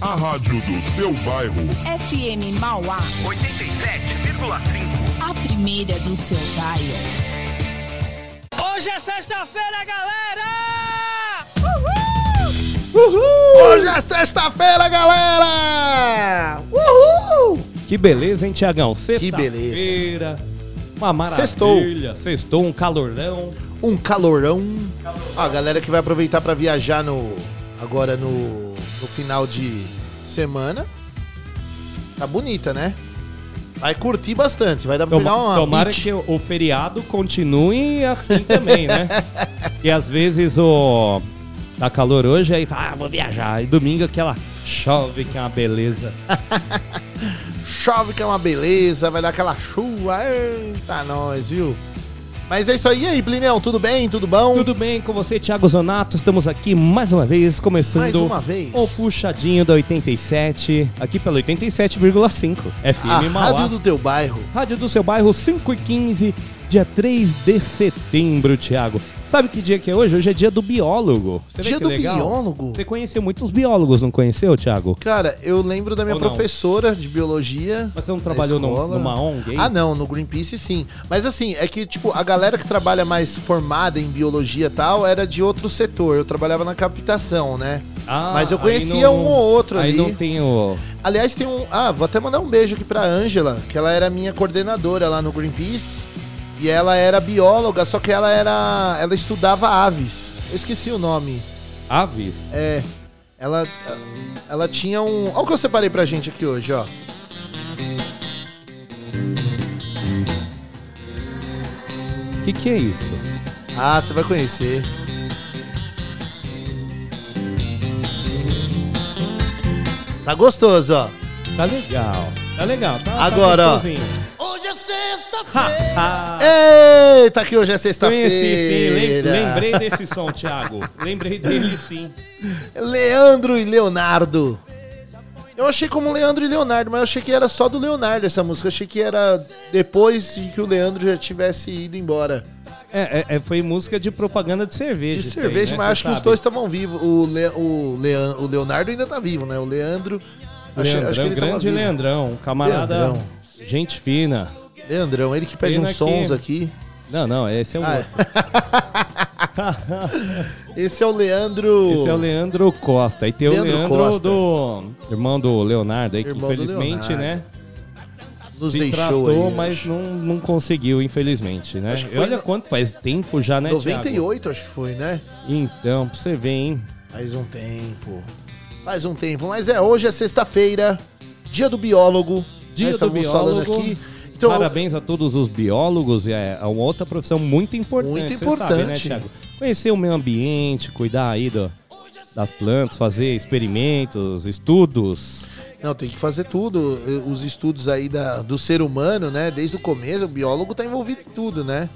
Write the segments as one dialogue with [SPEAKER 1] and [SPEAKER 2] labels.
[SPEAKER 1] A rádio do seu bairro.
[SPEAKER 2] FM Mauá.
[SPEAKER 3] 87,5.
[SPEAKER 2] A primeira do seu bairro.
[SPEAKER 4] Hoje é sexta-feira, galera!
[SPEAKER 5] Hoje é sexta-feira, galera! Uhul!
[SPEAKER 6] Que beleza, hein, Tiagão?
[SPEAKER 5] Que beleza.
[SPEAKER 6] Sexta-feira. Uma maravilha.
[SPEAKER 5] Sextou.
[SPEAKER 6] Sextou, um calorão.
[SPEAKER 5] Um calorão. Ó, a galera que vai aproveitar pra viajar no agora no, no final de semana. Tá bonita, né? Vai curtir bastante, vai dar pra pegar uma
[SPEAKER 6] Tomara
[SPEAKER 5] beach.
[SPEAKER 6] que o feriado continue assim também, né? e às vezes o. Tá calor hoje, aí tá, ah, vou viajar. E domingo aquela chove que é uma beleza.
[SPEAKER 5] Chove que é uma beleza, vai dar aquela chuva. Eita, nós, viu? Mas é isso aí, e aí, Blinão, tudo bem? Tudo bom?
[SPEAKER 6] Tudo bem com você, Thiago Zonato? Estamos aqui mais uma vez, começando
[SPEAKER 5] Mais uma vez.
[SPEAKER 6] o puxadinho da 87, aqui pelo 87,5 FM
[SPEAKER 5] A
[SPEAKER 6] Mauá.
[SPEAKER 5] rádio do teu bairro.
[SPEAKER 6] Rádio do seu bairro, 5 e 15, dia 3 de setembro, Thiago. Sabe que dia que é hoje? Hoje é dia do biólogo. Você
[SPEAKER 5] Dia do
[SPEAKER 6] legal?
[SPEAKER 5] biólogo.
[SPEAKER 6] Você conheceu muitos biólogos, não conheceu, Thiago?
[SPEAKER 5] Cara, eu lembro da minha professora de biologia.
[SPEAKER 6] Mas você não trabalhou num- numa ONG? aí?
[SPEAKER 5] Ah, não, no Greenpeace sim. Mas assim, é que, tipo, a galera que trabalha mais formada em biologia e tal era de outro setor. Eu trabalhava na captação, né?
[SPEAKER 6] Ah,
[SPEAKER 5] Mas eu
[SPEAKER 6] aí
[SPEAKER 5] conhecia
[SPEAKER 6] não-
[SPEAKER 5] um ou outro
[SPEAKER 6] aí
[SPEAKER 5] ali.
[SPEAKER 6] não tem o...
[SPEAKER 5] Aliás, tem um. Ah, vou até mandar um beijo aqui pra Ângela, que ela era minha coordenadora lá no Greenpeace. E ela era bióloga, só que ela era. Ela estudava aves. Eu esqueci o nome.
[SPEAKER 6] Aves?
[SPEAKER 5] É. Ela. Ela tinha um. Olha o que eu separei pra gente aqui hoje, ó.
[SPEAKER 6] O que, que é isso?
[SPEAKER 5] Ah, você vai conhecer. Tá gostoso, ó.
[SPEAKER 6] Tá legal, tá legal. Tá, tá
[SPEAKER 5] Agora, ó.
[SPEAKER 6] gostosinho.
[SPEAKER 5] Hoje é sexta-feira. Eita, que hoje é sexta-feira.
[SPEAKER 6] conheci, sim. Lem- lembrei desse som, Thiago. Lembrei dele, sim.
[SPEAKER 5] Leandro e Leonardo. Eu achei como Leandro e Leonardo, mas eu achei que era só do Leonardo essa música. Eu achei que era depois de que o Leandro já tivesse ido embora.
[SPEAKER 6] É, é- é, foi música de propaganda de cerveja.
[SPEAKER 5] De cerveja,
[SPEAKER 6] né?
[SPEAKER 5] mas
[SPEAKER 6] Cê
[SPEAKER 5] acho que os
[SPEAKER 6] sabe.
[SPEAKER 5] dois estavam vivos. O, Le- o, Lean- o Leonardo ainda tá vivo, né? O Leandro.
[SPEAKER 6] Leandrão,
[SPEAKER 5] acho
[SPEAKER 6] grande
[SPEAKER 5] vivo.
[SPEAKER 6] Leandrão, um camarada,
[SPEAKER 5] Leandrão.
[SPEAKER 6] gente fina.
[SPEAKER 5] Leandrão, ele que pede
[SPEAKER 6] Pena
[SPEAKER 5] uns sons aqui.
[SPEAKER 6] Não, não, esse é o
[SPEAKER 5] Ah,
[SPEAKER 6] outro.
[SPEAKER 5] Esse é o Leandro.
[SPEAKER 6] Esse é o Leandro Costa. E tem
[SPEAKER 5] Leandro
[SPEAKER 6] o Leandro
[SPEAKER 5] Costa.
[SPEAKER 6] do irmão do Leonardo aí, que
[SPEAKER 5] Irmão do
[SPEAKER 6] infelizmente,
[SPEAKER 5] Leonardo.
[SPEAKER 6] né,
[SPEAKER 5] Nos
[SPEAKER 6] se
[SPEAKER 5] deixou
[SPEAKER 6] tratou,
[SPEAKER 5] aí,
[SPEAKER 6] mas
[SPEAKER 5] acho.
[SPEAKER 6] não, não conseguiu, infelizmente, né?
[SPEAKER 5] Acho que
[SPEAKER 6] E
[SPEAKER 5] foi
[SPEAKER 6] olha
[SPEAKER 5] no-
[SPEAKER 6] quanto faz tempo já, né,
[SPEAKER 5] 98, acho que foi, né?
[SPEAKER 6] Thiago? Então, pra você ver, hein?
[SPEAKER 5] Faz um tempo. Faz um tempo. Mas é, hoje é sexta-feira, dia do biólogo.
[SPEAKER 6] Dia
[SPEAKER 5] Nós
[SPEAKER 6] do
[SPEAKER 5] estamos falando
[SPEAKER 6] biólogo.
[SPEAKER 5] aqui. Então,
[SPEAKER 6] Parabéns a todos os biólogos, é é uma outra profissão muito importante.
[SPEAKER 5] Muito
[SPEAKER 6] você Sabe, né,
[SPEAKER 5] importante.
[SPEAKER 6] Conhecer o meio ambiente, cuidar aí do- das plantas, fazer experimentos, estudos.
[SPEAKER 5] Não, tem que fazer tudo. eh, Os estudos aí da, do ser humano, né? Desde o começo, o biólogo tá envolvido em tudo, né?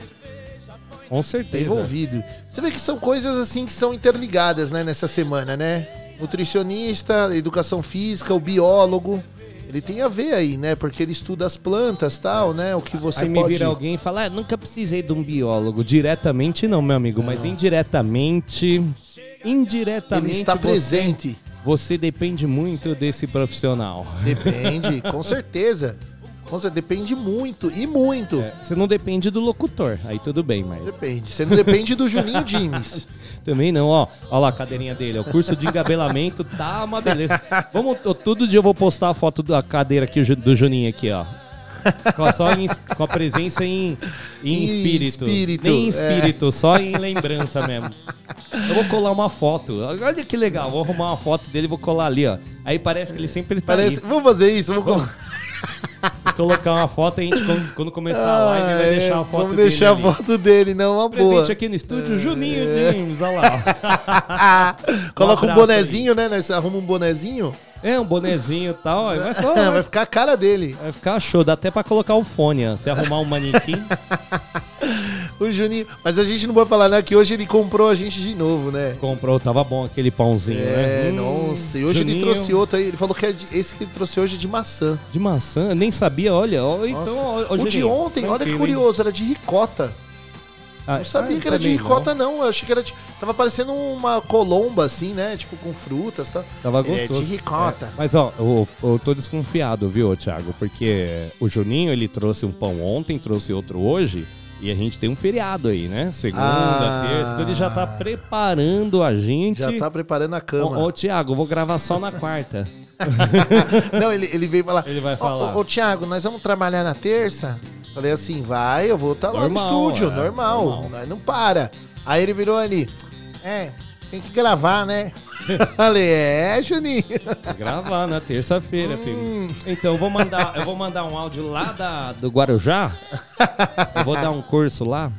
[SPEAKER 6] Com
[SPEAKER 5] Tá
[SPEAKER 6] certeza.
[SPEAKER 5] envolvido. Você vê que são coisas assim que são interligadas, né? Nessa semana, né? Nutricionista, educação física, o biólogo. Ele tem a ver aí, né? Porque ele estuda as plantas tal, né? O que você
[SPEAKER 6] Aí me
[SPEAKER 5] pode...
[SPEAKER 6] vira alguém e fala, ah, nunca precisei de um biólogo. Diretamente não, meu amigo, mas indiretamente, indiretamente
[SPEAKER 5] Ele está
[SPEAKER 6] você-
[SPEAKER 5] presente.
[SPEAKER 6] Você, depende muito desse profissional.
[SPEAKER 5] Depende, com certeza. Certeza, depende muito, e muito.
[SPEAKER 6] É, Você não depende do locutor, aí tudo bem, mas
[SPEAKER 5] Depende. Você não depende do Juninho Dimes.
[SPEAKER 6] também não, ó. Ó lá a cadeirinha dele, o curso de engabelamento tá uma beleza. Vamos, eu- todo dia eu vou postar a foto da cadeira aqui do Juninho aqui, ó. Com Só em- com a presença em, em
[SPEAKER 5] Em
[SPEAKER 6] espírito.
[SPEAKER 5] espírito,
[SPEAKER 6] Nem em
[SPEAKER 5] é.
[SPEAKER 6] espírito, só em lembrança mesmo. Eu vou colar uma foto. Olha que legal, vou arrumar uma foto dele e vou colar ali, ó. Aí parece que ele sempre tá
[SPEAKER 5] Parece... Vamos fazer isso? Vamos...
[SPEAKER 6] Vou colocar uma foto e a gente, quando, começar a live, vai
[SPEAKER 5] é,
[SPEAKER 6] deixar a foto
[SPEAKER 5] Vamos
[SPEAKER 6] dele
[SPEAKER 5] deixar
[SPEAKER 6] ali.
[SPEAKER 5] a foto dele, não, uma boa.
[SPEAKER 6] Presente aqui no estúdio, Juninho James, olha lá.
[SPEAKER 5] Coloca um,
[SPEAKER 6] abraço
[SPEAKER 5] bonezinho, né? Nós arruma um bonezinho.
[SPEAKER 6] É, um bonezinho e tal. aí Vai, só-
[SPEAKER 5] vai ficar a cara dele.
[SPEAKER 6] vai ficar show. Dá até pra colocar o fone, ó. Se arrumar um manequim.
[SPEAKER 5] O Juninho. Mas a gente não vai falar, né? Que hoje ele comprou a gente de novo, né?
[SPEAKER 6] Comprou, tava bom aquele pãozinho,
[SPEAKER 5] É,
[SPEAKER 6] né? Hum,
[SPEAKER 5] nossa. E hoje ele
[SPEAKER 6] Juninho
[SPEAKER 5] trouxe outro aí. Ele falou que é de- esse que ele trouxe hoje é de maçã.
[SPEAKER 6] De maçã, eu nem sabia, olha. ó, então, ó, ó,
[SPEAKER 5] o de ontem, olha que
[SPEAKER 6] hein?
[SPEAKER 5] curioso, era de ricota.
[SPEAKER 6] Ah,
[SPEAKER 5] Não sabia
[SPEAKER 6] ah,
[SPEAKER 5] que era de ricota, não. Eu achei que era de. Tava parecendo uma colomba, assim, né? Tipo, com frutas, tá?
[SPEAKER 6] Tava
[SPEAKER 5] Ele
[SPEAKER 6] gostoso.
[SPEAKER 5] É de ricota.
[SPEAKER 6] É, mas ó, eu, eu tô desconfiado, viu, Thiago? Porque o Juninho, ele trouxe um pão ontem, trouxe outro hoje. E a gente tem um feriado aí, né? Segunda,
[SPEAKER 5] Ah.
[SPEAKER 6] terça. Então ele já tá preparando a gente.
[SPEAKER 5] Já tá preparando a cama.
[SPEAKER 6] Ô, ô, Thiago, eu vou gravar só na quarta.
[SPEAKER 5] Não, ele, ele veio falar.
[SPEAKER 6] Ele vai
[SPEAKER 5] "Ô,
[SPEAKER 6] falar.
[SPEAKER 5] Ô, ô, Thiago, nós vamos trabalhar na terça? Falei assim, vai, eu vou estar lá
[SPEAKER 6] Normal,
[SPEAKER 5] no estúdio,
[SPEAKER 6] é,
[SPEAKER 5] normal,
[SPEAKER 6] normal.
[SPEAKER 5] Não para. Aí ele virou ali, é, tem que gravar, né? Falei, é, Juninho.
[SPEAKER 6] Gravar na terça-feira,
[SPEAKER 5] Hum.
[SPEAKER 6] filho. Então eu vou mandar, eu vou mandar um áudio lá da, do Guarujá. Eu vou dar um curso lá.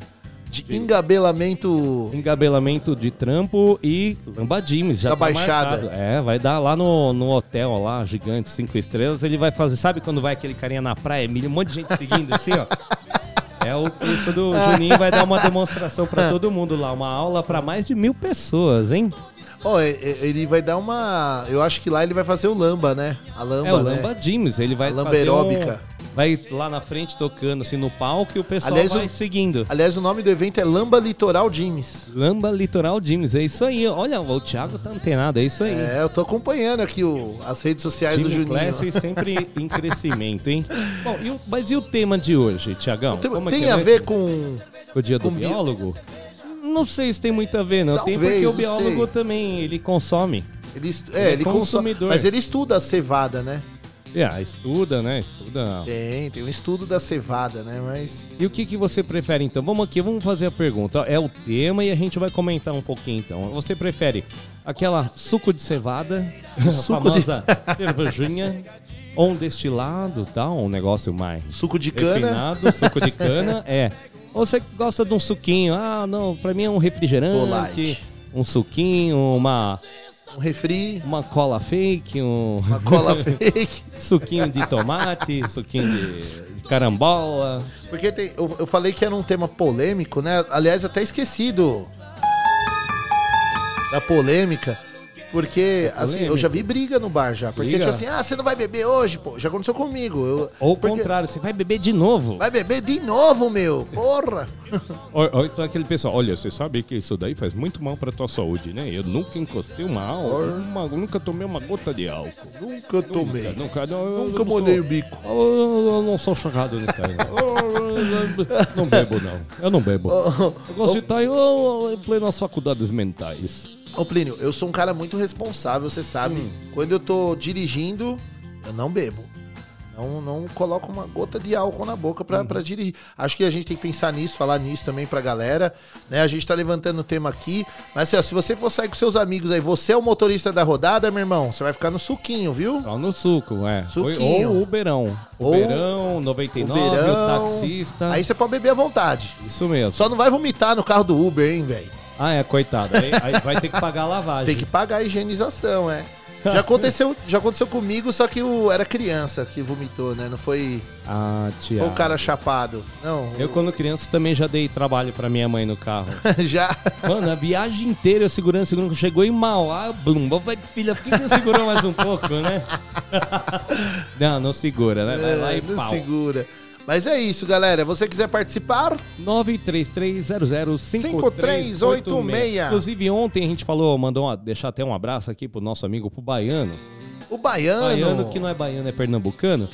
[SPEAKER 5] De engabelamento.
[SPEAKER 6] Engabelamento de trampo e lambadimes. Já
[SPEAKER 5] Da
[SPEAKER 6] tá
[SPEAKER 5] Baixada.
[SPEAKER 6] marcado. É, vai dar lá no, no hotel lá, gigante, cinco estrelas. Ele vai fazer, sabe quando vai aquele carinha na praia, um monte de gente seguindo assim, ó. É o curso do Juninho, vai dar uma demonstração pra todo mundo lá. Uma aula pra mais de mil pessoas, hein?
[SPEAKER 5] E- ele vai dar uma. Eu acho que lá ele vai fazer o lamba, né? A lamba,
[SPEAKER 6] É o
[SPEAKER 5] né?
[SPEAKER 6] Lamba James, ele vai
[SPEAKER 5] A lamba
[SPEAKER 6] fazer um-
[SPEAKER 5] aeróbica.
[SPEAKER 6] Vai lá na frente tocando assim no palco e o pessoal
[SPEAKER 5] Aliás,
[SPEAKER 6] vai
[SPEAKER 5] o-
[SPEAKER 6] seguindo.
[SPEAKER 5] Aliás, o nome do evento é Lamba Litoral James.
[SPEAKER 6] Lamba Litoral James, é isso aí. Olha, o Thiago tá antenado, é isso aí.
[SPEAKER 5] É, eu tô acompanhando aqui o- as redes sociais do
[SPEAKER 6] Jimmy
[SPEAKER 5] Juninho.
[SPEAKER 6] Classy sempre em crescimento, hein? Bom, e o- mas e o tema de hoje, Tiagão?
[SPEAKER 5] Tem,
[SPEAKER 6] é
[SPEAKER 5] tem
[SPEAKER 6] é
[SPEAKER 5] a
[SPEAKER 6] mesmo?
[SPEAKER 5] ver com.
[SPEAKER 6] o dia do biólogo? Não sei se tem muito a ver, não. tem
[SPEAKER 5] Talvez,
[SPEAKER 6] porque o biólogo também, ele consome.
[SPEAKER 5] Ele,
[SPEAKER 6] Ele
[SPEAKER 5] é,
[SPEAKER 6] é
[SPEAKER 5] ele consome.
[SPEAKER 6] consumidor.
[SPEAKER 5] Mas ele estuda a cevada, né?
[SPEAKER 6] É, estuda, né? Estuda.
[SPEAKER 5] Tem, tem um estudo da cevada, né? Mas.
[SPEAKER 6] E o que, que você prefere, então? Vamos aqui, vamos fazer a pergunta. É o tema e a gente vai comentar um pouquinho, então. Você prefere aquela suco de cevada, a
[SPEAKER 5] Suco de-
[SPEAKER 6] famosa cervejinha, ou um destilado, tal, um negócio mais
[SPEAKER 5] Suco de cana.
[SPEAKER 6] refinado, suco de cana, é. Ou você gosta de um suquinho, ah, não, pra mim é um refrigerante,
[SPEAKER 5] Light.
[SPEAKER 6] um suquinho, uma,
[SPEAKER 5] Um refri,
[SPEAKER 6] uma cola fake, um
[SPEAKER 5] uma cola fake.
[SPEAKER 6] suquinho de tomate, suquinho de, de carambola.
[SPEAKER 5] Porque tem, eu, eu falei que era um tema polêmico, né? Aliás, até esquecido da polêmica. Porque, assim, eu já vi briga no bar já. Porque,
[SPEAKER 6] Briga?
[SPEAKER 5] tipo assim, ah, você não vai beber hoje, pô. Já aconteceu comigo. Eu,
[SPEAKER 6] Ou o
[SPEAKER 5] porque-
[SPEAKER 6] contrário, você vai beber de novo.
[SPEAKER 5] Vai beber de novo, meu. Porra.
[SPEAKER 6] Ou, ou então aquele pessoal, olha, você sabe que isso daí faz muito mal pra tua saúde, né? Eu nunca encostei uma álcool, uma- nunca tomei uma gota de álcool.
[SPEAKER 5] Nunca tomei.
[SPEAKER 6] Nunca, nunca, não, eu
[SPEAKER 5] Nunca
[SPEAKER 6] não
[SPEAKER 5] molhei o bico.
[SPEAKER 6] Eu, eu não sou chocado nisso aí. Eu não bebo, não. Eu não bebo.
[SPEAKER 5] Ô,
[SPEAKER 6] Eu gosto de estar em, oh, em plenas faculdades mentais.
[SPEAKER 5] Ô, Plínio, eu sou um cara muito responsável, você sabe.
[SPEAKER 6] Hum.
[SPEAKER 5] Quando eu tô dirigindo, eu não bebo. Não, não coloco uma gota de álcool na boca pra,
[SPEAKER 6] Uhum.
[SPEAKER 5] dirigir. Acho que a gente tem que pensar nisso, falar nisso também pra galera. Né? A gente tá levantando o tema aqui. Mas assim, ó, se você for sair com seus amigos aí, você é o motorista da rodada, meu irmão, você vai ficar no suquinho, viu?
[SPEAKER 6] Só no suco, é.
[SPEAKER 5] Suquinho.
[SPEAKER 6] ou o Uberão.
[SPEAKER 5] Ou
[SPEAKER 6] Uberão, 99, o
[SPEAKER 5] Uberão.
[SPEAKER 6] taxista.
[SPEAKER 5] Aí você pode beber à vontade.
[SPEAKER 6] Isso mesmo.
[SPEAKER 5] Só não vai vomitar no carro do Uber, hein, velho?
[SPEAKER 6] Ah, é, coitado. Aí, aí vai ter que pagar a lavagem.
[SPEAKER 5] Tem que pagar a higienização, é. Já aconteceu, já aconteceu comigo, só que o, era criança que vomitou, né? Não foi,
[SPEAKER 6] Ah, tia.
[SPEAKER 5] foi o cara chapado. Não,
[SPEAKER 6] Eu, quando criança, também já dei trabalho pra minha mãe no carro.
[SPEAKER 5] já.
[SPEAKER 6] Mano, a viagem inteira eu segurando, segurando. Chegou em Mauá, blum. Vai, filha, por que que não segurou mais um pouco, né? não, não segura, né? Vai lá e
[SPEAKER 5] É, não
[SPEAKER 6] pau.
[SPEAKER 5] segura. Mas é isso, galera. Você quiser participar?
[SPEAKER 6] 933005386. Inclusive, ontem a gente falou, mandou uma, deixar até um abraço aqui pro nosso amigo, pro Baiano.
[SPEAKER 5] O baiano.
[SPEAKER 6] Baiano que não é baiano, é pernambucano.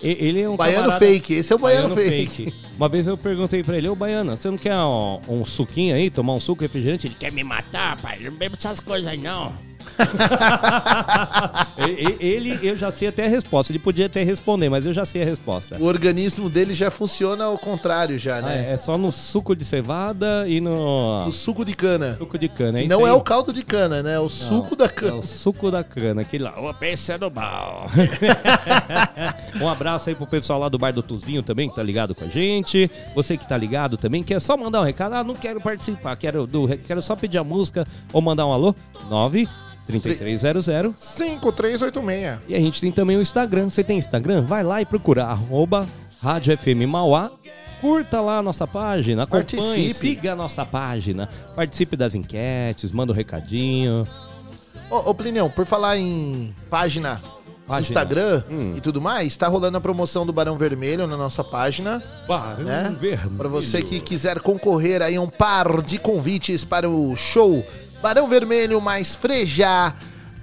[SPEAKER 6] Ele é um
[SPEAKER 5] Baiano
[SPEAKER 6] camarada-
[SPEAKER 5] fake. Esse é o baiano, fake.
[SPEAKER 6] Uma vez eu perguntei pra ele, ô Baiano, você não quer um, um suquinho aí, tomar um suco refrigerante? Ele quer me matar, pai, não bebo essas coisas aí não. Ele, eu já sei até a resposta, ele podia até responder, mas eu já sei a resposta.
[SPEAKER 5] O organismo dele já funciona ao contrário, já,
[SPEAKER 6] Ah,
[SPEAKER 5] né?
[SPEAKER 6] é, é só no suco de cevada e no
[SPEAKER 5] O suco de cana.
[SPEAKER 6] suco de cana. É isso
[SPEAKER 5] não é o caldo de cana, né? É o suco da
[SPEAKER 6] É
[SPEAKER 5] cana.
[SPEAKER 6] o suco da cana, aquele lá. Ô, pensando mal. um abraço aí pro pessoal lá do Bar do Tuzinho também, que tá ligado com a gente. Você que tá ligado também, quer só mandar um recado. Ah, não quero participar, quero, do, quero só pedir a música ou mandar um alô. 9 3300
[SPEAKER 5] 5386.
[SPEAKER 6] E a gente tem também o Instagram. Você tem Instagram? Vai lá e procura arroba Rádio FM Mauá. Curta lá a nossa página, acompanhe,
[SPEAKER 5] Participe.
[SPEAKER 6] siga a nossa página, participe das enquetes, manda um recadinho.
[SPEAKER 5] Ô, ô Plinião, por falar em página
[SPEAKER 6] Página.
[SPEAKER 5] Instagram
[SPEAKER 6] Hum.
[SPEAKER 5] e tudo mais, tá rolando a promoção do Barão Vermelho na nossa página.
[SPEAKER 6] Barão
[SPEAKER 5] né?
[SPEAKER 6] Vermelho.
[SPEAKER 5] Para você que quiser concorrer aí a um par de convites para o show Barão Vermelho mais Frejá,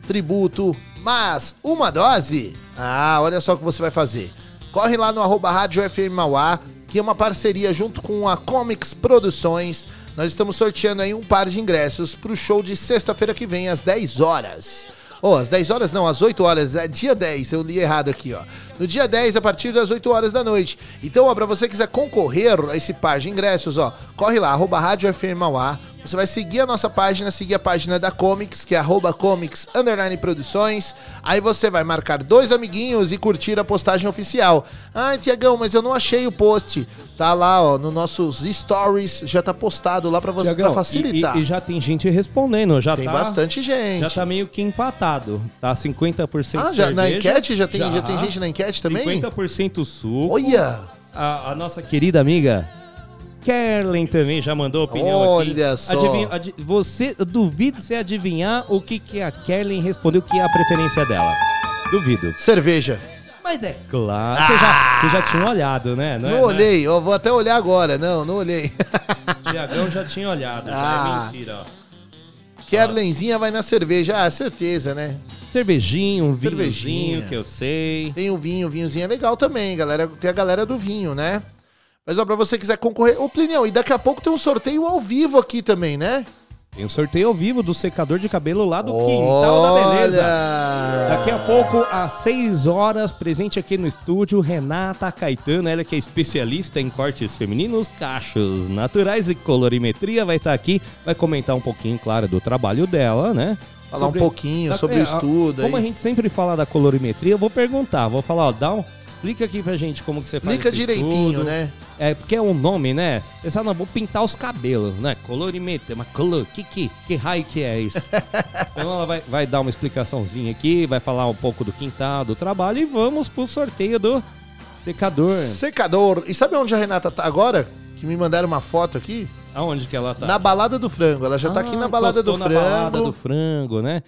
[SPEAKER 5] tributo, mas uma dose. Ah, olha só o que você vai fazer. Corre lá no arroba Rádio FM Mauá, que é uma parceria junto com a Comics Produções. Nós estamos sorteando aí um par de ingressos para o show de sexta-feira que vem, às 10 horas. Ou às 10 horas não, às 8 horas, é dia 10, eu li errado aqui, ó. No dia 10, a partir das 8 horas da noite. Então, ó, pra você que quiser concorrer a esse par de ingressos, ó, corre lá, arroba Rádio FM Mauá. Você vai seguir a nossa página, seguir a página da Comics, que é arroba Comics Underline Produções. Aí você vai marcar dois amiguinhos e curtir a postagem oficial. Ai, Tiagão, mas eu não achei o post. Tá lá, ó, nos nossos stories, já tá postado lá pra você
[SPEAKER 6] Tiagão,
[SPEAKER 5] pra facilitar.
[SPEAKER 6] E, e já tem gente respondendo, já
[SPEAKER 5] Tem
[SPEAKER 6] tá,
[SPEAKER 5] bastante gente.
[SPEAKER 6] Já tá meio que empatado. Tá 50%
[SPEAKER 5] Ah, já, na
[SPEAKER 6] cerveja.
[SPEAKER 5] enquete já tem, já. tem gente na enquete também?
[SPEAKER 6] 50% suco.
[SPEAKER 5] Olha!
[SPEAKER 6] A, a nossa querida amiga Kerlen também já mandou opinião
[SPEAKER 5] Olha
[SPEAKER 6] aqui.
[SPEAKER 5] só.
[SPEAKER 6] Adivinha- adi- você, duvido você adivinhar o que, que a Kerlen respondeu que é a preferência dela. Duvido.
[SPEAKER 5] Cerveja.
[SPEAKER 6] Mas é claro. Você, já, você já tinha olhado, né?
[SPEAKER 5] Não,
[SPEAKER 6] é,
[SPEAKER 5] olhei, eu vou até olhar agora. Não, não olhei.
[SPEAKER 6] Né? Tiagão já tinha olhado. já
[SPEAKER 5] Ah.
[SPEAKER 6] É mentira, ó.
[SPEAKER 5] Kerlenzinha vai na cerveja. Ah, certeza, né?
[SPEAKER 6] Cervejinho, um vinhozinho
[SPEAKER 5] Cervejinha.
[SPEAKER 6] que eu sei.
[SPEAKER 5] Tem o vinho, vinhozinho é legal também, galera. Tem a galera do vinho, né? Mas ó, pra você quiser concorrer. Ô, Plinião, e daqui a pouco tem um sorteio ao vivo aqui também, né?
[SPEAKER 6] Tem um sorteio ao vivo do secador de cabelo lá do Quintal da Beleza.
[SPEAKER 5] Olha!
[SPEAKER 6] Daqui a pouco, às 6 horas, presente aqui no estúdio, Renata Caetano, ela que é especialista em cortes femininos, cachos naturais e colorimetria, vai estar aqui, vai comentar um pouquinho, claro, do trabalho dela, né?
[SPEAKER 5] Falar um pouquinho
[SPEAKER 6] Tá-
[SPEAKER 5] sobre
[SPEAKER 6] é,
[SPEAKER 5] o estudo
[SPEAKER 6] Como a
[SPEAKER 5] aí.
[SPEAKER 6] gente sempre fala da colorimetria, eu vou perguntar, vou falar, ó, dá um... Explica aqui pra gente como que você faz
[SPEAKER 5] Explica direitinho,
[SPEAKER 6] estudo.
[SPEAKER 5] né?
[SPEAKER 6] É, porque é um nome, né? Pensar, não, vou pintar os cabelos, né? Colorimetria, mas color, que, que, que raio que é isso? então ela vai, vai dar uma explicaçãozinha aqui, vai falar um pouco do quintal, do trabalho e vamos pro sorteio do secador.
[SPEAKER 5] Secador. E sabe onde a Renata tá agora? Que me mandaram uma foto aqui?
[SPEAKER 6] Aonde que ela tá?
[SPEAKER 5] Na balada do frango. Ela já tá aqui
[SPEAKER 6] Ah,
[SPEAKER 5] na balada do
[SPEAKER 6] encostou
[SPEAKER 5] frango.
[SPEAKER 6] Na balada do frango, né?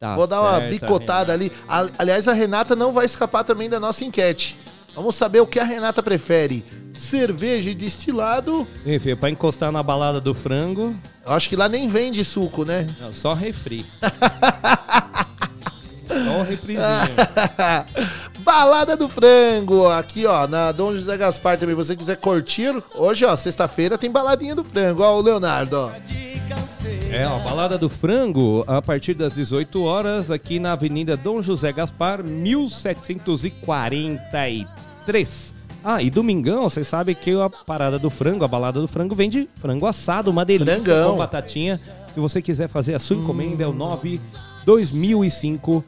[SPEAKER 6] Tá
[SPEAKER 5] Vou dar uma
[SPEAKER 6] certo,
[SPEAKER 5] bicotada ali. Aliás, a Renata não vai escapar também da nossa enquete. Vamos saber o que a Renata prefere. Cerveja e destilado.
[SPEAKER 6] Enfim, pra encostar na balada do frango,
[SPEAKER 5] Eu acho que lá nem vende suco, né?
[SPEAKER 6] não, só refri. só o refrizinho.
[SPEAKER 5] Balada do Frango, aqui ó, na Dom José Gaspar também. você quiser curtir, hoje ó, sexta-feira tem baladinha do frango. Ó, o Leonardo, ó.
[SPEAKER 6] É, a Balada do Frango, a partir das 18 horas, aqui na Avenida Dom José Gaspar, 1743. Ah, e domingão, vocês sabem que a parada do frango, a balada do frango, vende frango assado, uma delícia
[SPEAKER 5] Frangão.
[SPEAKER 6] com batatinha. Se você quiser fazer a sua encomenda, é o 9 2005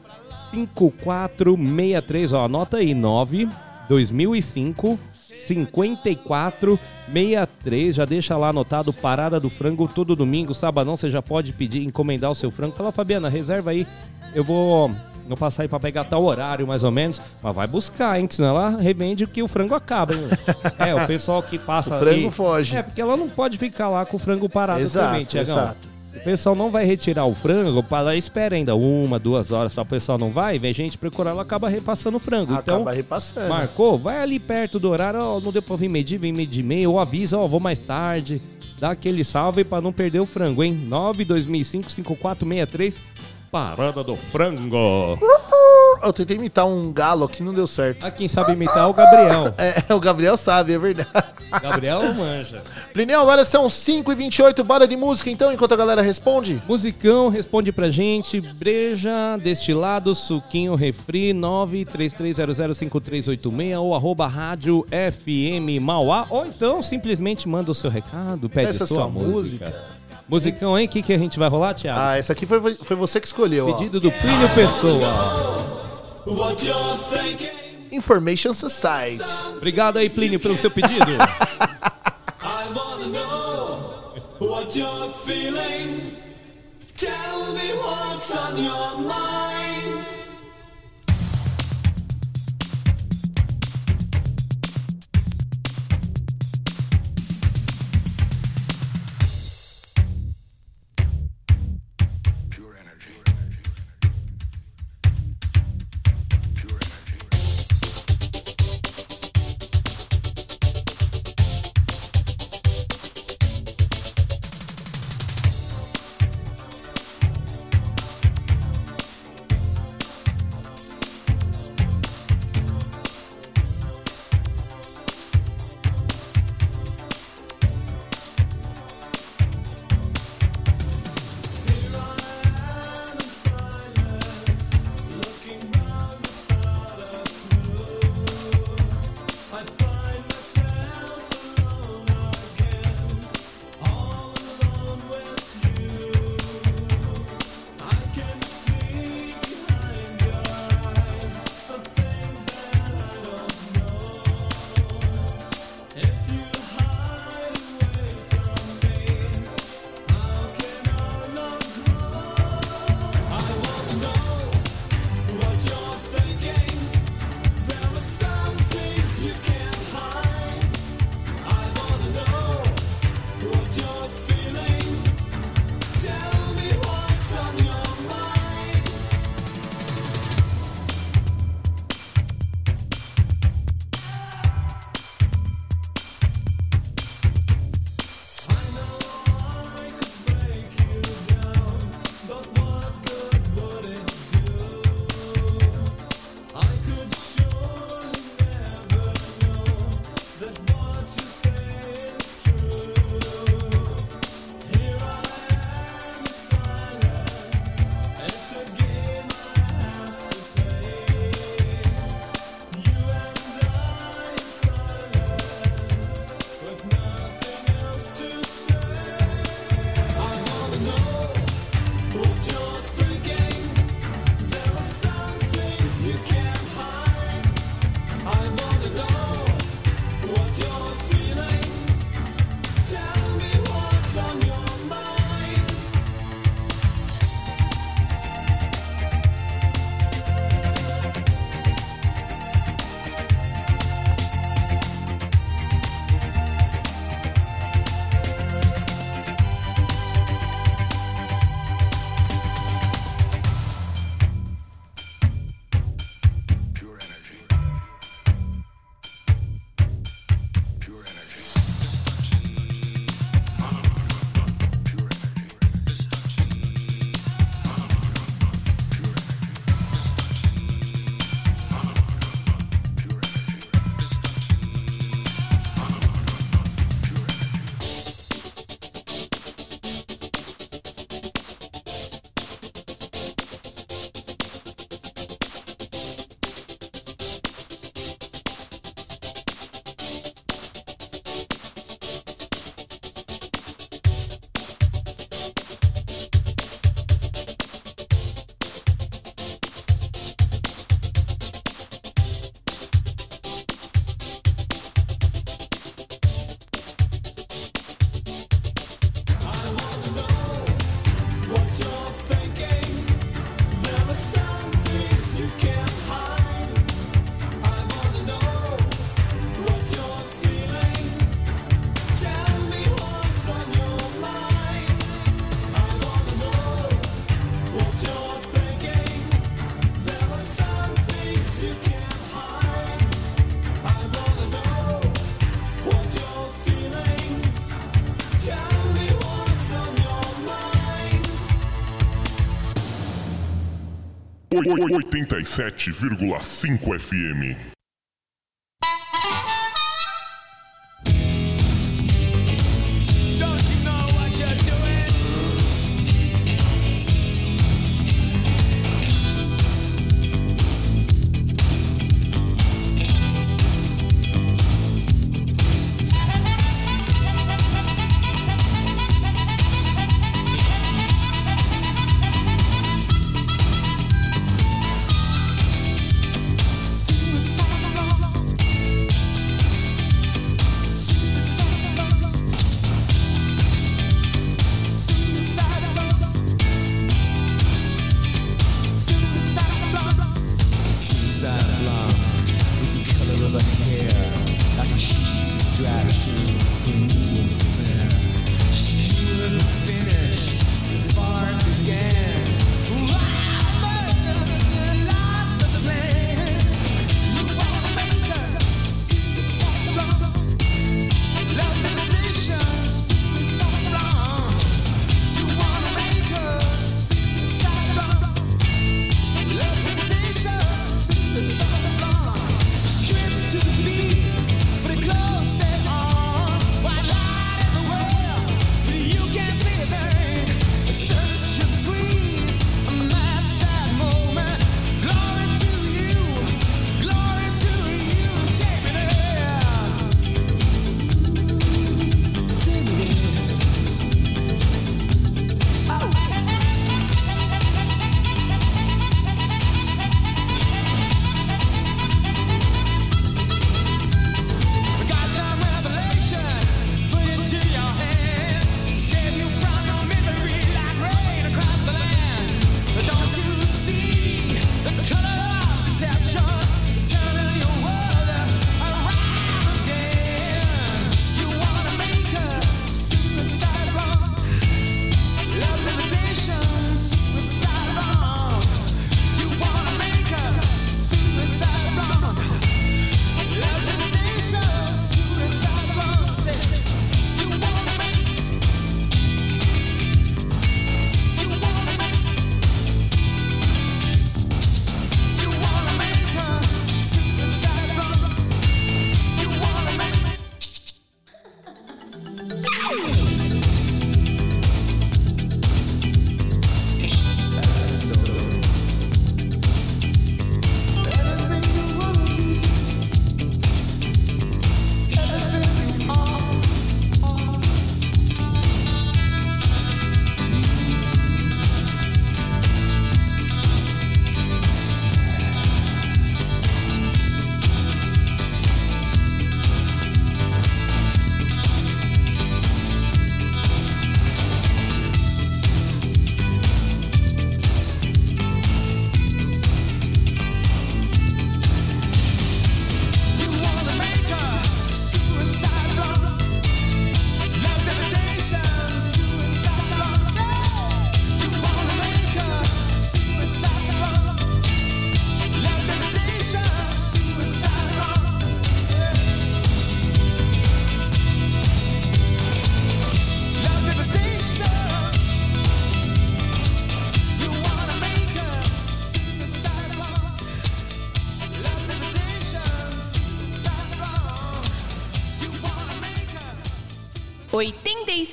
[SPEAKER 6] 5463. Ó, anota aí, 9 2005 5463. Já deixa lá anotado Parada do Frango todo domingo, sabadão. Você já pode pedir, encomendar o seu frango. Fala, Fabiana, reserva aí. Eu vou. Vou passar aí pra pegar tal horário, mais ou menos. Mas vai buscar, hein? Senão ela revende que o frango acaba, hein? É, o pessoal que passa
[SPEAKER 5] O frango
[SPEAKER 6] ali-
[SPEAKER 5] foge.
[SPEAKER 6] É, porque ela não pode ficar lá com o frango parado
[SPEAKER 5] Exato,
[SPEAKER 6] também, Tiagão.
[SPEAKER 5] exato.
[SPEAKER 6] O pessoal não vai retirar o frango, para lá espera ainda uma, duas horas, só o pessoal não vai, vem gente procurar, ela acaba repassando o frango. então,
[SPEAKER 5] Acaba repassando.
[SPEAKER 6] marcou, vai ali perto do horário, ó, não deu pra vir medir, vem medir meio, ou avisa, ó, vou mais tarde. Dá aquele salve pra não perder o frango, hein? 9 2005 5463 Parada do frango.
[SPEAKER 5] Eu tentei imitar um galo aqui, não deu certo.
[SPEAKER 6] Ah, quem sabe imitar é o Gabriel.
[SPEAKER 5] É, o Gabriel sabe, é verdade.
[SPEAKER 6] Gabriel manja.
[SPEAKER 5] Plineu, agora são 5h28, bora de música então, enquanto a galera responde.
[SPEAKER 6] Musicão, responde pra gente. Breja, destilado, suquinho, refri, 933005386 ou arroba rádio FM Mauá. Ou então simplesmente manda o seu recado, pede
[SPEAKER 5] Peça
[SPEAKER 6] sua
[SPEAKER 5] sua
[SPEAKER 6] música.
[SPEAKER 5] música.
[SPEAKER 6] Musicão, hein? O que, que a gente vai rolar, Thiago?
[SPEAKER 5] Ah, essa aqui foi, foi você que escolheu, ó.
[SPEAKER 6] Pedido do Plínio Pessoa.
[SPEAKER 5] Information Society.
[SPEAKER 6] Obrigado aí, Plínio, pelo seu pedido.
[SPEAKER 3] What you're feeling, tell me what's on your mind.
[SPEAKER 1] 87,5 FM.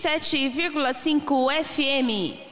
[SPEAKER 2] 87,5 FM.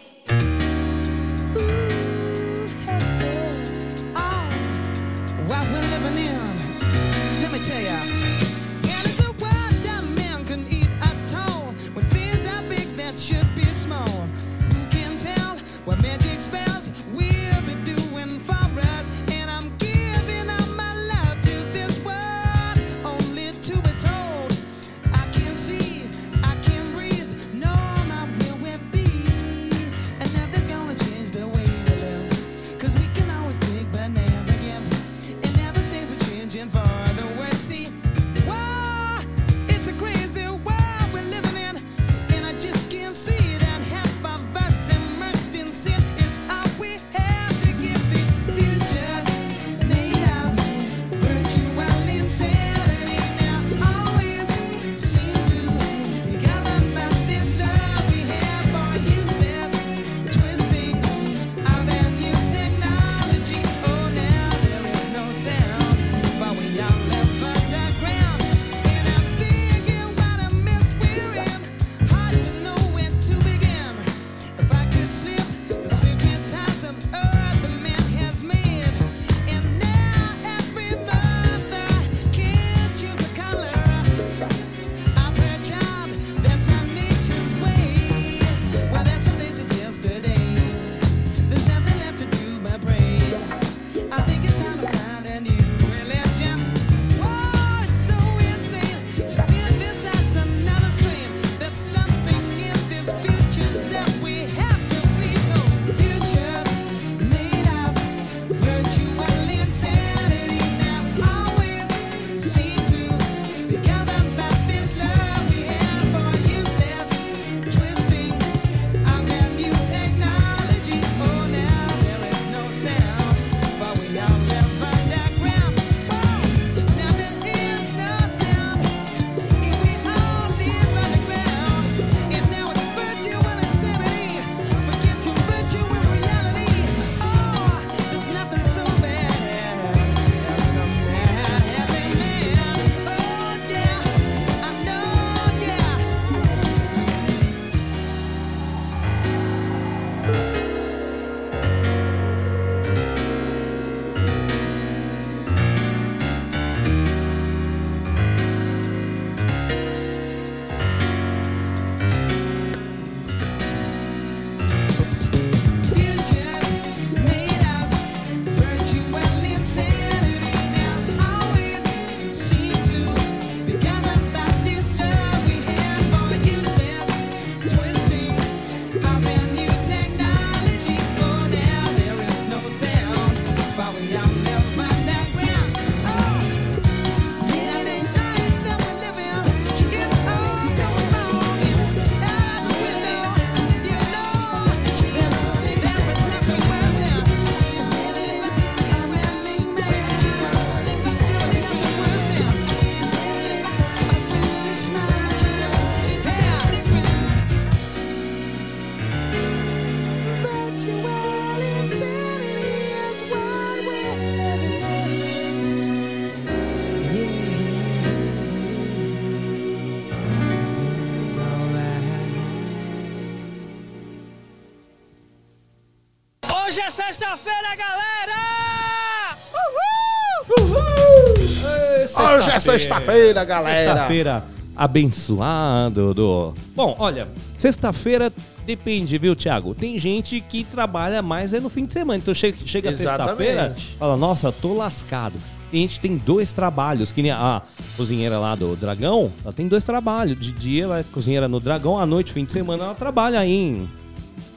[SPEAKER 4] Sexta-feira, galera.
[SPEAKER 5] Sexta-feira
[SPEAKER 6] abençoado, do. Bom, olha, sexta-feira depende, viu, Thiago? Tem gente que trabalha mais é no fim de semana. Então chega, chega sexta-feira, fala, nossa, tô lascado. Tem gente tem dois trabalhos, que nem a cozinheira lá do Dragão, ela tem dois trabalhos. De dia ela é cozinheira no Dragão, à noite, fim de semana, ela trabalha aí em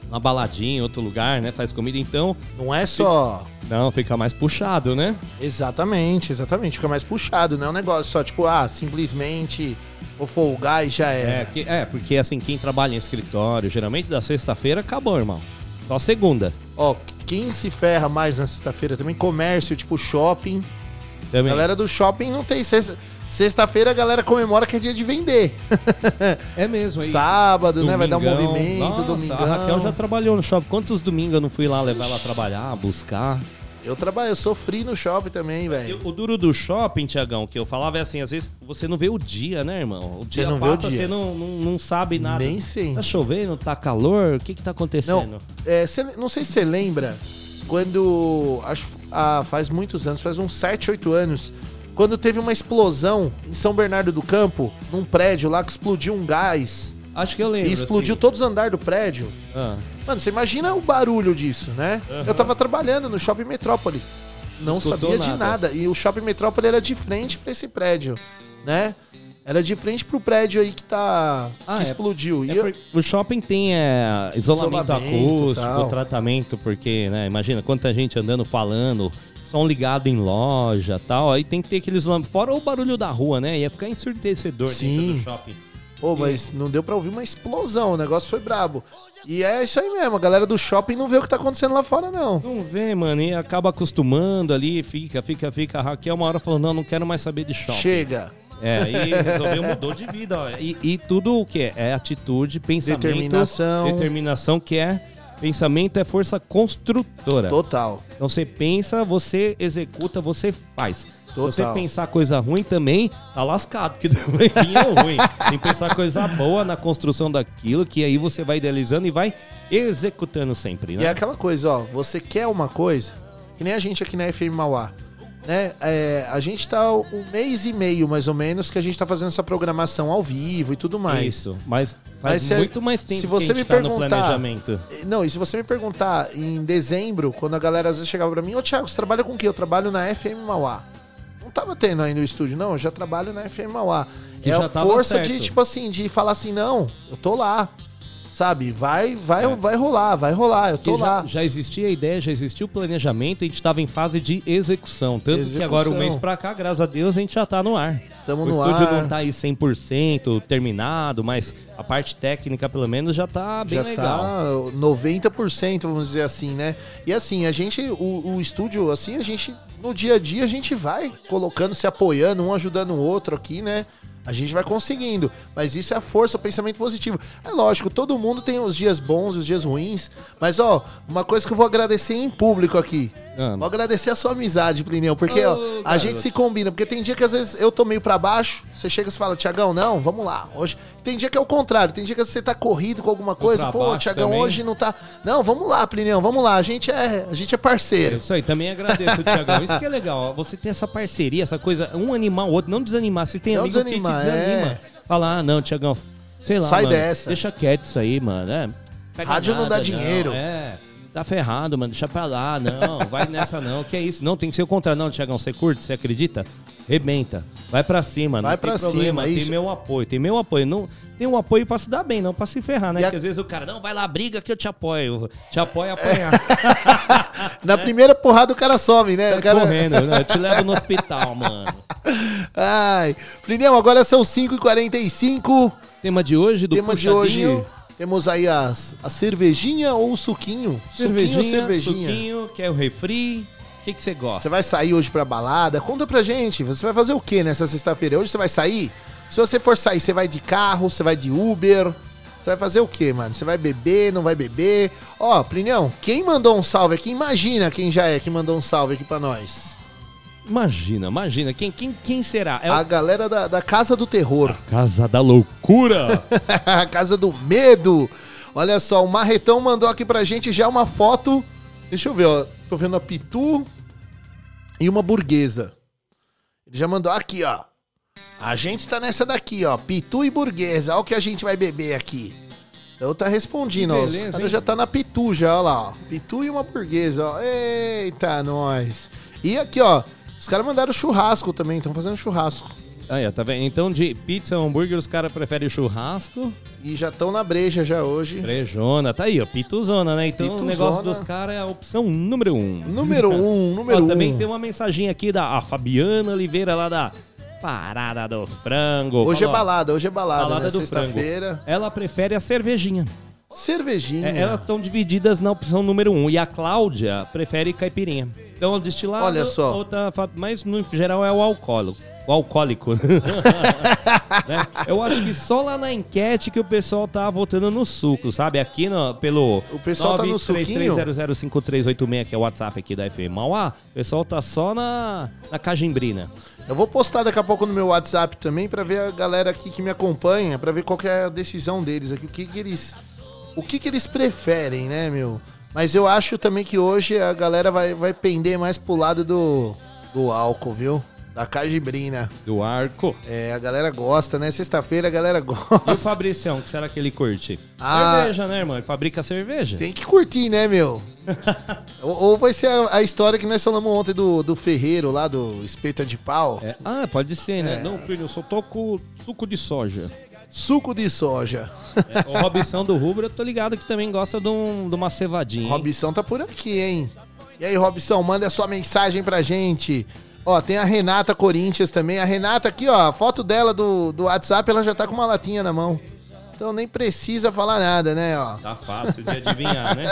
[SPEAKER 6] uma baladinha, em outro lugar, né? Faz comida, então.
[SPEAKER 5] Não é só.
[SPEAKER 6] Não, fica mais puxado, né?
[SPEAKER 5] Exatamente, exatamente. Fica mais puxado, não é um negócio só tipo, ah, simplesmente vou folgar e já
[SPEAKER 6] É,
[SPEAKER 5] era.
[SPEAKER 6] que- é, porque assim, quem trabalha em escritório, geralmente da sexta-feira acabou, irmão. Só segunda.
[SPEAKER 5] Ó, quem se ferra mais na sexta-feira também, comércio, tipo shopping.
[SPEAKER 6] Também.
[SPEAKER 5] Galera do shopping não tem sexta. Sexta-feira a galera comemora que é dia de vender.
[SPEAKER 6] é mesmo. aí.
[SPEAKER 5] Sábado, né? Vai dar um
[SPEAKER 6] Domingão.
[SPEAKER 5] movimento,
[SPEAKER 6] Nossa,
[SPEAKER 5] domingão.
[SPEAKER 6] A Raquel já trabalhou no shopping. Quantos domingos eu não fui lá levar ela a trabalhar, buscar?
[SPEAKER 5] Eu trabalho, eu sofri no shopping também, velho.
[SPEAKER 6] O duro do shopping, Tiagão, que eu falava é assim, às vezes você não vê o dia, né, irmão? O dia
[SPEAKER 5] não vê o
[SPEAKER 6] passa,
[SPEAKER 5] dia.
[SPEAKER 6] você não, não, não sabe nada.
[SPEAKER 5] Nem sei.
[SPEAKER 6] Tá chovendo, tá calor, o que que tá acontecendo?
[SPEAKER 5] Não, é, cê- não sei se você lembra, quando. Acho, ah, faz muitos anos, faz uns 7, 8 anos, quando teve uma explosão em São Bernardo do Campo, num prédio lá que explodiu um gás.
[SPEAKER 6] Acho que eu lembro.
[SPEAKER 5] E explodiu
[SPEAKER 6] assim.
[SPEAKER 5] todos os andares do prédio.
[SPEAKER 6] Ah,
[SPEAKER 5] Mano, você imagina o barulho disso, né? Eu tava trabalhando no Shopping Metrópole. Não
[SPEAKER 6] Escutou
[SPEAKER 5] sabia de
[SPEAKER 6] nada.
[SPEAKER 5] nada. E o Shopping Metrópole era de frente pra esse prédio, né? Era de frente pro prédio aí que tá.
[SPEAKER 6] Ah,
[SPEAKER 5] que
[SPEAKER 6] é-
[SPEAKER 5] explodiu. E
[SPEAKER 6] É
[SPEAKER 5] eu-
[SPEAKER 6] o shopping tem é, isolamento,
[SPEAKER 5] Isolamento,
[SPEAKER 6] acústico,
[SPEAKER 5] tal.
[SPEAKER 6] tratamento, porque, né, imagina quanta gente andando falando, som ligado em loja tal, aí tem que ter aquele isolamento. Fora o barulho da rua, né? Ia ficar ensurdecedor dentro
[SPEAKER 5] Sim.
[SPEAKER 6] do shopping.
[SPEAKER 5] Pô, mas não deu pra ouvir uma explosão, o negócio foi brabo. E é isso aí mesmo, a galera do shopping não vê o que tá acontecendo lá fora, não.
[SPEAKER 6] Não vê, mano, e acaba acostumando ali, fica, fica, fica. A Raquel uma hora falou, não, não quero mais saber de shopping.
[SPEAKER 5] Chega.
[SPEAKER 6] É, aí resolveu, mudou de vida, ó. E, e tudo o que é? É atitude, pensamento,
[SPEAKER 5] Determinação.
[SPEAKER 6] determinação que é pensamento é força construtora.
[SPEAKER 5] Total.
[SPEAKER 6] Então você pensa, você executa, você faz. Se você
[SPEAKER 5] Total.
[SPEAKER 6] pensar coisa ruim também, tá lascado, que também vinha ruim. Tem que pensar coisa boa na construção daquilo, que aí você vai idealizando e vai executando sempre,
[SPEAKER 5] E
[SPEAKER 6] né?
[SPEAKER 5] é aquela coisa, ó, você quer uma coisa, que nem a gente aqui na FM Mauá, né? É, a gente tá um mês e meio, mais ou menos, que a gente tá fazendo essa programação ao vivo e tudo mais.
[SPEAKER 6] Isso, mas faz
[SPEAKER 5] Mas
[SPEAKER 6] muito mais tempo
[SPEAKER 5] se você
[SPEAKER 6] que a
[SPEAKER 5] me
[SPEAKER 6] gente tá no
[SPEAKER 5] perguntar-
[SPEAKER 6] planejamento.
[SPEAKER 5] Não, e se você me perguntar em dezembro, quando a galera às vezes chegava pra mim, ô Thiago, você trabalha com o quê? Eu trabalho na FM Mauá. Não tava tendo ainda o estúdio, não, eu já trabalho na FM Mauá.
[SPEAKER 6] Que
[SPEAKER 5] é a força
[SPEAKER 6] certo.
[SPEAKER 5] de, tipo assim, de falar assim, não, eu tô lá. Sabe? Vai, vai, vai rolar, vai rolar, eu tô
[SPEAKER 6] É. Porque
[SPEAKER 5] lá.
[SPEAKER 6] já, já existia a ideia, já existia o planejamento, a gente estava em fase de execução. Tanto que
[SPEAKER 5] Execução.
[SPEAKER 6] agora, um mês pra cá, graças a Deus, a gente já tá no ar.
[SPEAKER 5] Tamo
[SPEAKER 6] o
[SPEAKER 5] no
[SPEAKER 6] estúdio
[SPEAKER 5] ar.
[SPEAKER 6] não tá aí 100% terminado, mas a parte técnica, pelo menos, já tá bem
[SPEAKER 5] já
[SPEAKER 6] legal.
[SPEAKER 5] tá 90%, vamos dizer assim, né? E assim, a gente, o, o estúdio, assim, a gente, no dia a dia, a gente vai colocando, se apoiando, um ajudando o outro aqui, né? A gente vai conseguindo, mas isso é a força, o pensamento positivo. É lógico, todo mundo tem os dias bons, os dias ruins, mas ó, uma coisa que eu vou agradecer em público aqui.
[SPEAKER 6] Ah.
[SPEAKER 5] Vou agradecer a sua amizade, Plineu, porque ó, a gente se combina, porque tem dia que às vezes eu tô meio pra baixo, você chega e fala, Tiagão, não, vamos lá, hoje. Tem dia que é o contrário, tem dia que você tá corrido com alguma coisa, pô, Tiagão, hoje não tá. Não, vamos lá, Plineu, vamos lá, a gente é, a gente é parceiro.
[SPEAKER 6] Isso aí, também agradeço, Tiagão. Isso que é legal, ó, você ter essa parceria, essa coisa, um animar o outro, não desanimar. Se tem
[SPEAKER 5] Não
[SPEAKER 6] amigo
[SPEAKER 5] desanimar,
[SPEAKER 6] que te desanima,
[SPEAKER 5] é.
[SPEAKER 6] falar, ah, não, Tiagão, sei lá,
[SPEAKER 5] Sai
[SPEAKER 6] mano,
[SPEAKER 5] dessa.
[SPEAKER 6] deixa quieto isso aí, mano. É, pega
[SPEAKER 5] Rádio não dá dinheiro.
[SPEAKER 6] é, tá ferrado, mano, deixa pra lá, não, vai nessa não, que é isso. Não, tem que ser o contrário, não, Tiagão, você curte, você acredita? Rebenta, vai pra cima,
[SPEAKER 5] Vai
[SPEAKER 6] não tem
[SPEAKER 5] pra
[SPEAKER 6] problema,
[SPEAKER 5] cima,
[SPEAKER 6] tem
[SPEAKER 5] isso.
[SPEAKER 6] meu apoio, tem meu apoio. Não, tem um apoio pra se dar bem, não pra se ferrar, né?
[SPEAKER 5] E a-
[SPEAKER 6] Porque às vezes o cara, não, vai lá, briga que eu te apoio, te apoio a apanhar.
[SPEAKER 5] Na primeira porrada o cara some, né? O
[SPEAKER 6] Sai
[SPEAKER 5] cara...
[SPEAKER 6] correndo, né? Eu te levo no hospital, mano.
[SPEAKER 5] Ai, Plineu, agora são 5h45.
[SPEAKER 6] Tema de hoje do
[SPEAKER 5] Tema de
[SPEAKER 6] puxadinho,
[SPEAKER 5] hoje, temos aí as, a cervejinha ou o suquinho?
[SPEAKER 6] cervejinha,
[SPEAKER 5] suquinho ou cervejinha?
[SPEAKER 6] suquinho, quer o refri, o que que você gosta?
[SPEAKER 5] Você vai sair hoje pra balada? Conta pra gente, você vai fazer o que nessa sexta-feira? Hoje você vai sair? Se você for sair, você vai de carro, você vai de Uber? Você vai fazer o que, mano? Você vai beber, não vai beber? Ó, Plinião, quem mandou um salve aqui, imagina quem já é que mandou um salve aqui pra nós.
[SPEAKER 6] Imagina, imagina, quem, quem, quem será? É
[SPEAKER 5] A
[SPEAKER 6] o
[SPEAKER 5] galera da, da Casa do Terror.
[SPEAKER 6] Casa da Loucura.
[SPEAKER 5] a Casa do Medo. Olha só, o Marretão mandou aqui pra gente já uma foto Deixa eu ver, ó. Tô vendo a Pitu e uma burguesa. Ele já mandou aqui, ó. A gente tá nessa daqui, ó. Pitu e burguesa. Olha o que a gente vai beber aqui. Então tá respondendo, ó. Os
[SPEAKER 6] beleza,
[SPEAKER 5] caras já tá na Pitu já, ó lá, ó. Pitu e uma burguesa, ó. Eita, nós. E aqui, ó. Os caras mandaram churrasco também, estão fazendo churrasco.
[SPEAKER 6] Aí, ó, tá vendo? Então, de pizza, hambúrguer, os caras preferem churrasco.
[SPEAKER 5] E já estão na breja já hoje.
[SPEAKER 6] Brejona, tá aí, ó, pituzona, né? Então o
[SPEAKER 5] Pituzona.
[SPEAKER 6] negócio dos caras é a opção número um.
[SPEAKER 5] Número um, número
[SPEAKER 6] Ó,
[SPEAKER 5] um.
[SPEAKER 6] também tem uma mensagem aqui da Fabiana Oliveira lá da Parada do Frango.
[SPEAKER 5] Hoje é
[SPEAKER 6] Falou, ó,
[SPEAKER 5] balada, hoje é balada,
[SPEAKER 6] Balada
[SPEAKER 5] né? Sexta-feira.
[SPEAKER 6] Ela prefere a cervejinha.
[SPEAKER 5] Cervejinha.
[SPEAKER 6] É, elas estão divididas na opção número um. E a Cláudia prefere caipirinha. Então, o destilado.
[SPEAKER 5] Olha só.
[SPEAKER 6] Outra, mas no geral é o alcoólico. O alcoólico. Né? Eu acho que só lá na enquete que o pessoal tá votando no suco, sabe? Aqui no, pelo.
[SPEAKER 5] O pessoal tá no suquinho?
[SPEAKER 6] 933005386, que é o WhatsApp aqui da FM Mauá. O pessoal tá só na, na cajimbrina.
[SPEAKER 5] Eu vou postar daqui a pouco no meu WhatsApp também pra ver a galera aqui que me acompanha, pra ver qual que é a decisão deles aqui, o que que eles o que que eles preferem, né, meu? Mas eu acho também que hoje a galera vai, vai pender mais pro lado do do álcool, viu? Da cajibrina.
[SPEAKER 6] Do arco.
[SPEAKER 5] É, a galera gosta, né? Sexta-feira a galera
[SPEAKER 6] E o
[SPEAKER 5] gosta.
[SPEAKER 6] Fabricião, o que será que ele curte?
[SPEAKER 5] Ah.
[SPEAKER 6] Cerveja, né, irmão? Ele fabrica cerveja.
[SPEAKER 5] Tem que curtir, né, meu? ou, ou vai ser a, a história que nós falamos ontem do, do Ferreiro lá, do Espeta de Pau.
[SPEAKER 6] É, Ah, pode ser, né?
[SPEAKER 5] É.
[SPEAKER 6] Não, Plínio, eu só tô com suco de soja.
[SPEAKER 5] Suco de soja.
[SPEAKER 6] É, o Robson do Rubro, eu tô ligado que também gosta de, um- de uma cevadinha. hein?
[SPEAKER 5] Robson tá por aqui, hein? E aí, Robson, manda a sua mensagem pra gente. Ó, tem a Renata Corinthians também. A Renata aqui, ó, a foto dela do, do WhatsApp, ela já tá com uma latinha na mão. Então nem precisa falar nada, né, ó.
[SPEAKER 6] Tá fácil de adivinhar, né?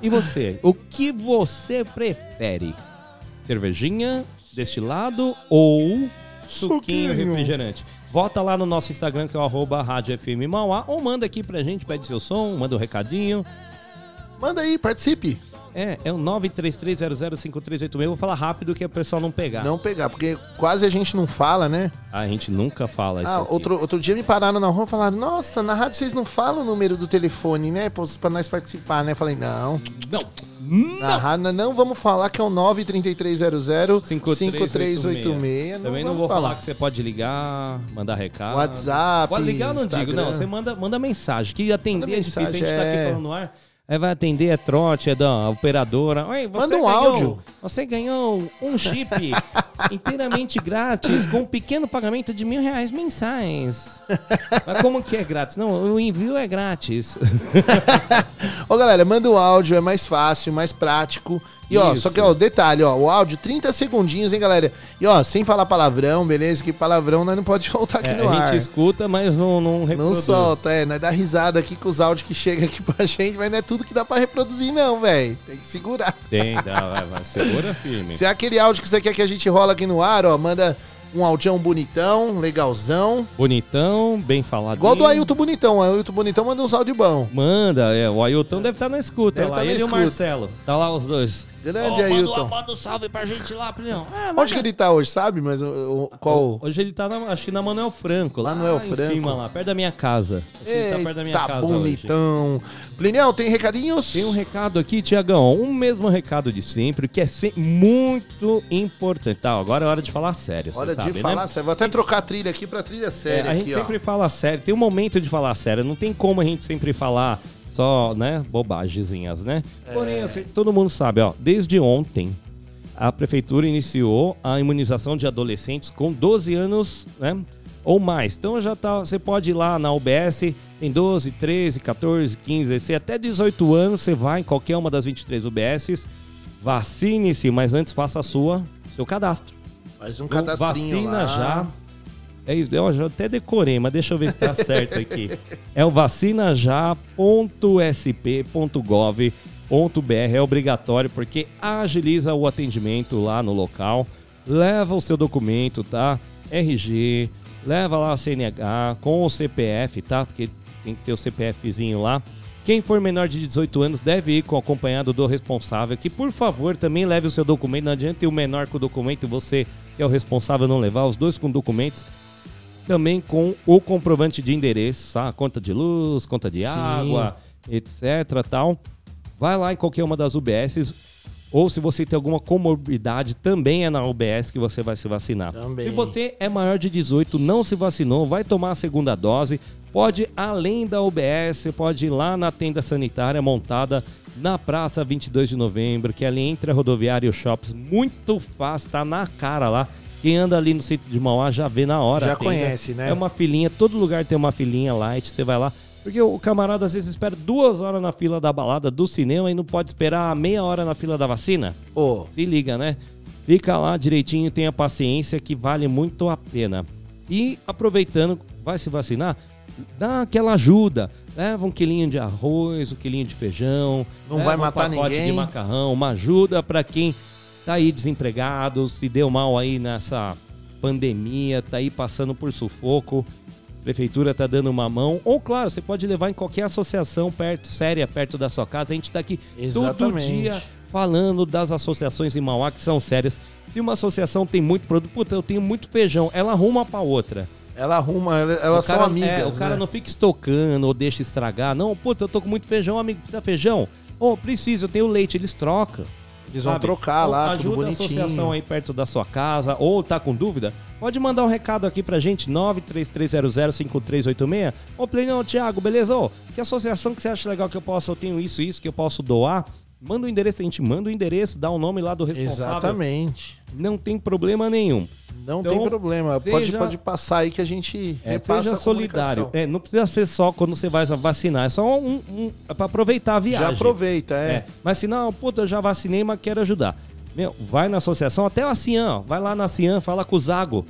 [SPEAKER 6] E você? O que você prefere? Cervejinha, destilado ou suquinho,
[SPEAKER 5] Suquinho.
[SPEAKER 6] refrigerante? Volta lá no nosso Instagram, que é o arroba Rádio FM Mauá, ou manda aqui pra gente, pede seu som, manda um recadinho.
[SPEAKER 5] Manda aí, participe.
[SPEAKER 6] É, é o 933005386. Eu vou falar rápido que o pessoal não pegar.
[SPEAKER 5] Não pegar, porque quase a gente não fala, né?
[SPEAKER 6] Ah, a gente nunca fala isso
[SPEAKER 5] Ah,
[SPEAKER 6] aqui.
[SPEAKER 5] outro, outro dia me pararam na rua e falaram: Nossa, na rádio vocês não falam o número do telefone, né? Pra nós participar, né? Falei: Não.
[SPEAKER 6] Não.
[SPEAKER 5] Na rádio não vamos falar que é o 93300
[SPEAKER 6] 5386.
[SPEAKER 5] 5386.
[SPEAKER 6] Também não vou falar. que você pode ligar, mandar recado.
[SPEAKER 5] WhatsApp,
[SPEAKER 6] Pode ligar, eu não digo.
[SPEAKER 5] Instagram.
[SPEAKER 6] Não, você manda, manda mensagem. Que atender
[SPEAKER 5] Manda
[SPEAKER 6] é difícil. A gente
[SPEAKER 5] mensagem,
[SPEAKER 6] tá aqui
[SPEAKER 5] é.
[SPEAKER 6] falando no ar. Aí vai atender, é trote, é da operadora. Oi, você
[SPEAKER 5] Manda um
[SPEAKER 6] ganhou,
[SPEAKER 5] áudio.
[SPEAKER 6] Você ganhou um chip inteiramente grátis com um pequeno pagamento de mil reais mensais. Mas como que é grátis? Não, o envio é grátis.
[SPEAKER 5] Ô galera, manda um áudio, é mais fácil, mais prático. E ó,
[SPEAKER 6] Isso.
[SPEAKER 5] só que ó, detalhe, ó, o áudio 30 segundinhos, hein, galera? E ó, sem falar palavrão, beleza? Que palavrão nós não pode soltar aqui
[SPEAKER 6] É,
[SPEAKER 5] no
[SPEAKER 6] a
[SPEAKER 5] ar.
[SPEAKER 6] gente escuta, mas não, não
[SPEAKER 5] Não
[SPEAKER 6] reproduz.
[SPEAKER 5] solta, é, nós dá risada aqui com os áudios que chegam aqui pra gente, mas não é tudo que dá pra reproduzir não, velho. Tem que segurar.
[SPEAKER 6] Tem, dá, vai, vai, segura firme.
[SPEAKER 5] Se é aquele áudio que você quer que a gente rola aqui no ar, ó, manda um audião bonitão, legalzão.
[SPEAKER 6] Bonitão, bem falado.
[SPEAKER 5] Igual do Ailton Bonitão. O Ailton Bonitão manda uns áudios bons.
[SPEAKER 6] Manda, é, o Ailton deve estar na escuta
[SPEAKER 5] Deve
[SPEAKER 6] lá.
[SPEAKER 5] tá na
[SPEAKER 6] ele e o
[SPEAKER 5] escuta.
[SPEAKER 6] Marcelo. Tá lá os dois.
[SPEAKER 5] Grande Ailton.
[SPEAKER 6] Manda um salve pra gente lá, Plínio.
[SPEAKER 5] Onde que ele tá hoje, sabe? Mas o, o- qual...
[SPEAKER 6] Hoje ele tá, na, acho que na Manuel Franco. Lá,
[SPEAKER 5] Manuel
[SPEAKER 6] em
[SPEAKER 5] Franco.
[SPEAKER 6] cima, lá, perto da minha casa. Acho tá perto da minha
[SPEAKER 5] Eita,
[SPEAKER 6] casa hoje.
[SPEAKER 5] bonitão. Plinião, tem recadinhos?
[SPEAKER 6] Tem um recado aqui, Tiagão. Um mesmo recado de sempre, que é se- muito importante. Tá, agora é hora de falar sério,
[SPEAKER 5] Hora
[SPEAKER 6] sabe,
[SPEAKER 5] de
[SPEAKER 6] né?
[SPEAKER 5] falar sério. Vou até trocar a trilha aqui pra trilha
[SPEAKER 6] É,
[SPEAKER 5] séria
[SPEAKER 6] a
[SPEAKER 5] aqui,
[SPEAKER 6] gente
[SPEAKER 5] ó.
[SPEAKER 6] sempre fala sério, tem um momento de falar sério, não tem como a gente sempre falar só, né, bobagemzinhas, né? Porém, assim, todo mundo sabe, ó, desde ontem a prefeitura iniciou a imunização de adolescentes com 12 anos, né, ou mais. Então já tá, você pode ir lá na UBS, tem 12, 13, 14, 15, 16, até 18 anos, você vai em qualquer uma das 23 UBSs, vacine-se, mas antes faça a sua, seu cadastro.
[SPEAKER 5] Faz um
[SPEAKER 6] Então,
[SPEAKER 5] cadastrinho
[SPEAKER 6] vacina
[SPEAKER 5] lá.
[SPEAKER 6] já. É isso, eu já até decorei, mas deixa eu ver se tá certo aqui. É o vacinajá.sp.gov.br, é obrigatório porque agiliza o atendimento lá no local. Leva o seu documento, tá? RG, leva lá a CNH com o CPF, tá? Porque tem que ter o CPFzinho lá. Quem for menor de 18 anos deve ir com acompanhado do responsável, que por favor também leve o seu documento. Não adianta ir o menor com o documento e você, que é o responsável, não levar, os dois com documentos. Também com o comprovante de endereço, tá? conta de luz, conta de
[SPEAKER 5] Sim.
[SPEAKER 6] água, etc. tal. vai lá em qualquer uma das UBSs. Ou se você tem alguma comorbidade, também é na UBS que você vai se vacinar.
[SPEAKER 5] Também.
[SPEAKER 6] Se você é maior de 18, não se vacinou, vai tomar a segunda dose, pode ir além da UBS, pode ir lá na tenda sanitária montada na Praça 22 de Novembro, que é ali entre a rodoviária e os shops, muito fácil, tá na cara lá. Quem anda ali no centro de Mauá já vê na hora.
[SPEAKER 5] Já
[SPEAKER 6] tenda.
[SPEAKER 5] conhece, né?
[SPEAKER 6] É uma filinha, todo lugar tem uma filinha light, você vai lá. Porque o camarada às vezes espera duas horas na fila da balada, do cinema e não pode esperar meia hora na fila da vacina.
[SPEAKER 5] Ô,
[SPEAKER 6] Se liga, né? Fica lá direitinho, tenha paciência que vale muito a pena. E aproveitando, vai se vacinar? Dá aquela ajuda. Leva um quilinho de arroz, um quilinho de feijão.
[SPEAKER 5] Não vai matar
[SPEAKER 6] um pacote
[SPEAKER 5] ninguém.
[SPEAKER 6] de macarrão, uma ajuda para quem tá aí desempregado, se deu mal aí nessa pandemia, tá aí passando por sufoco. Prefeitura tá dando uma mão. Ou, claro, você pode levar em qualquer associação perto, séria, perto da sua casa. A gente tá aqui todo
[SPEAKER 5] Exatamente.
[SPEAKER 6] dia falando das associações em Mauá que são sérias. Se uma associação tem muito produto, puta, eu tenho muito feijão, ela arruma pra outra.
[SPEAKER 5] ela arruma, ela- elas
[SPEAKER 6] o
[SPEAKER 5] são
[SPEAKER 6] cara,
[SPEAKER 5] amigas.
[SPEAKER 6] é, o cara
[SPEAKER 5] né?
[SPEAKER 6] não fica estocando ou deixa estragar. Não, puta, eu tô com muito feijão, amigo, precisa feijão? Ô, preciso, eu tenho leite, eles trocam.
[SPEAKER 5] Eles vão
[SPEAKER 6] sabe?
[SPEAKER 5] trocar
[SPEAKER 6] Ou
[SPEAKER 5] lá,
[SPEAKER 6] ajuda
[SPEAKER 5] tudo
[SPEAKER 6] a associação
[SPEAKER 5] bonitinho.
[SPEAKER 6] aí perto da sua casa, ou tá com dúvida, pode mandar um recado aqui pra gente, 933005386. Ô, Plínio, Thiago, beleza? Ô, que associação que você acha legal que eu posso, eu tenho isso, isso, que eu posso doar? Manda o endereço, a gente manda o endereço, dá o nome lá do responsável.
[SPEAKER 5] Exatamente.
[SPEAKER 6] Não tem problema nenhum.
[SPEAKER 5] Não
[SPEAKER 6] Então,
[SPEAKER 5] tem problema. Pode,
[SPEAKER 6] seja-
[SPEAKER 5] pode passar aí que a gente
[SPEAKER 6] É, seja solidário. É, não precisa ser só quando você vai vacinar, é só um, um é pra aproveitar a viagem.
[SPEAKER 5] Já aproveita, é.
[SPEAKER 6] É. Mas se não, puta, eu já vacinei, mas quero ajudar. Meu, vai na associação, até a Cian, ó, vai lá na Cian, fala com o Zago.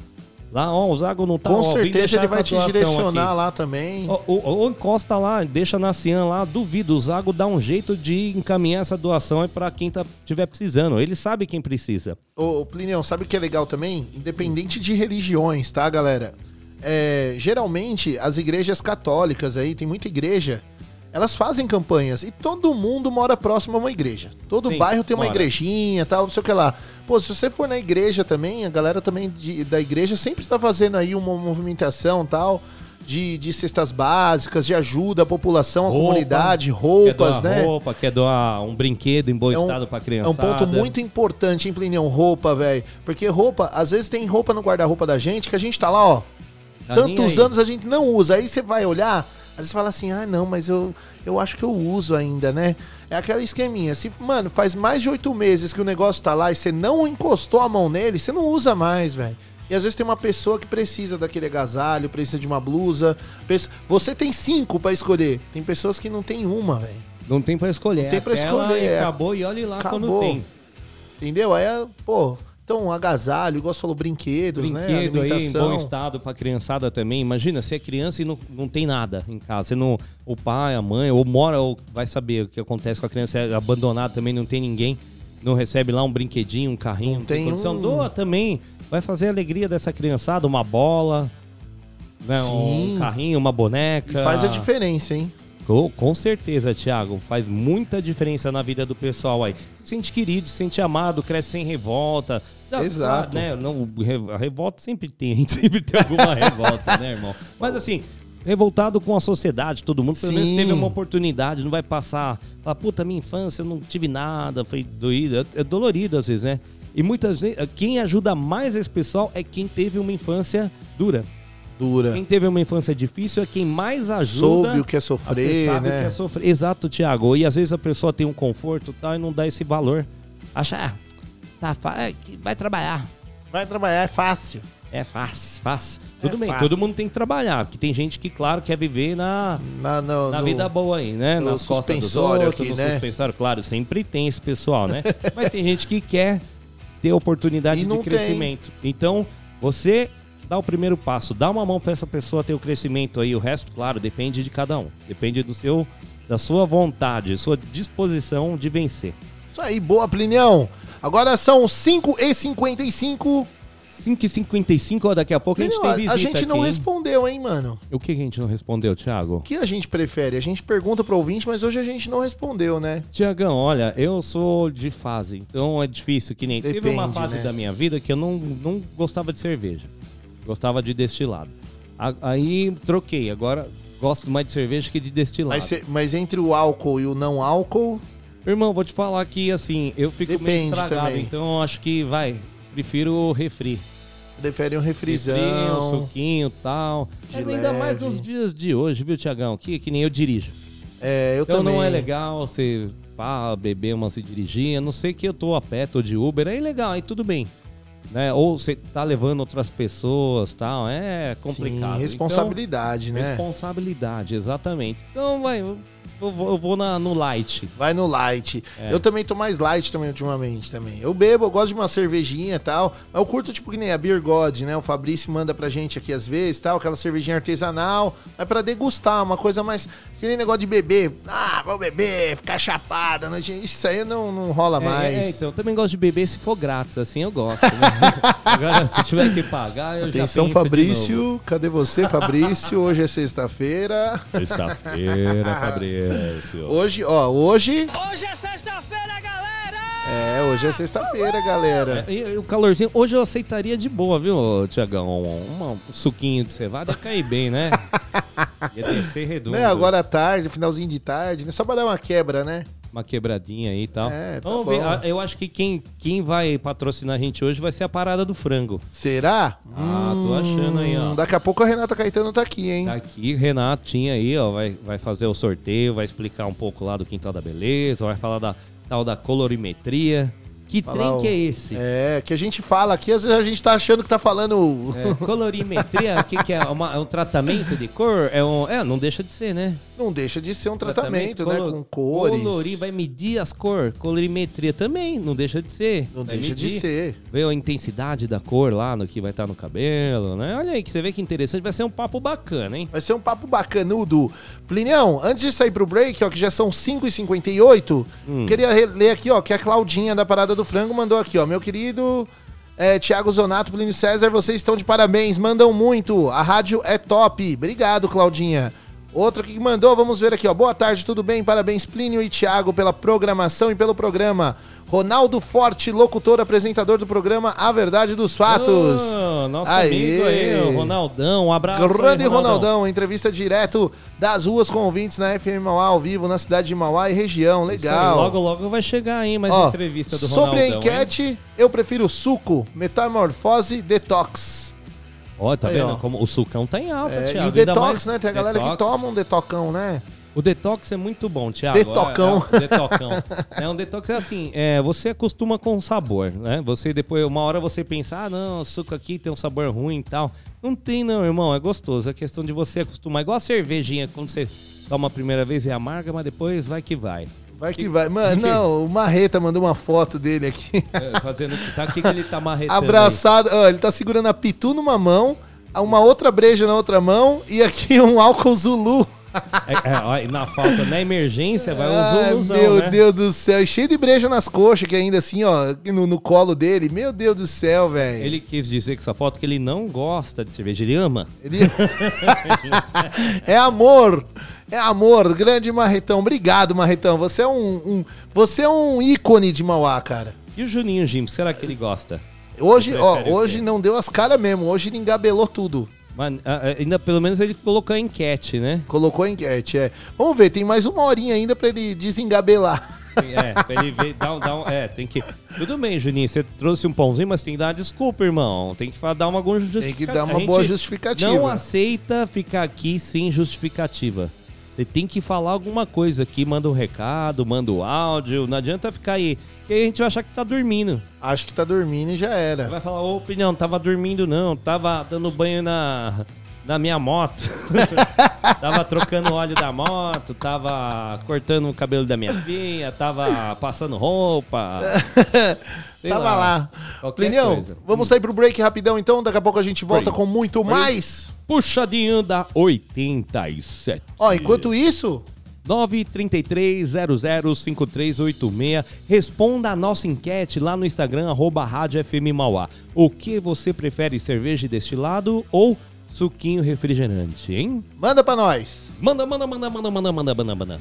[SPEAKER 6] Lá, ó, o Zago não tá
[SPEAKER 5] Com
[SPEAKER 6] ó,
[SPEAKER 5] certeza ele vai te direcionar
[SPEAKER 6] aqui.
[SPEAKER 5] lá também.
[SPEAKER 6] Ou, ou- ou encosta lá, deixa na Cian lá, duvido. O Zago dá um jeito de encaminhar essa doação aí pra quem tá, tiver precisando. Ele sabe quem precisa.
[SPEAKER 5] Ô, ô, Plinião, sabe o que é legal também? Independente de religiões, tá, galera? É, geralmente, as igrejas católicas aí, tem muita igreja, elas fazem campanhas e todo mundo mora próximo a uma igreja. Todo
[SPEAKER 6] Sim,
[SPEAKER 5] bairro tem uma
[SPEAKER 6] mora.
[SPEAKER 5] igrejinha tal, não sei o que lá. Pô, se você for na igreja também, a galera também de- da igreja sempre está fazendo aí uma movimentação tal. De, de cestas básicas, de ajuda à população, à
[SPEAKER 6] Roupa,
[SPEAKER 5] comunidade,
[SPEAKER 6] quer
[SPEAKER 5] roupas,
[SPEAKER 6] doar
[SPEAKER 5] né?
[SPEAKER 6] roupa, quer doar um brinquedo em bom
[SPEAKER 5] É um-
[SPEAKER 6] estado pra
[SPEAKER 5] É
[SPEAKER 6] criança.
[SPEAKER 5] um ponto muito importante, hein, Plinião? Roupa, velho. Porque roupa, às vezes tem roupa no guarda-roupa da gente que a gente tá lá, ó.
[SPEAKER 6] Tá
[SPEAKER 5] tantos anos a gente não usa. Aí você vai olhar, às vezes fala assim, ah, não, mas eu, eu acho que eu uso ainda, né? É aquela esqueminha. Se, mano, faz mais de oito meses que o negócio tá lá e você não encostou a mão nele, você não usa mais, velho. E às vezes tem uma pessoa que precisa daquele agasalho, precisa de uma blusa. Você tem cinco pra escolher. Tem pessoas que não tem uma, velho.
[SPEAKER 6] Não tem pra escolher.
[SPEAKER 5] Não tem pra
[SPEAKER 6] Aquela
[SPEAKER 5] escolher, é.
[SPEAKER 6] Acabou e olhe lá quando
[SPEAKER 5] Acabou.
[SPEAKER 6] tem.
[SPEAKER 5] Entendeu? Aí, é, pô, então agasalho, igual você falou, brinquedos, né?
[SPEAKER 6] Brinquedo aí em bom estado pra criançada também. Imagina, se é criança e não, não tem nada em casa. Você não, o pai, a mãe, ou mora, ou vai saber o que acontece com a criança, é abandonada também, não tem ninguém. Não recebe lá um brinquedinho, um carrinho,
[SPEAKER 5] Não
[SPEAKER 6] tem, condição.
[SPEAKER 5] um-
[SPEAKER 6] Doa também. Vai fazer a alegria dessa criançada, uma bola, né, um carrinho, uma
[SPEAKER 5] E
[SPEAKER 6] boneca.
[SPEAKER 5] faz a diferença, hein?
[SPEAKER 6] Com, com certeza, Thiago. Faz muita diferença na vida do pessoal aí. Se sente querido, se sente amado, cresce sem revolta.
[SPEAKER 5] Exato.
[SPEAKER 6] Né? Não, a revolta sempre tem, a gente sempre tem alguma revolta, né, irmão? Mas assim, revoltado com a sociedade, todo mundo, pelo menos
[SPEAKER 5] Sim.
[SPEAKER 6] teve uma oportunidade, não vai passar. Fala, puta, minha infância eu não tive nada, foi doído. É dolorido às vezes, né? E muitas vezes, quem ajuda mais esse pessoal é quem teve uma infância dura.
[SPEAKER 5] Dura.
[SPEAKER 6] Quem teve uma infância difícil é quem mais ajuda.
[SPEAKER 5] Soube o que é sofrer,
[SPEAKER 6] sabem
[SPEAKER 5] né?
[SPEAKER 6] o que é sofrer. Exato, Thiago. E às vezes a pessoa tem um conforto e tal, e não dá esse valor. Acha, ah, tá, é, que vai trabalhar.
[SPEAKER 5] Vai trabalhar, é fácil.
[SPEAKER 6] É fácil, fácil. Tudo bem,
[SPEAKER 5] fácil.
[SPEAKER 6] todo mundo tem que trabalhar. Porque tem gente que, claro, quer viver na,
[SPEAKER 5] Na, no,
[SPEAKER 6] na
[SPEAKER 5] no-
[SPEAKER 6] vida boa aí, né?
[SPEAKER 5] no
[SPEAKER 6] Nas costas dos outros,
[SPEAKER 5] aqui,
[SPEAKER 6] no
[SPEAKER 5] né?
[SPEAKER 6] suspensório. Claro, sempre tem esse pessoal, né? Mas tem gente que quer ter oportunidade
[SPEAKER 5] E
[SPEAKER 6] de
[SPEAKER 5] não tem.
[SPEAKER 6] crescimento. Então, você dá o primeiro passo, dá uma mão para essa pessoa ter o crescimento aí. O resto, claro, depende de cada um. Depende do seu, da sua vontade, sua disposição de vencer.
[SPEAKER 5] Isso aí, boa, Plinião. Agora são 5h55.
[SPEAKER 6] 5h55, ó, daqui a pouco a gente tem visita
[SPEAKER 5] a gente não
[SPEAKER 6] aqui, hein?
[SPEAKER 5] respondeu, hein, mano?
[SPEAKER 6] O que a gente não respondeu, Thiago?
[SPEAKER 5] O que a gente prefere? A gente pergunta pro ouvinte, mas hoje a gente não respondeu, né?
[SPEAKER 6] Tiagão, olha, eu sou de fase, então é difícil que nem. Teve uma
[SPEAKER 5] Depende,
[SPEAKER 6] fase
[SPEAKER 5] né?
[SPEAKER 6] da minha vida que eu não, não gostava de cerveja. Gostava de destilado. Aí troquei, agora gosto mais de cerveja que de destilado.
[SPEAKER 5] Mas, cê- mas entre o álcool e o não álcool,
[SPEAKER 6] Irmão, vou te falar que assim, eu fico meio
[SPEAKER 5] Depende
[SPEAKER 6] estragado,
[SPEAKER 5] também.
[SPEAKER 6] então acho que vai. Prefiro o refri.
[SPEAKER 5] Prefere um
[SPEAKER 6] Refri, um
[SPEAKER 5] refrizão.
[SPEAKER 6] suquinho e tal.
[SPEAKER 5] De
[SPEAKER 6] Ainda mais
[SPEAKER 5] leve.
[SPEAKER 6] nos dias de hoje, viu, Tiagão? Que, que nem eu dirijo.
[SPEAKER 5] É, eu
[SPEAKER 6] então
[SPEAKER 5] também.
[SPEAKER 6] não é legal você pá, beber uma se dirigir, a não sei que eu tô a pé, tô de Uber, aí legal, aí tudo bem. Né? Ou você tá levando outras pessoas tal, é complicado.
[SPEAKER 5] Sim, responsabilidade,
[SPEAKER 6] Então,
[SPEAKER 5] né?
[SPEAKER 6] Responsabilidade, exatamente. Então vai, eu vou, eu vou na, no light.
[SPEAKER 5] Vai no light.
[SPEAKER 6] É.
[SPEAKER 5] Eu também tô mais light também ultimamente também. Eu bebo, eu gosto de uma cervejinha e tal. Mas eu curto tipo que nem a Beer God, né? O Fabrício manda pra gente aqui às vezes, tal, aquela cervejinha artesanal, mas pra degustar, uma coisa mais que nem negócio de beber. Ah, vou beber, ficar chapada, né? gente? Isso aí não, não rola
[SPEAKER 6] É,
[SPEAKER 5] mais.
[SPEAKER 6] é, então, eu também gosto de beber se for grátis, assim eu gosto. né? Agora, se tiver que pagar, eu
[SPEAKER 5] Atenção,
[SPEAKER 6] já penso de novo.
[SPEAKER 5] Fabrício. Cadê você, Fabrício? Hoje é sexta-feira.
[SPEAKER 6] Sexta-feira, Fabrício.
[SPEAKER 5] Hoje, ó, hoje.
[SPEAKER 4] Hoje é sexta-feira, galera!
[SPEAKER 5] É, hoje é sexta-feira, galera.
[SPEAKER 6] É, E, e o calorzinho, hoje eu aceitaria de boa, viu, Tiagão? Um, um- um suquinho de cevada ia cair bem, né? Ia descer redondo.
[SPEAKER 5] Né, agora à tarde, finalzinho de tarde, né? Só pra dar uma quebra, né?
[SPEAKER 6] Uma quebradinha aí e tal.
[SPEAKER 5] É, tá
[SPEAKER 6] Vamos
[SPEAKER 5] bom.
[SPEAKER 6] ver. ah, Eu acho que quem, quem vai patrocinar a gente hoje vai ser a parada do frango.
[SPEAKER 5] Será?
[SPEAKER 6] Ah, tô achando aí, ó.
[SPEAKER 5] Hum, Daqui a pouco a Renata Caetano tá aqui, hein?
[SPEAKER 6] Tá aqui, Renatinho aí, ó, vai, vai fazer o sorteio, vai explicar um pouco lá do Quintal da Beleza, vai falar da tal da colorimetria. Que trem que é esse?
[SPEAKER 5] É, que a gente fala aqui, às vezes a gente tá achando que tá falando.
[SPEAKER 6] É, colorimetria, o que, que é? Uma- é um tratamento de cor? É, um, é, não deixa de ser, né?
[SPEAKER 5] Não deixa de ser um tratamento, né?
[SPEAKER 6] colo-
[SPEAKER 5] Com cores.
[SPEAKER 6] Colorir, vai medir as cores. Colorimetria também, não deixa de ser.
[SPEAKER 5] Não
[SPEAKER 6] Vai
[SPEAKER 5] deixa de
[SPEAKER 6] medir.
[SPEAKER 5] ser.
[SPEAKER 6] Ver a intensidade da cor lá no que vai estar no cabelo, né? Olha aí, que você vê que interessante. Vai ser um papo bacana, hein?
[SPEAKER 5] Vai ser um papo bacanudo. Plinião, antes de sair pro break, ó, que já são 5h58,
[SPEAKER 6] Hum.
[SPEAKER 5] queria ler aqui, ó, que a Claudinha da Parada do Frango mandou aqui, ó. Meu querido é, Tiago Zonato, Plínio César, vocês estão de parabéns, mandam muito. A rádio é top. Obrigado, Claudinha. Outro que mandou, vamos ver aqui, ó. Boa tarde, tudo bem? Parabéns, Plínio e Thiago, pela programação e pelo programa. Ronaldo Forte, locutor, apresentador do programa A Verdade dos Fatos.
[SPEAKER 6] Ô, nosso
[SPEAKER 5] Aê.
[SPEAKER 6] amigo aí, Ronaldão. Um abraço. aí,
[SPEAKER 5] Grande Ronaldão, entrevista direto das ruas com ouvintes na FM Mauá, ao vivo, na cidade de Mauá e região.
[SPEAKER 6] Isso aí,
[SPEAKER 5] Legal.
[SPEAKER 6] logo, logo vai chegar aí mais
[SPEAKER 5] Ó,
[SPEAKER 6] entrevista do
[SPEAKER 5] sobre
[SPEAKER 6] Ronaldão.
[SPEAKER 5] a enquete, eu prefiro suco, metamorfose, detox.
[SPEAKER 6] Ó, tá
[SPEAKER 5] Aí,
[SPEAKER 6] vendo
[SPEAKER 5] ó.
[SPEAKER 6] como o sucão tá em alta,
[SPEAKER 5] É, e
[SPEAKER 6] Thiago.
[SPEAKER 5] o
[SPEAKER 6] Ainda
[SPEAKER 5] detox,
[SPEAKER 6] mais-
[SPEAKER 5] né? Tem a galera que
[SPEAKER 6] Detox.
[SPEAKER 5] toma um detocão, né?
[SPEAKER 6] O detox é muito bom, Thiago.
[SPEAKER 5] Detocão.
[SPEAKER 6] É, é detocão. é um detox é assim, é, você acostuma com o sabor, né? Você depois, uma hora você pensa, ah, não, o suco aqui tem um sabor ruim e tal. Não tem não, irmão, é gostoso. É questão de você acostumar. Igual a cervejinha, quando você toma a primeira vez é amarga, mas depois vai que vai.
[SPEAKER 5] Vai que vai. Mano, não, o Marreta mandou uma foto dele aqui.
[SPEAKER 6] É, fazendo, tá, o que, que ele tá marretando?
[SPEAKER 5] Abraçado. Ó, ele tá segurando a pitu numa mão, uma outra breja na outra mão e aqui um álcool Zulu.
[SPEAKER 6] É, é, na falta, na emergência, vai
[SPEAKER 5] Ai,
[SPEAKER 6] o Zuluzão,
[SPEAKER 5] meu
[SPEAKER 6] né?
[SPEAKER 5] Deus do céu. E cheio de breja nas coxas, que ainda assim, ó, no, no colo dele. Meu Deus do céu, velho.
[SPEAKER 6] Ele quis dizer com essa foto que ele não gosta de cerveja, ele ama.
[SPEAKER 5] Ele- é amor. É amor. Grande Marretão. Obrigado, Marretão. Você é um, um- você é um ícone de Mauá, cara.
[SPEAKER 6] E o Juninho Jim, será que ele gosta?
[SPEAKER 5] Hoje, ó, hoje não deu as caras mesmo. Hoje ele engabelou tudo.
[SPEAKER 6] Mas, ainda pelo menos ele colocou a enquete, né?
[SPEAKER 5] Colocou a enquete, é. Vamos ver, tem mais uma horinha ainda pra ele desengabelar.
[SPEAKER 6] É, pra ele ver, dar um, dar um- é, tem que... Tudo bem, Juninho, você trouxe um pãozinho, mas tem que dar uma desculpa, irmão. Tem que dar uma boa justificativa.
[SPEAKER 5] Tem que dar uma boa justificativa.
[SPEAKER 6] Não aceita ficar aqui sem justificativa. Você tem que falar alguma coisa aqui, manda um recado, manda um áudio, não adianta ficar aí. Porque aí a gente vai achar que você tá dormindo.
[SPEAKER 5] Acho que tá dormindo e já era.
[SPEAKER 6] Vai falar, ô, opinião, tava dormindo não, tava dando banho na, na minha moto. tava trocando o óleo da moto, tava cortando o cabelo da minha filha, tava passando roupa. Sei
[SPEAKER 5] Tava lá. Plinião,
[SPEAKER 6] coisa.
[SPEAKER 5] vamos sair pro break rapidão então. Daqui a pouco a gente volta
[SPEAKER 6] Break.
[SPEAKER 5] com muito
[SPEAKER 6] Break.
[SPEAKER 5] mais.
[SPEAKER 6] Puxadinho da 87.
[SPEAKER 5] Ó, enquanto isso,
[SPEAKER 6] 933005386. Responda a nossa enquete lá no Instagram, arroba Rádio FM Mauá. O que você prefere, cerveja destilado ou suquinho refrigerante, hein?
[SPEAKER 5] manda pra nós.
[SPEAKER 6] Manda, manda, manda, manda, manda, manda, manda, manda.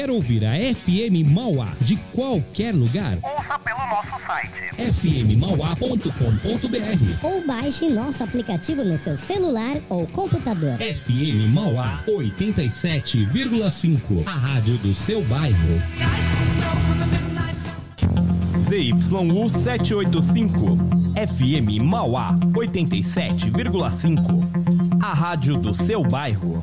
[SPEAKER 6] Quer ouvir a FM Mauá de qualquer lugar?
[SPEAKER 3] Ouça pelo nosso site
[SPEAKER 6] fmmauá.com.br
[SPEAKER 7] Ou baixe nosso aplicativo no seu celular ou computador.
[SPEAKER 6] FM Mauá 87,5. A rádio do seu bairro. ZYU 785. FM Mauá 87,5. A rádio do seu bairro.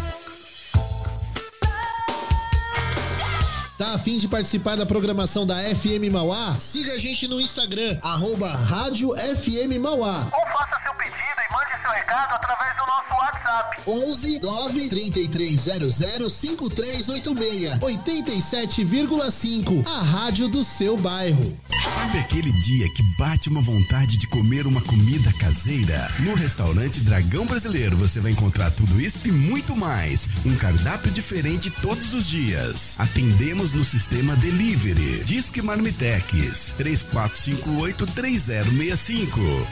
[SPEAKER 5] Tá a fim de participar da programação da FM Mauá? Siga a gente no Instagram, arroba Rádio FM Mauá.
[SPEAKER 3] Ou faça seu pedido mande seu recado através do nosso WhatsApp.
[SPEAKER 5] 11 9 3300 5386 87,5 A rádio do seu bairro.
[SPEAKER 8] Sabe aquele dia que bate uma vontade de comer uma comida caseira? No restaurante Dragão Brasileiro você vai encontrar tudo isso e muito mais. Um cardápio diferente todos os dias. Atendemos no sistema Delivery. Disque Marmitex 3458-3065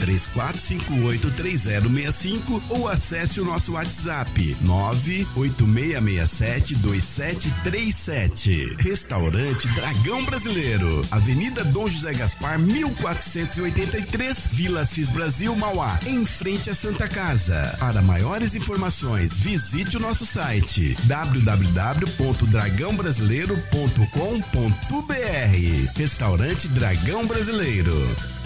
[SPEAKER 8] 3458-3065 ou acesse o nosso WhatsApp 986672737. Restaurante Dragão Brasileiro. Avenida Dom José Gaspar, 1483, Vila Cis Brasil, Mauá, em frente à Santa Casa. Para maiores informações, visite o nosso site www.dragãobrasileiro.com.br. Restaurante Dragão Brasileiro.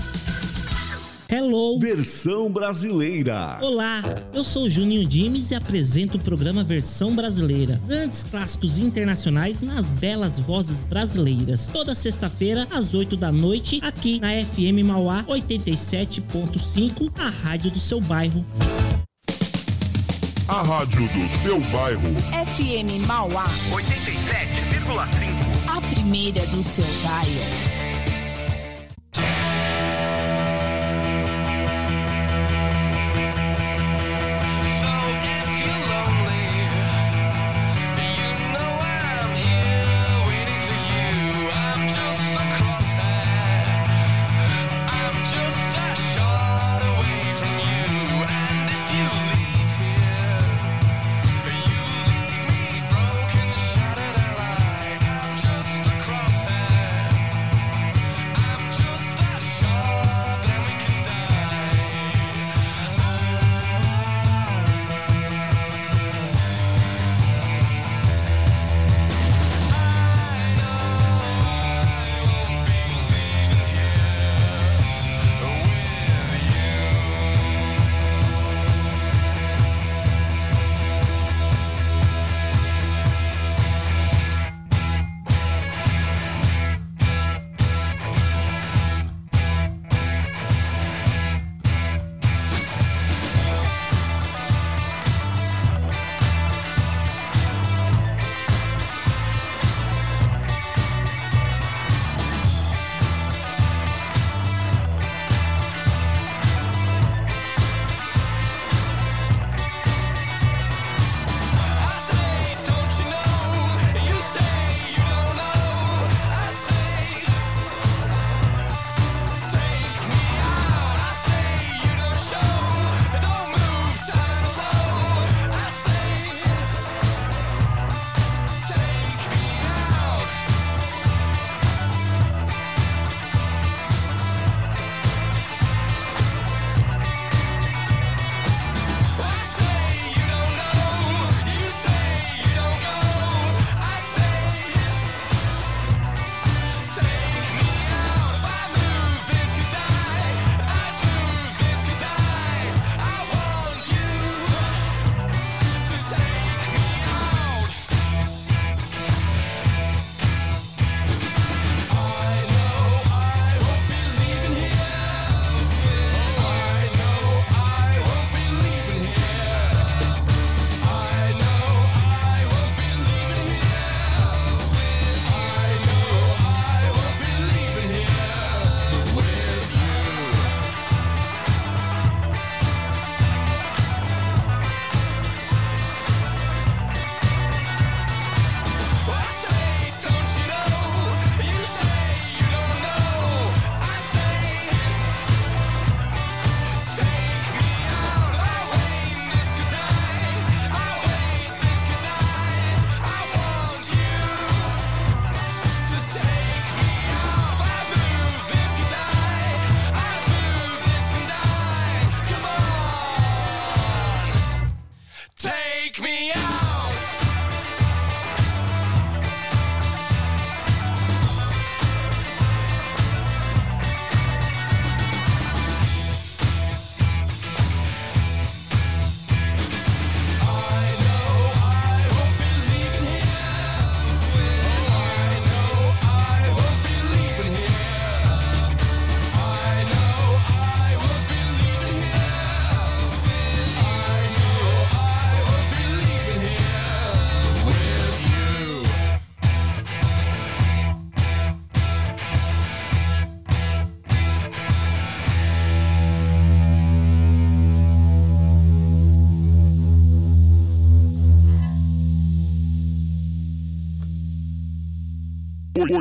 [SPEAKER 9] Hello!
[SPEAKER 10] Versão brasileira.
[SPEAKER 9] Olá, eu sou o Juninho Dimes e apresento o programa Versão Brasileira. Grandes clássicos internacionais nas belas vozes brasileiras. Toda sexta-feira, às 8 da noite, aqui na FM Mauá 87.5, a rádio do seu bairro.
[SPEAKER 11] A rádio do seu bairro.
[SPEAKER 12] FM Mauá
[SPEAKER 3] 87,5.
[SPEAKER 12] A primeira do seu bairro.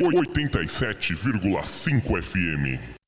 [SPEAKER 1] 87,5 FM.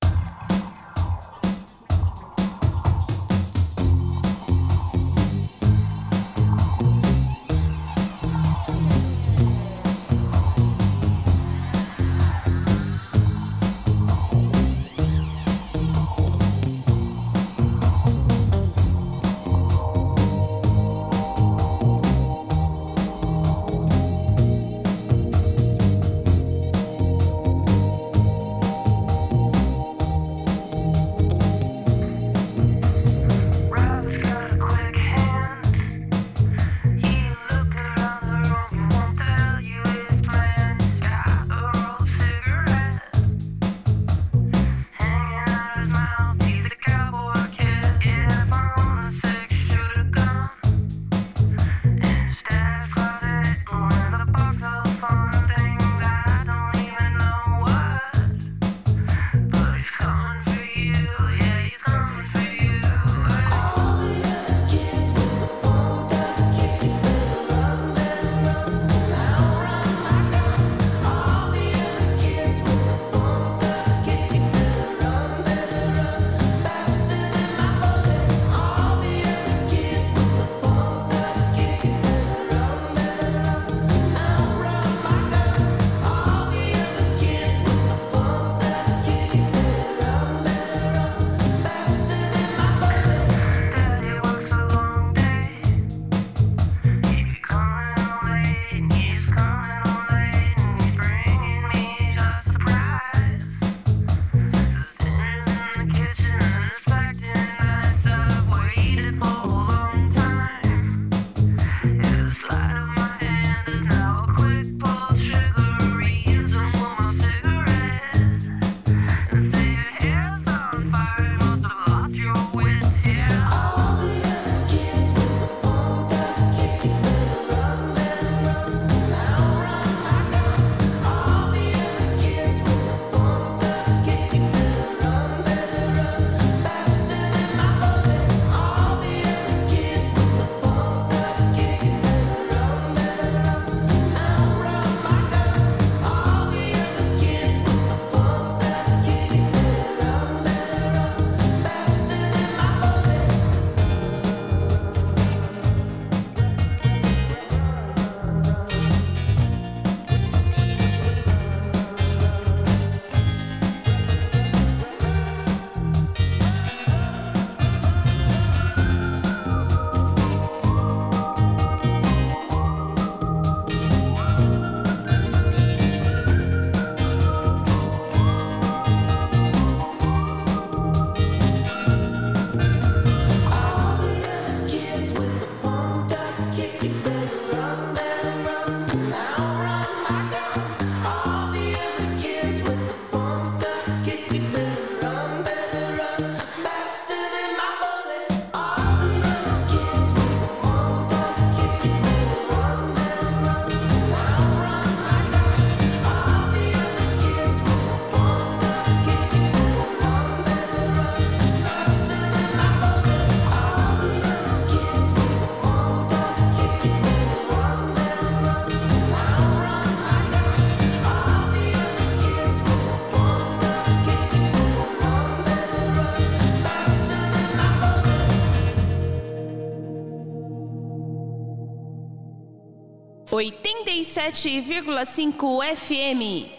[SPEAKER 12] Oitenta e sete vírgula cinco FM.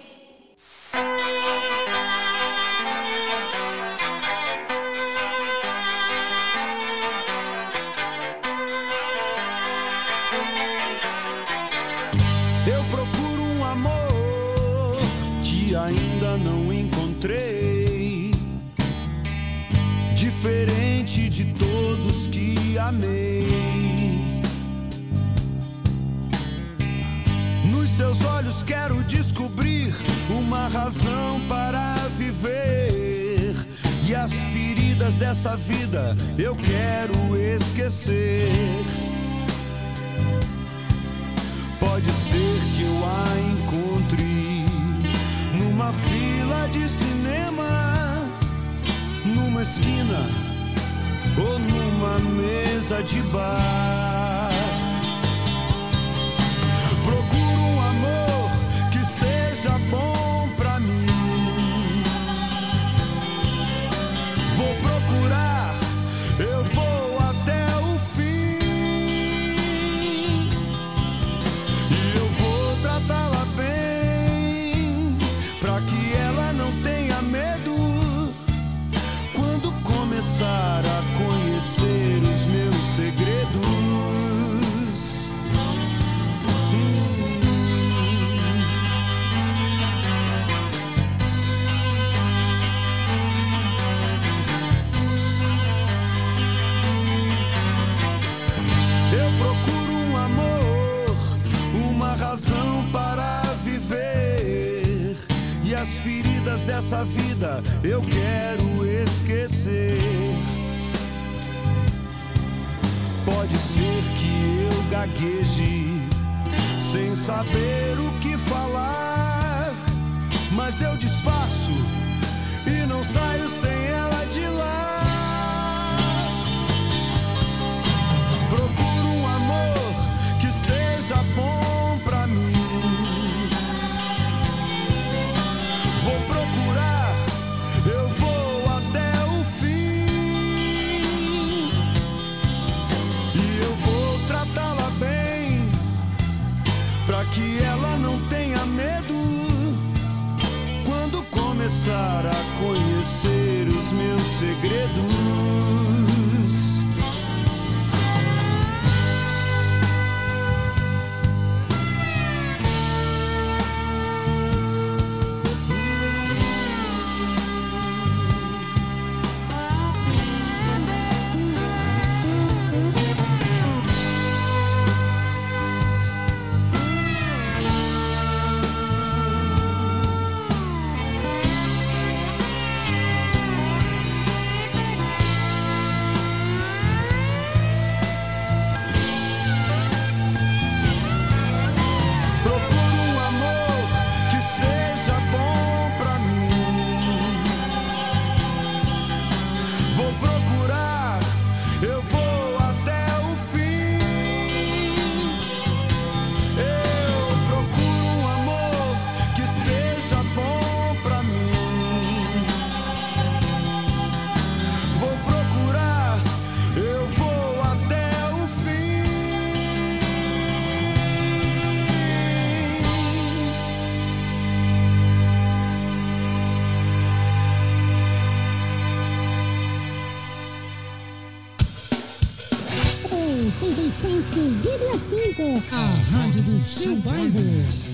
[SPEAKER 13] dessa vida eu quero esquecer. Pode ser que eu
[SPEAKER 14] gagueje sem saber o que falar, mas eu
[SPEAKER 12] disse segredo. seu bairro.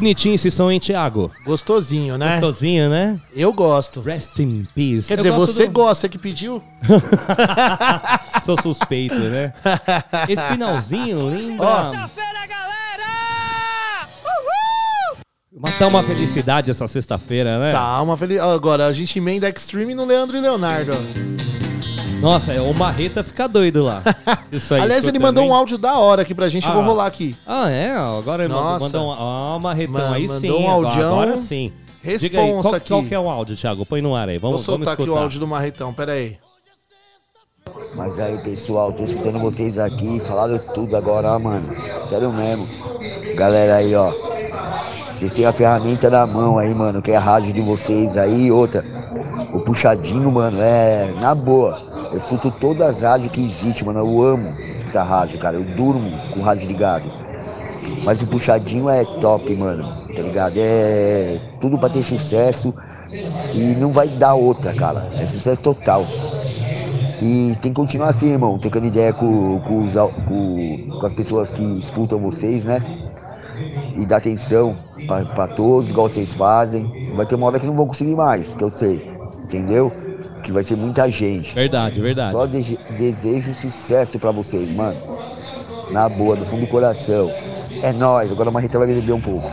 [SPEAKER 6] Bonitinho esse som, hein, Thiago?
[SPEAKER 5] Gostosinho, né?
[SPEAKER 6] Gostosinho, né?
[SPEAKER 5] Eu gosto.
[SPEAKER 6] Rest in peace.
[SPEAKER 5] Quer
[SPEAKER 6] Eu
[SPEAKER 5] dizer,
[SPEAKER 6] gosto
[SPEAKER 5] você
[SPEAKER 6] do-
[SPEAKER 5] gosta, você que pediu?
[SPEAKER 6] Sou suspeito, né? Esse finalzinho lembra...
[SPEAKER 4] Sexta-feira, galera! Uhul!
[SPEAKER 6] Mas tá uma felicidade essa sexta-feira, né?
[SPEAKER 5] Tá, uma feliz. Agora, a gente emenda Extreme no Leandro e Leonardo. ó.
[SPEAKER 6] Nossa, é, o Marreta fica doido lá. Isso aí.
[SPEAKER 5] Aliás, ele mandou um áudio da hora aqui pra gente, eu vou
[SPEAKER 6] Ah.
[SPEAKER 5] rolar aqui.
[SPEAKER 6] Ah, é? Agora ele mandou,
[SPEAKER 5] Nossa.
[SPEAKER 6] mandou um... Ah, Marretão,
[SPEAKER 5] Ma-
[SPEAKER 6] aí
[SPEAKER 5] mandou
[SPEAKER 6] sim.
[SPEAKER 5] um
[SPEAKER 6] agora-
[SPEAKER 5] audião.
[SPEAKER 6] Agora sim. Diga aí,
[SPEAKER 5] Responsa
[SPEAKER 6] qual,
[SPEAKER 5] aqui.
[SPEAKER 6] qual que é o áudio, Thiago? Põe no ar aí. Vamos,
[SPEAKER 5] Vou soltar
[SPEAKER 6] vamos
[SPEAKER 5] aqui o áudio do Marretão, pera aí.
[SPEAKER 15] Mas aí, pessoal, tô escutando vocês aqui, falaram tudo agora, ó, mano. Sério mesmo. Galera aí, ó. Vocês têm a ferramenta na mão aí, mano, que é a rádio de vocês aí. Outra, o puxadinho, mano, é na boa. Eu escuto todas as rádios que existem, mano. Eu amo escutar rádio, cara. Eu durmo com rádio ligado. Mas o puxadinho é top, mano. Tá ligado? É tudo pra ter sucesso. E não vai dar outra, cara. É sucesso total. E tem que continuar assim, irmão, trocando ideia com, com, os com- com as pessoas que escutam vocês, né? E dar atenção pra todos, igual vocês fazem. Vai ter uma hora que não vão conseguir mais, que eu sei. Entendeu? Que vai ser muita gente.
[SPEAKER 6] Verdade, verdade.
[SPEAKER 15] Só dese- desejo sucesso pra vocês, mano. Na boa, do fundo do coração. É nóis, agora a Marreta vai beber um pouco.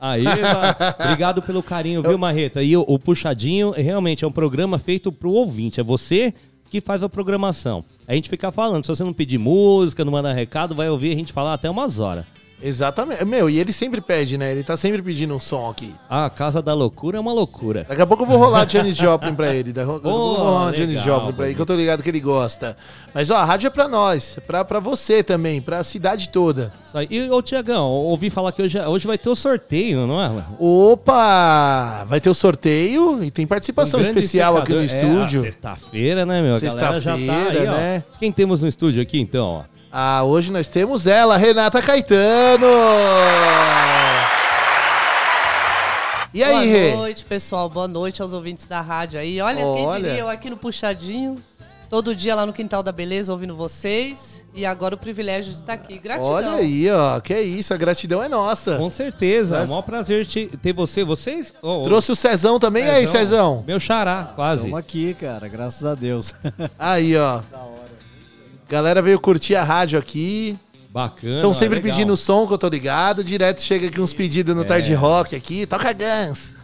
[SPEAKER 6] Aí, obrigado pelo carinho, viu, Marreta? E o, o Puxadinho realmente é um programa feito pro ouvinte. É você que faz a programação. A gente fica falando. Se você não pedir música, não mandar recado, vai ouvir a gente falar até umas horas.
[SPEAKER 5] Exatamente. Meu, e ele sempre pede, né? Ele tá sempre pedindo um som aqui.
[SPEAKER 6] A Casa da Loucura é uma loucura.
[SPEAKER 5] Daqui a pouco eu vou rolar Janis Joplin pra ele. Daqui a pouco eu vou rolar
[SPEAKER 6] legal,
[SPEAKER 5] Janis Joplin pra ele, que eu tô ligado que ele gosta. Mas, ó, a rádio é pra nós. É pra, pra você também, pra cidade toda.
[SPEAKER 6] Isso aí. E, ô, Tiagão, ouvi falar que hoje, hoje vai ter o sorteio, não é?
[SPEAKER 5] Opa! Vai ter o sorteio e tem participação
[SPEAKER 6] Um
[SPEAKER 5] especial aqui no
[SPEAKER 6] secador. É,
[SPEAKER 5] estúdio.
[SPEAKER 6] Sexta-feira, né, meu? Tá
[SPEAKER 5] Sexta-feira,
[SPEAKER 6] ó.
[SPEAKER 5] né?
[SPEAKER 6] Quem temos no estúdio aqui, então, ó?
[SPEAKER 5] Ah, hoje nós temos ela, Renata Caetano! E aí, Rê?
[SPEAKER 16] Boa noite, pessoal. Boa noite aos ouvintes da rádio aí. Olha,
[SPEAKER 5] Olha.
[SPEAKER 16] quem diria eu aqui no Puxadinho, todo dia lá no Quintal da Beleza ouvindo vocês. E agora o privilégio de estar aqui. Gratidão.
[SPEAKER 5] Olha aí, ó. Que isso, a gratidão é nossa.
[SPEAKER 6] Com certeza, é
[SPEAKER 5] Mas-
[SPEAKER 6] um maior prazer te- ter você. Vocês. ô,
[SPEAKER 5] Trouxe o Cezão também, e aí, Cezão?
[SPEAKER 6] Meu xará, quase.
[SPEAKER 17] Estamos aqui, cara, graças a Deus.
[SPEAKER 5] Aí, ó. Galera veio curtir a rádio aqui.
[SPEAKER 6] Bacana.
[SPEAKER 5] Estão sempre
[SPEAKER 6] legal.
[SPEAKER 5] pedindo som, que eu tô ligado. Direto chega aqui uns pedidos no
[SPEAKER 6] É.
[SPEAKER 5] Tarde Rock aqui. Toca Guns.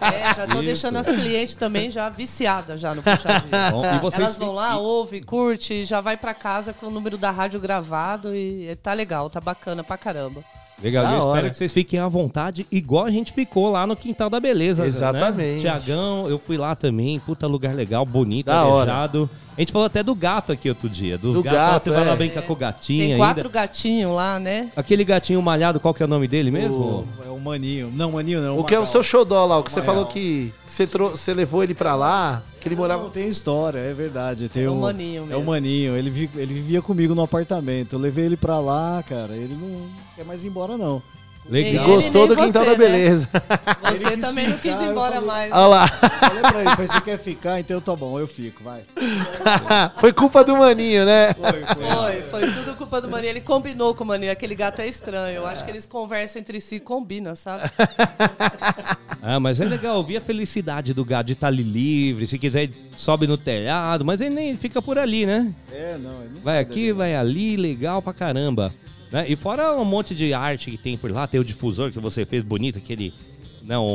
[SPEAKER 16] É, já tô
[SPEAKER 6] Isso.
[SPEAKER 16] deixando as clientes também já viciadas já no Puxadinho.
[SPEAKER 6] Bom, e vocês
[SPEAKER 16] Elas vão lá, ouve, curte, já vai pra casa com o número da rádio gravado e tá legal, tá bacana pra caramba.
[SPEAKER 6] Legal,
[SPEAKER 5] Da
[SPEAKER 6] eu
[SPEAKER 5] hora.
[SPEAKER 6] espero que vocês fiquem à vontade, igual a gente ficou lá no Quintal da Beleza.
[SPEAKER 5] Exatamente.
[SPEAKER 6] Né? Tiagão, eu fui lá também, puta lugar legal, bonito,
[SPEAKER 5] Da hora.
[SPEAKER 6] arejado. A gente falou até do gato aqui outro dia. Dos
[SPEAKER 5] Do
[SPEAKER 6] gatos,
[SPEAKER 5] gato,
[SPEAKER 6] você vai
[SPEAKER 5] é.
[SPEAKER 6] lá brincar com o gatinho
[SPEAKER 16] Tem
[SPEAKER 6] ainda.
[SPEAKER 16] quatro gatinhos lá, né?
[SPEAKER 6] Aquele gatinho malhado, qual que é o nome dele mesmo?
[SPEAKER 17] O, é o Maninho. Não, Maninho não.
[SPEAKER 5] O que é o seu xodó lá? O que você
[SPEAKER 17] Magal.
[SPEAKER 5] falou que você, trou- você levou ele pra lá, que ele morava...
[SPEAKER 17] Não, tem história, é verdade. Tem
[SPEAKER 16] É o
[SPEAKER 17] um-
[SPEAKER 16] Maninho
[SPEAKER 17] É o
[SPEAKER 16] mesmo.
[SPEAKER 17] Maninho. Ele, vi- ele vivia comigo no apartamento. Eu levei ele pra lá, cara. Ele não quer mais ir embora, não.
[SPEAKER 5] E
[SPEAKER 16] Nem
[SPEAKER 5] gostou do Quintal
[SPEAKER 16] você,
[SPEAKER 5] da
[SPEAKER 16] né?
[SPEAKER 5] Beleza.
[SPEAKER 16] Você também não quis ir embora
[SPEAKER 17] falei-
[SPEAKER 16] mais.
[SPEAKER 5] Olha lá.
[SPEAKER 17] Falei pra ele, falei, você quer ficar? Então tá bom, eu fico, vai.
[SPEAKER 5] Foi culpa do maninho, né?
[SPEAKER 16] Foi, foi tudo culpa do Maninho. Ele combinou com o Maninho. Aquele gato é estranho. Eu acho que eles conversam entre si e combinam, sabe?
[SPEAKER 6] Ah, mas é legal ouvir a felicidade do gato de estar ali livre. Se quiser, sobe no telhado, mas ele nem fica por ali, né?
[SPEAKER 17] É, não, ele não
[SPEAKER 6] Vai aqui,
[SPEAKER 17] dali.
[SPEAKER 6] vai ali, legal pra caramba. Né? E fora um monte de arte que tem por lá, tem o difusor que você fez bonito, aquele. Não,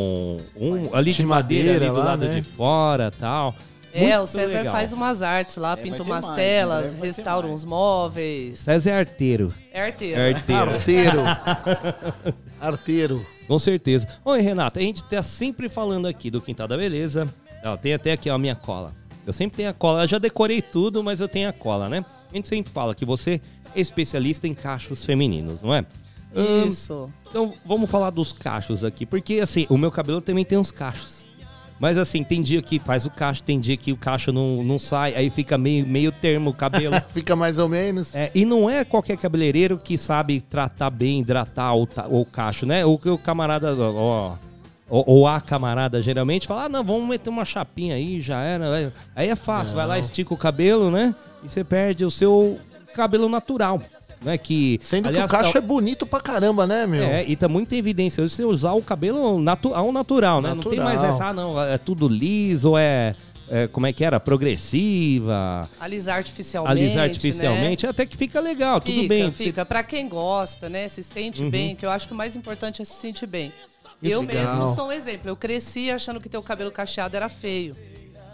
[SPEAKER 6] um, ali de
[SPEAKER 5] De
[SPEAKER 6] madeira,
[SPEAKER 5] madeira
[SPEAKER 6] ali do
[SPEAKER 5] lá,
[SPEAKER 6] lado
[SPEAKER 5] né?
[SPEAKER 6] de fora tal.
[SPEAKER 16] É,
[SPEAKER 6] Muito
[SPEAKER 16] o César
[SPEAKER 6] legal.
[SPEAKER 16] faz umas artes lá, pinta
[SPEAKER 17] ter
[SPEAKER 16] umas
[SPEAKER 17] mais,
[SPEAKER 16] telas,
[SPEAKER 17] vai ter
[SPEAKER 16] restaura uns móveis.
[SPEAKER 6] César é arteiro.
[SPEAKER 16] É arteiro.
[SPEAKER 6] É arteiro.
[SPEAKER 5] Arteiro. Arteiro.
[SPEAKER 6] Com certeza. Oi, Renata, a gente tá sempre falando aqui do Quintal da Beleza. Ó, tem até aqui ó, a minha cola. Eu sempre tenho a cola. Eu já decorei tudo, mas eu tenho a cola, né? A gente sempre fala que você é especialista em cachos femininos, não é?
[SPEAKER 16] Isso.
[SPEAKER 6] Então, vamos falar dos cachos aqui. Porque, assim, o meu cabelo também tem uns cachos. Mas, assim, tem dia que faz o cacho, tem dia que o cacho não, não sai, aí fica meio, meio termo o cabelo.
[SPEAKER 5] Fica mais ou menos.
[SPEAKER 6] É, e não é qualquer cabeleireiro que sabe tratar bem, hidratar o, o cacho, né? O que o camarada, ó, ou, ou a camarada geralmente fala, ah, não, vamos meter uma chapinha aí, já era. Aí- Aí é fácil, vai lá, estica o cabelo, né? E você perde o seu cabelo natural. Né, que,
[SPEAKER 5] Sendo
[SPEAKER 6] aliás,
[SPEAKER 5] que o cacho
[SPEAKER 6] tá-
[SPEAKER 5] é bonito pra caramba, né, meu?
[SPEAKER 6] É, e tá muito em evidência hoje você usar o cabelo natu ao natural, né? Não tem mais
[SPEAKER 5] Natural.
[SPEAKER 6] essa, ah, não, é tudo liso, é, é, como é que era? Progressiva,
[SPEAKER 16] Alisar artificialmente.
[SPEAKER 6] alisar
[SPEAKER 16] né?
[SPEAKER 6] artificialmente, até que fica legal, tudo
[SPEAKER 16] Fica,
[SPEAKER 6] bem.
[SPEAKER 16] Fica. Pra quem gosta, né? Se sente
[SPEAKER 6] Uhum.
[SPEAKER 16] bem, que eu acho que o mais importante é se sentir bem.
[SPEAKER 6] Isso.
[SPEAKER 16] eu
[SPEAKER 6] Legal.
[SPEAKER 16] mesmo sou um exemplo. Eu cresci achando que ter o cabelo cacheado era feio.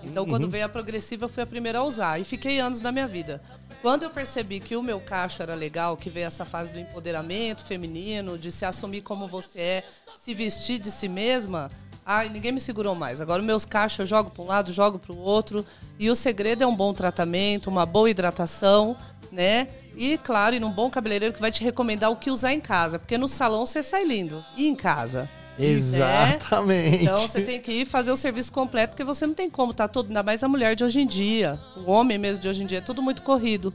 [SPEAKER 16] Então, quando
[SPEAKER 6] Uhum.
[SPEAKER 16] veio a progressiva, eu fui a primeira a usar. E fiquei anos na minha vida. Quando eu percebi que o meu cacho era legal, que veio essa fase do empoderamento feminino, de se assumir como você é, se vestir de si mesma, ai, ninguém me segurou mais. Agora, meus cachos eu jogo para um lado, jogo para o outro. E o segredo é um bom tratamento, uma boa hidratação, né? E, claro, ir num bom cabeleireiro que vai te recomendar o que usar em casa. Porque no salão você sai lindo. E em casa?
[SPEAKER 5] Exatamente.
[SPEAKER 16] Então você tem que ir fazer o serviço completo, porque você não tem como, tá todo, ainda mais a mulher de hoje em dia, o homem mesmo de hoje em dia, é tudo muito corrido.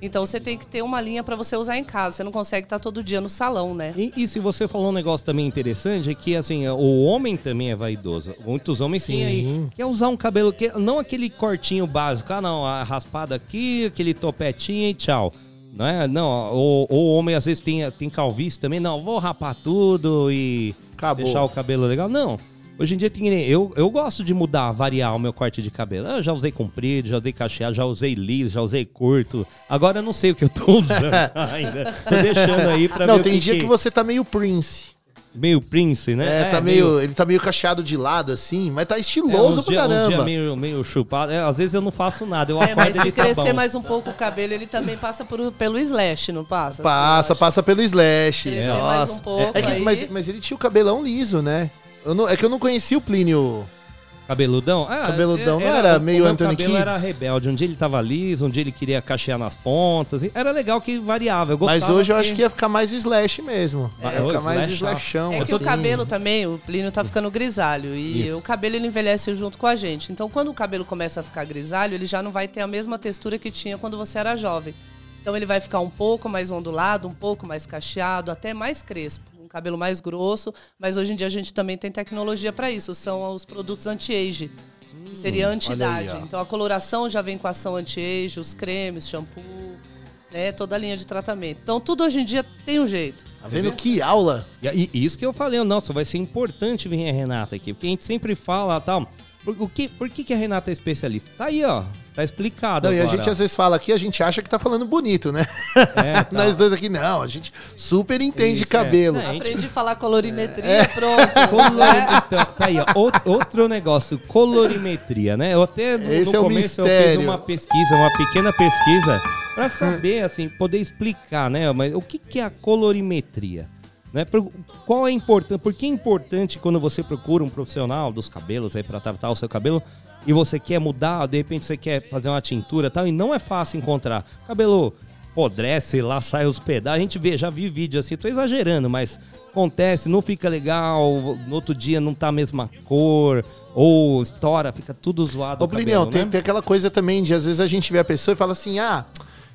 [SPEAKER 16] Então você tem que ter uma linha para você usar em casa. Você não consegue estar todo dia no salão, né?
[SPEAKER 6] E, e se você falou um negócio também interessante, é que assim, o homem também é vaidoso. Muitos homens têm aí. Quer usar um cabelo, que, não aquele cortinho básico, ah não, a raspada aqui, aquele topetinho e tchau. Não é? Não, o, o homem às vezes tem, tem calvície também, não, vou rapar tudo e
[SPEAKER 5] Acabou.
[SPEAKER 6] deixar o cabelo legal. Não. Hoje em dia tem, eu, eu gosto de mudar, variar o meu corte de cabelo. Eu já usei comprido, já usei cacheado, já usei liso, já usei curto. Agora eu não sei o que eu tô usando ainda. Tô deixando aí pra
[SPEAKER 5] Não,
[SPEAKER 6] ver o
[SPEAKER 5] tem
[SPEAKER 6] que
[SPEAKER 5] dia que...
[SPEAKER 6] que
[SPEAKER 5] você tá meio Prince.
[SPEAKER 6] Meio Prince, né?
[SPEAKER 5] É, tá meio, Ele tá meio cacheado de lado, assim, mas tá
[SPEAKER 6] É,
[SPEAKER 5] estiloso
[SPEAKER 6] uns
[SPEAKER 5] pra
[SPEAKER 6] dia,
[SPEAKER 5] caramba.
[SPEAKER 6] meio, meio chupado. É, às vezes eu não faço nada, eu
[SPEAKER 16] É, mas se
[SPEAKER 6] ele tá
[SPEAKER 16] crescer
[SPEAKER 6] bom.
[SPEAKER 16] mais um pouco o cabelo, ele também passa por- pelo slash, não passa?
[SPEAKER 5] Passa, passa pelo slash.
[SPEAKER 16] Crescer
[SPEAKER 5] Nossa.
[SPEAKER 16] mais um pouco,
[SPEAKER 5] é que-
[SPEAKER 16] aí-
[SPEAKER 5] mas, mas ele tinha o cabelão liso, né? Eu não- é que eu não conhecia o Plínio.
[SPEAKER 6] Cabeludão? Ah,
[SPEAKER 5] Cabeludão, não era meio Anthony
[SPEAKER 6] cabelo era rebelde. Um dia ele tava liso, um dia ele queria cachear nas pontas. e Era legal que variava. Eu
[SPEAKER 5] Mas hoje eu
[SPEAKER 6] que-
[SPEAKER 5] acho que ia ficar mais slash mesmo.
[SPEAKER 6] É,
[SPEAKER 5] ia ficar mais
[SPEAKER 6] slash,
[SPEAKER 5] slashão.
[SPEAKER 16] É que o
[SPEAKER 5] assim.
[SPEAKER 16] cabelo também, o Plínio tá ficando grisalho. E
[SPEAKER 5] Isso.
[SPEAKER 16] o cabelo ele envelhece junto com a gente. Então, quando o cabelo começa a ficar grisalho, ele já não vai ter a mesma textura que tinha quando você era jovem. Então, ele vai ficar um pouco mais ondulado, um pouco mais cacheado, até mais crespo. Um cabelo mais grosso. Mas hoje em dia a gente também tem tecnologia para isso. São os produtos anti-age. Que seria
[SPEAKER 5] Hum,
[SPEAKER 16] anti-idade. então, a coloração já vem com ação anti-age, os cremes, shampoo, né? Toda a linha de tratamento. Então, tudo hoje em dia tem um jeito.
[SPEAKER 5] Tá vendo que aula?
[SPEAKER 6] E, e isso que eu falei, nossa, vai ser importante vir a Renata aqui, porque a gente sempre fala tal. Por, o que, por que, que a Renata é especialista? Tá aí, ó. Tá explicado
[SPEAKER 5] Não, e a
[SPEAKER 6] agora.
[SPEAKER 5] gente às vezes fala aqui, a gente acha que tá falando bonito, né?
[SPEAKER 6] É, tá.
[SPEAKER 5] Nós dois aqui, não, a gente super entende de
[SPEAKER 6] Isso, é.
[SPEAKER 5] cabelo.
[SPEAKER 6] Não, a gente-
[SPEAKER 16] Aprendi a falar colorimetria,
[SPEAKER 5] É.
[SPEAKER 16] pronto.
[SPEAKER 6] Colori- Então, tá aí, ó. Out- Outro negócio, colorimetria, né? Eu até no,
[SPEAKER 5] Esse
[SPEAKER 6] no
[SPEAKER 5] é o
[SPEAKER 6] começo eu fiz uma pesquisa, uma pequena pesquisa, pra saber, assim, poder explicar, né? Mas o que, que é a colorimetria? Né? Por- Qual é importante? Por que é importante quando você procura um profissional dos cabelos aí para tratar o seu cabelo e você quer mudar, de repente você quer fazer uma tintura e tal, e não é fácil encontrar. Cabelo apodrece lá, sai os pedaços. A gente vê, já vi vídeo assim, tô exagerando, mas acontece, não fica legal, no outro dia não tá a mesma cor, ou estoura, fica tudo zoado.
[SPEAKER 5] Ô,
[SPEAKER 6] o cabelo,
[SPEAKER 5] Plinião,
[SPEAKER 6] né?
[SPEAKER 5] tem, tem aquela coisa também de às vezes a gente vê a pessoa e fala assim: ah,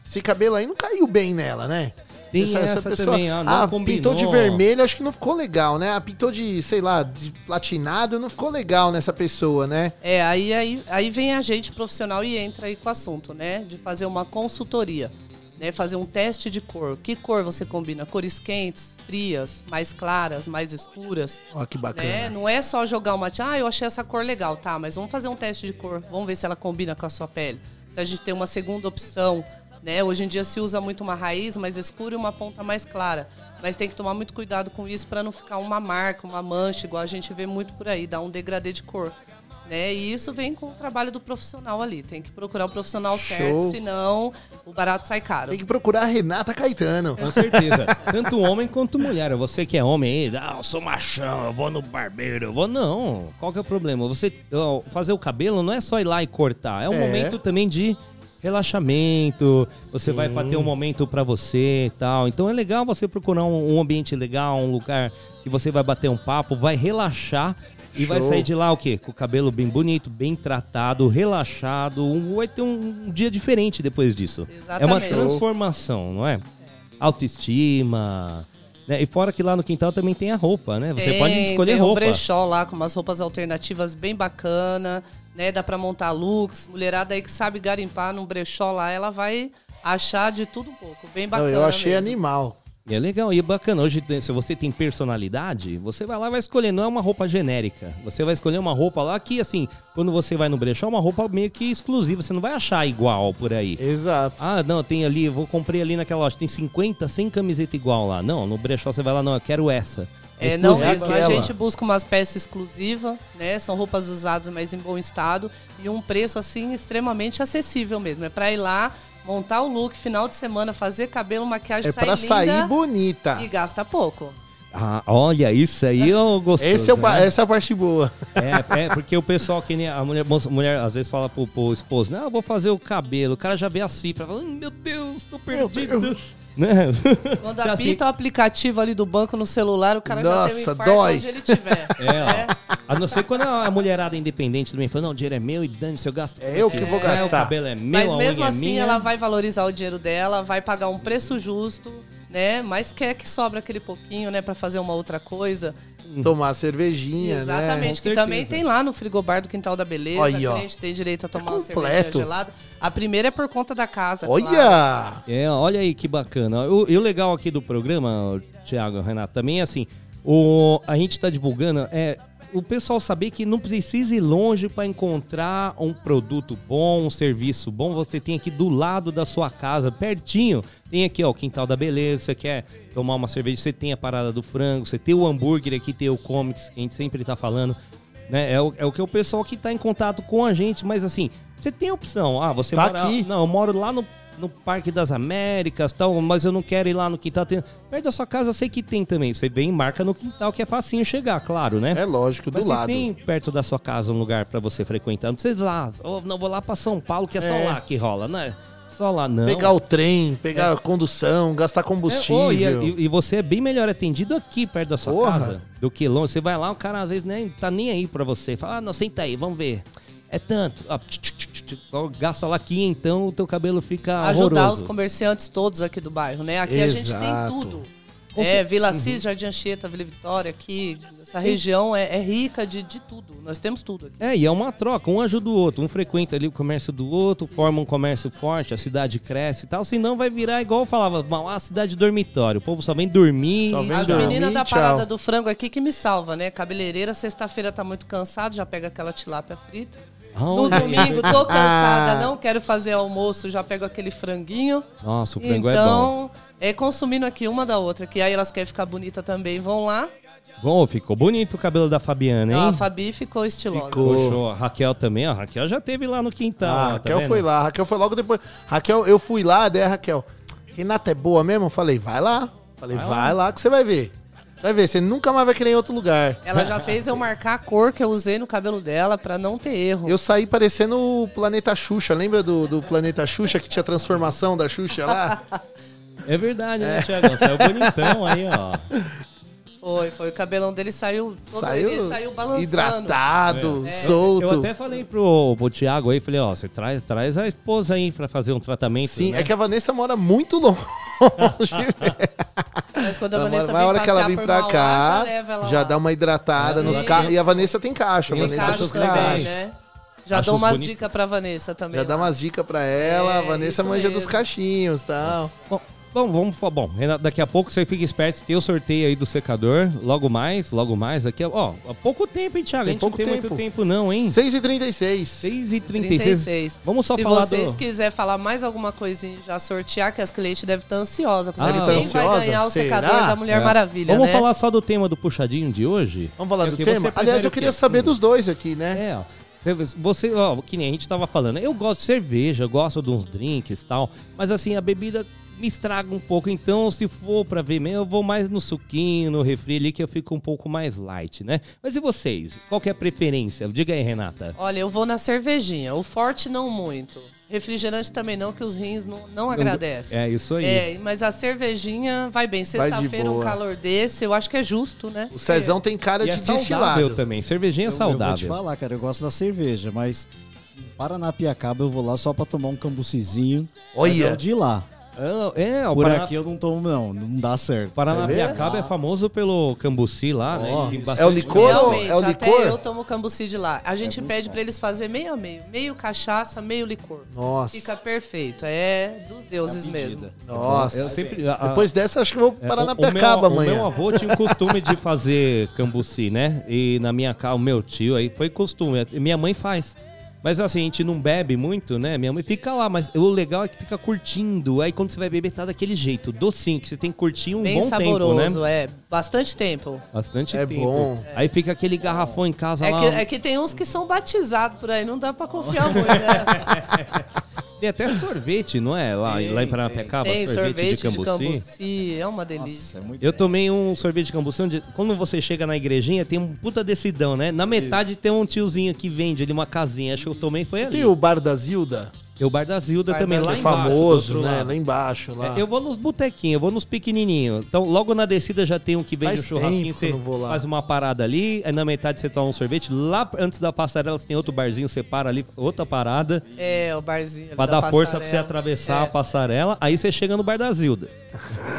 [SPEAKER 5] esse cabelo aí não caiu bem nela, né?
[SPEAKER 6] Tem essa também, ah, não
[SPEAKER 5] pintou de vermelho, acho que não ficou legal, né? Ah, pintou de, sei lá, de platinado, não ficou legal nessa pessoa, né?
[SPEAKER 16] É, aí, aí, aí vem a gente profissional e entra aí com o assunto, né? De fazer uma consultoria, né? Fazer um teste de cor. Que cor você combina? Cores quentes, frias, mais claras, mais escuras.
[SPEAKER 5] Ó, que bacana.
[SPEAKER 16] Né? Não é só jogar uma. Ah, eu achei essa cor legal, tá? Mas vamos fazer um teste de cor. Vamos ver se ela combina com a sua pele. Se a gente tem uma segunda opção, né? Hoje em dia se usa muito uma raiz mais escura e uma ponta mais clara. Mas tem que tomar muito cuidado com isso para não ficar uma marca, uma mancha, igual a gente vê muito por aí, dar um degradê de cor. Né? E isso vem com o trabalho do profissional ali. Tem que procurar o profissional
[SPEAKER 5] Show.
[SPEAKER 16] certo, senão o barato sai caro.
[SPEAKER 5] Tem que procurar a Renata Caetano.
[SPEAKER 6] Com certeza. Tanto homem quanto mulher. Você que é homem aí, ah, eu sou machão, eu vou no barbeiro, eu vou. Não. Qual que é o problema? Você fazer o cabelo não é só ir lá e cortar. É um
[SPEAKER 5] É.
[SPEAKER 6] momento também de relaxamento. Você vai
[SPEAKER 5] Sim.
[SPEAKER 6] para ter um momento para você e tal. Então é legal você procurar um, um ambiente legal, um lugar que você vai bater um papo, vai relaxar. E vai
[SPEAKER 5] Show.
[SPEAKER 6] sair de lá o quê? Com o cabelo bem bonito, bem tratado, relaxado. Um- vai ter um dia diferente depois disso. É uma
[SPEAKER 16] Exatamente.
[SPEAKER 6] transformação, não é? Autoestima. né? E fora que lá no quintal também tem a roupa, né? Você
[SPEAKER 16] Tem,
[SPEAKER 6] pode escolher
[SPEAKER 16] tem um
[SPEAKER 6] roupa.
[SPEAKER 16] brechó lá com umas roupas alternativas bem bacana, né? Dá pra montar looks. Mulherada aí que sabe garimpar num brechó lá, ela vai achar de tudo um pouco. Bem
[SPEAKER 5] Não,
[SPEAKER 16] bacana.
[SPEAKER 5] eu achei
[SPEAKER 16] mesmo.
[SPEAKER 5] animal.
[SPEAKER 6] E é legal, e é bacana. Hoje, se você tem personalidade, você vai lá e vai escolher. Não é uma roupa genérica. Você vai escolher uma roupa lá que, assim, quando você vai no brechó, é uma roupa meio que exclusiva. Você não vai achar igual por aí.
[SPEAKER 5] Exato.
[SPEAKER 6] Ah, não, tem ali, eu vou comprei ali naquela loja, tem 50, 100 camiseta igual lá. Não, no brechó você vai lá, não, eu quero essa.
[SPEAKER 16] É, não mesmo. A gente busca umas peças exclusivas, né? São roupas usadas, mas em bom estado. E um preço, assim, extremamente acessível mesmo. É pra ir lá, montar o look, final de semana, fazer cabelo, maquiagem,
[SPEAKER 5] É
[SPEAKER 16] sair
[SPEAKER 5] pra
[SPEAKER 16] linda
[SPEAKER 5] sair bonita.
[SPEAKER 16] E gasta pouco.
[SPEAKER 6] Ah, olha, isso aí eu gostei.
[SPEAKER 5] Esse é o pa- Essa é a parte boa.
[SPEAKER 6] É, é, porque o pessoal que nem a mulher, mulher às vezes fala pro, pro esposo, não, eu vou fazer o cabelo. O cara já vê a cifra, fala, "Ai, meu Deus, tô perdido. Né?
[SPEAKER 16] Quando
[SPEAKER 6] Já assim-
[SPEAKER 16] apita o aplicativo ali do banco no celular, o cara já tem um
[SPEAKER 5] Nossa,
[SPEAKER 16] infarto
[SPEAKER 5] dói.
[SPEAKER 16] onde ele tiver.
[SPEAKER 6] É, ó. A não ser quando a mulherada é independente também fala, não, o dinheiro é meu e dane-se, eu gasto.
[SPEAKER 5] É eu que vou
[SPEAKER 6] É,
[SPEAKER 5] gastar.
[SPEAKER 6] o cabelo é meu,
[SPEAKER 16] Mas mesmo
[SPEAKER 6] é
[SPEAKER 16] assim,
[SPEAKER 6] minha.
[SPEAKER 16] ela vai valorizar o dinheiro dela, vai pagar um preço justo, né? Mas quer que sobra aquele pouquinho, né? Pra fazer uma outra coisa.
[SPEAKER 5] Tomar cervejinha,
[SPEAKER 16] Exatamente,
[SPEAKER 5] né?
[SPEAKER 16] que também tem lá no frigobar do Quintal da Beleza.
[SPEAKER 5] Aí,
[SPEAKER 16] a
[SPEAKER 5] ó.
[SPEAKER 16] cliente tem direito a tomar uma
[SPEAKER 5] completo.
[SPEAKER 16] cerveja gelada. A primeira é por conta da casa. claro.
[SPEAKER 5] Olha!
[SPEAKER 6] É, olha aí que bacana. O- E o legal aqui do programa, Thiago, Renato, também é assim, o, a gente tá divulgando, é o pessoal saber que não precisa ir longe para encontrar um produto bom, um serviço bom, você tem aqui do lado da sua casa, pertinho. Tem aqui, ó, o Quintal da Beleza, você quer tomar uma cerveja, você tem a parada do frango, você tem o hambúrguer aqui, tem o comics, que a gente sempre tá falando. Né? É, o, é o que o pessoal que tá em contato com a gente, mas assim, você tem opção. Ah, você
[SPEAKER 5] Tá
[SPEAKER 6] mora.
[SPEAKER 5] aqui.
[SPEAKER 6] Não, eu moro lá no, no Parque das Américas, tal, mas eu não quero ir lá no quintal. Tem, perto da sua casa eu sei que tem também. Você vem e marca no quintal, que é facinho chegar, claro, né?
[SPEAKER 5] É lógico, do
[SPEAKER 6] Mas
[SPEAKER 5] lado.
[SPEAKER 6] tem perto da sua casa um lugar pra você frequentar, não precisa ir lá. "Oh, não, vou lá pra São Paulo, que é, só
[SPEAKER 5] É.
[SPEAKER 6] lá que rola, né? Só lá não.
[SPEAKER 5] Pegar o trem, pegar a condução, gastar
[SPEAKER 6] É,
[SPEAKER 5] combustível.
[SPEAKER 6] oh, e, e- e você é bem melhor atendido aqui perto da sua
[SPEAKER 5] Porra.
[SPEAKER 6] casa do que longe. Você vai lá, o cara às vezes nem tá nem aí pra você. Fala, ah, não, senta aí, vamos ver. É tanto. Ah, tch, tch, tch, tch. Ó, Gasta lá aqui, então o teu cabelo fica
[SPEAKER 16] Ajudar
[SPEAKER 6] horroroso.
[SPEAKER 16] os comerciantes todos aqui do bairro, né? Aqui a gente tem
[SPEAKER 6] Exato.
[SPEAKER 16] tudo.
[SPEAKER 6] Com
[SPEAKER 16] É, Vila
[SPEAKER 6] Uhum.
[SPEAKER 16] Cis, Jardim Anchieta, Vila Vitória, aqui. Essa região é, é rica de, de tudo. Nós temos tudo aqui.
[SPEAKER 6] É, e é uma troca, um ajuda o outro, um frequenta ali o comércio do outro, forma um comércio forte, a cidade cresce e tal, senão vai virar igual eu falava, uma cidade dormitório, o povo só vem dormir.
[SPEAKER 5] Só vem
[SPEAKER 16] As
[SPEAKER 5] dormir,
[SPEAKER 16] meninas da
[SPEAKER 5] tchau.
[SPEAKER 16] parada do frango aqui que me salva, né? Cabeleireira, sexta-feira tá muito cansado, já pega aquela tilápia frita. No domingo, tô cansada,
[SPEAKER 5] Ah.
[SPEAKER 16] não quero fazer almoço, já pego aquele franguinho.
[SPEAKER 6] Nossa, o frango é bom.
[SPEAKER 16] então, é consumindo aqui uma da outra, que aí elas querem ficar bonita também, vão lá.
[SPEAKER 6] Bom, ficou bonito o cabelo da Fabiana, hein?
[SPEAKER 16] Ó, a Fabi ficou estilosa.
[SPEAKER 6] Ficou show. A Raquel também, ó, a Raquel já teve lá no quintal.
[SPEAKER 5] Ah, a
[SPEAKER 6] tá
[SPEAKER 5] Raquel
[SPEAKER 6] vendo?
[SPEAKER 5] foi lá, a Raquel foi logo depois. Raquel, eu fui lá, daí a Raquel. Renata é boa mesmo? Eu falei, vai lá. Falei,
[SPEAKER 16] Vai
[SPEAKER 5] vai,
[SPEAKER 16] lá.
[SPEAKER 5] lá. que você vai ver. Vai ver, você nunca mais vai querer em outro lugar.
[SPEAKER 16] Ela já fez eu marcar a cor que eu usei no cabelo dela pra não ter erro.
[SPEAKER 5] Eu saí parecendo o Planeta Xuxa. Lembra do, do Planeta Xuxa que tinha a transformação da Xuxa lá?
[SPEAKER 6] É verdade, né, Thiago? Saiu bonitão aí, ó.
[SPEAKER 16] Foi, foi. O cabelão dele saiu todo
[SPEAKER 5] Saiu
[SPEAKER 16] ele saiu balançando.
[SPEAKER 5] hidratado,
[SPEAKER 6] É.
[SPEAKER 5] solto.
[SPEAKER 6] Eu até falei pro, pro Thiago aí, falei, ó, você traz, traz a esposa aí pra fazer um tratamento.
[SPEAKER 5] Sim,
[SPEAKER 6] né?
[SPEAKER 5] é que a Vanessa mora muito longe.
[SPEAKER 16] Mas quando a
[SPEAKER 5] Ela
[SPEAKER 16] Vanessa
[SPEAKER 5] mora-
[SPEAKER 16] vem
[SPEAKER 5] a hora que ela vem
[SPEAKER 16] por
[SPEAKER 5] pra
[SPEAKER 16] Mauá,
[SPEAKER 5] cá,
[SPEAKER 16] já leva ela
[SPEAKER 5] já dá uma hidratada
[SPEAKER 16] É,
[SPEAKER 5] nos carros. E a Vanessa tem caixa. A Vanessa tem caixa.
[SPEAKER 16] né? Já
[SPEAKER 5] Acho
[SPEAKER 16] dou umas dicas pra Vanessa também.
[SPEAKER 5] Já dá
[SPEAKER 16] lá.
[SPEAKER 5] umas dicas pra ela. a
[SPEAKER 16] É,
[SPEAKER 5] Vanessa
[SPEAKER 16] isso
[SPEAKER 5] manja dos
[SPEAKER 16] mesmo.
[SPEAKER 5] caixinhos e tal.
[SPEAKER 6] Bom, bom, vamos falar. Bom, Renato, daqui a pouco você fica esperto, tem o sorteio aí do secador. Logo mais, logo mais. Aqui, ó, há pouco tempo, hein, Thiago?
[SPEAKER 5] Tem
[SPEAKER 6] a gente
[SPEAKER 5] pouco
[SPEAKER 6] não tem
[SPEAKER 5] tempo.
[SPEAKER 6] muito tempo, não, hein?
[SPEAKER 5] 6h36.
[SPEAKER 6] 6h36.
[SPEAKER 16] 36.
[SPEAKER 6] Vamos só
[SPEAKER 16] Se
[SPEAKER 6] falar
[SPEAKER 16] vocês
[SPEAKER 6] do.
[SPEAKER 16] quiserem falar mais alguma coisinha já sortear, que as clientes devem estar ansiosas. pra
[SPEAKER 6] Ah,
[SPEAKER 16] saber quem
[SPEAKER 6] tá
[SPEAKER 16] vai
[SPEAKER 5] ansiosa?
[SPEAKER 16] ganhar o
[SPEAKER 5] Será?
[SPEAKER 16] secador da Mulher
[SPEAKER 6] É.
[SPEAKER 16] Maravilha,
[SPEAKER 6] Vamos
[SPEAKER 16] né?
[SPEAKER 6] falar só do tema do puxadinho de hoje?
[SPEAKER 5] Vamos falar
[SPEAKER 6] É
[SPEAKER 5] do tema? Aliás, eu queria saber
[SPEAKER 6] Hum.
[SPEAKER 5] dos dois aqui, né?
[SPEAKER 6] É, ó. Você- ó, que nem a gente tava falando, eu gosto de cerveja, gosto de uns drinks e tal, mas assim, a bebida me estraga um pouco, então se for pra ver mesmo, eu vou mais no suquinho, no refri ali, que eu fico um pouco mais light, né? Mas e vocês? Qual que é a preferência? Diga aí, Renata.
[SPEAKER 16] Olha, eu vou na cervejinha. O forte não muito. Refrigerante também não, que os rins não, não agradecem.
[SPEAKER 6] É isso aí.
[SPEAKER 16] É, mas a cervejinha vai bem. Sexta-feira, um calor desse, eu acho que é justo, né?
[SPEAKER 5] O Cezão tem cara
[SPEAKER 6] E é
[SPEAKER 5] de destilado.
[SPEAKER 6] saudável também, cervejinha é
[SPEAKER 17] Eu, eu vou te
[SPEAKER 6] saudável.
[SPEAKER 17] falar, cara, eu gosto da cerveja, mas em Paranapiacaba eu vou lá só pra tomar um cambucizinho.
[SPEAKER 5] Olha.
[SPEAKER 17] é de lá.
[SPEAKER 6] É, o
[SPEAKER 17] Por
[SPEAKER 6] Paraná-
[SPEAKER 17] aqui eu não tomo, não. Não dá certo.
[SPEAKER 6] Paranapiacaba é famoso pelo cambuci lá, né? E tem
[SPEAKER 17] é o licor?
[SPEAKER 16] Realmente,
[SPEAKER 17] é o
[SPEAKER 16] até
[SPEAKER 17] licor?
[SPEAKER 16] eu tomo cambuci de lá. A gente pede pra eles fazer meio a meio. Meio cachaça, meio licor.
[SPEAKER 5] Nossa.
[SPEAKER 16] Fica perfeito. É dos deuses mesmo.
[SPEAKER 5] Nossa.
[SPEAKER 6] Eu sempre- a- a-
[SPEAKER 5] Depois dessa, acho que eu vou
[SPEAKER 6] É,
[SPEAKER 5] parar
[SPEAKER 6] o-
[SPEAKER 5] na
[SPEAKER 6] o
[SPEAKER 5] amanhã.
[SPEAKER 6] meu avô tinha o costume de fazer cambuci, né? E na minha casa, o meu tio aí, foi costume. Minha mãe faz. Mas assim, a gente não bebe muito, né? Minha mãe fica lá, mas o legal é que fica curtindo. Aí quando você vai beber, tá daquele jeito, docinho, que você tem que curtir um
[SPEAKER 16] Bem
[SPEAKER 6] bom
[SPEAKER 16] saboroso,
[SPEAKER 6] tempo, né?
[SPEAKER 16] é. Bastante tempo.
[SPEAKER 6] Bastante
[SPEAKER 5] É
[SPEAKER 6] tempo.
[SPEAKER 5] bom.
[SPEAKER 6] Aí fica aquele garrafão em casa
[SPEAKER 16] É
[SPEAKER 6] lá.
[SPEAKER 16] que, é que tem uns que são batizados por aí, não dá pra confiar muito, né?
[SPEAKER 6] Tem até sorvete, não é? Lá, lá em Paranapiacaba,
[SPEAKER 16] Tem
[SPEAKER 6] sorvete,
[SPEAKER 16] sorvete
[SPEAKER 6] de cambuci.
[SPEAKER 16] cambuci, é uma delícia.
[SPEAKER 6] Eu tomei um sorvete de cambuci onde, quando você chega na igrejinha, tem um puta decidão, né? Na metade tem um tiozinho que vende ali uma casinha. Acho que eu tomei foi ali.
[SPEAKER 5] Tem o Bar da Zilda?
[SPEAKER 6] E o Bar da Zilda
[SPEAKER 5] Bar
[SPEAKER 6] também, lá
[SPEAKER 5] Zilda.
[SPEAKER 6] embaixo.
[SPEAKER 5] famoso, né?
[SPEAKER 6] lado.
[SPEAKER 5] Lá embaixo, lá.
[SPEAKER 6] É, eu vou nos botequinhos, eu vou nos pequenininhos. Então, logo na descida já tem um que vende
[SPEAKER 5] Faz
[SPEAKER 6] o churrasquinho, você faz uma parada ali, aí na metade você toma um sorvete. Lá antes da passarela você tem outro barzinho, você para ali, outra parada.
[SPEAKER 16] É, o barzinho.
[SPEAKER 6] Pra
[SPEAKER 16] da
[SPEAKER 6] dar força pra você
[SPEAKER 16] passarela.
[SPEAKER 6] atravessar a passarela, aí você chega no Bar da Zilda.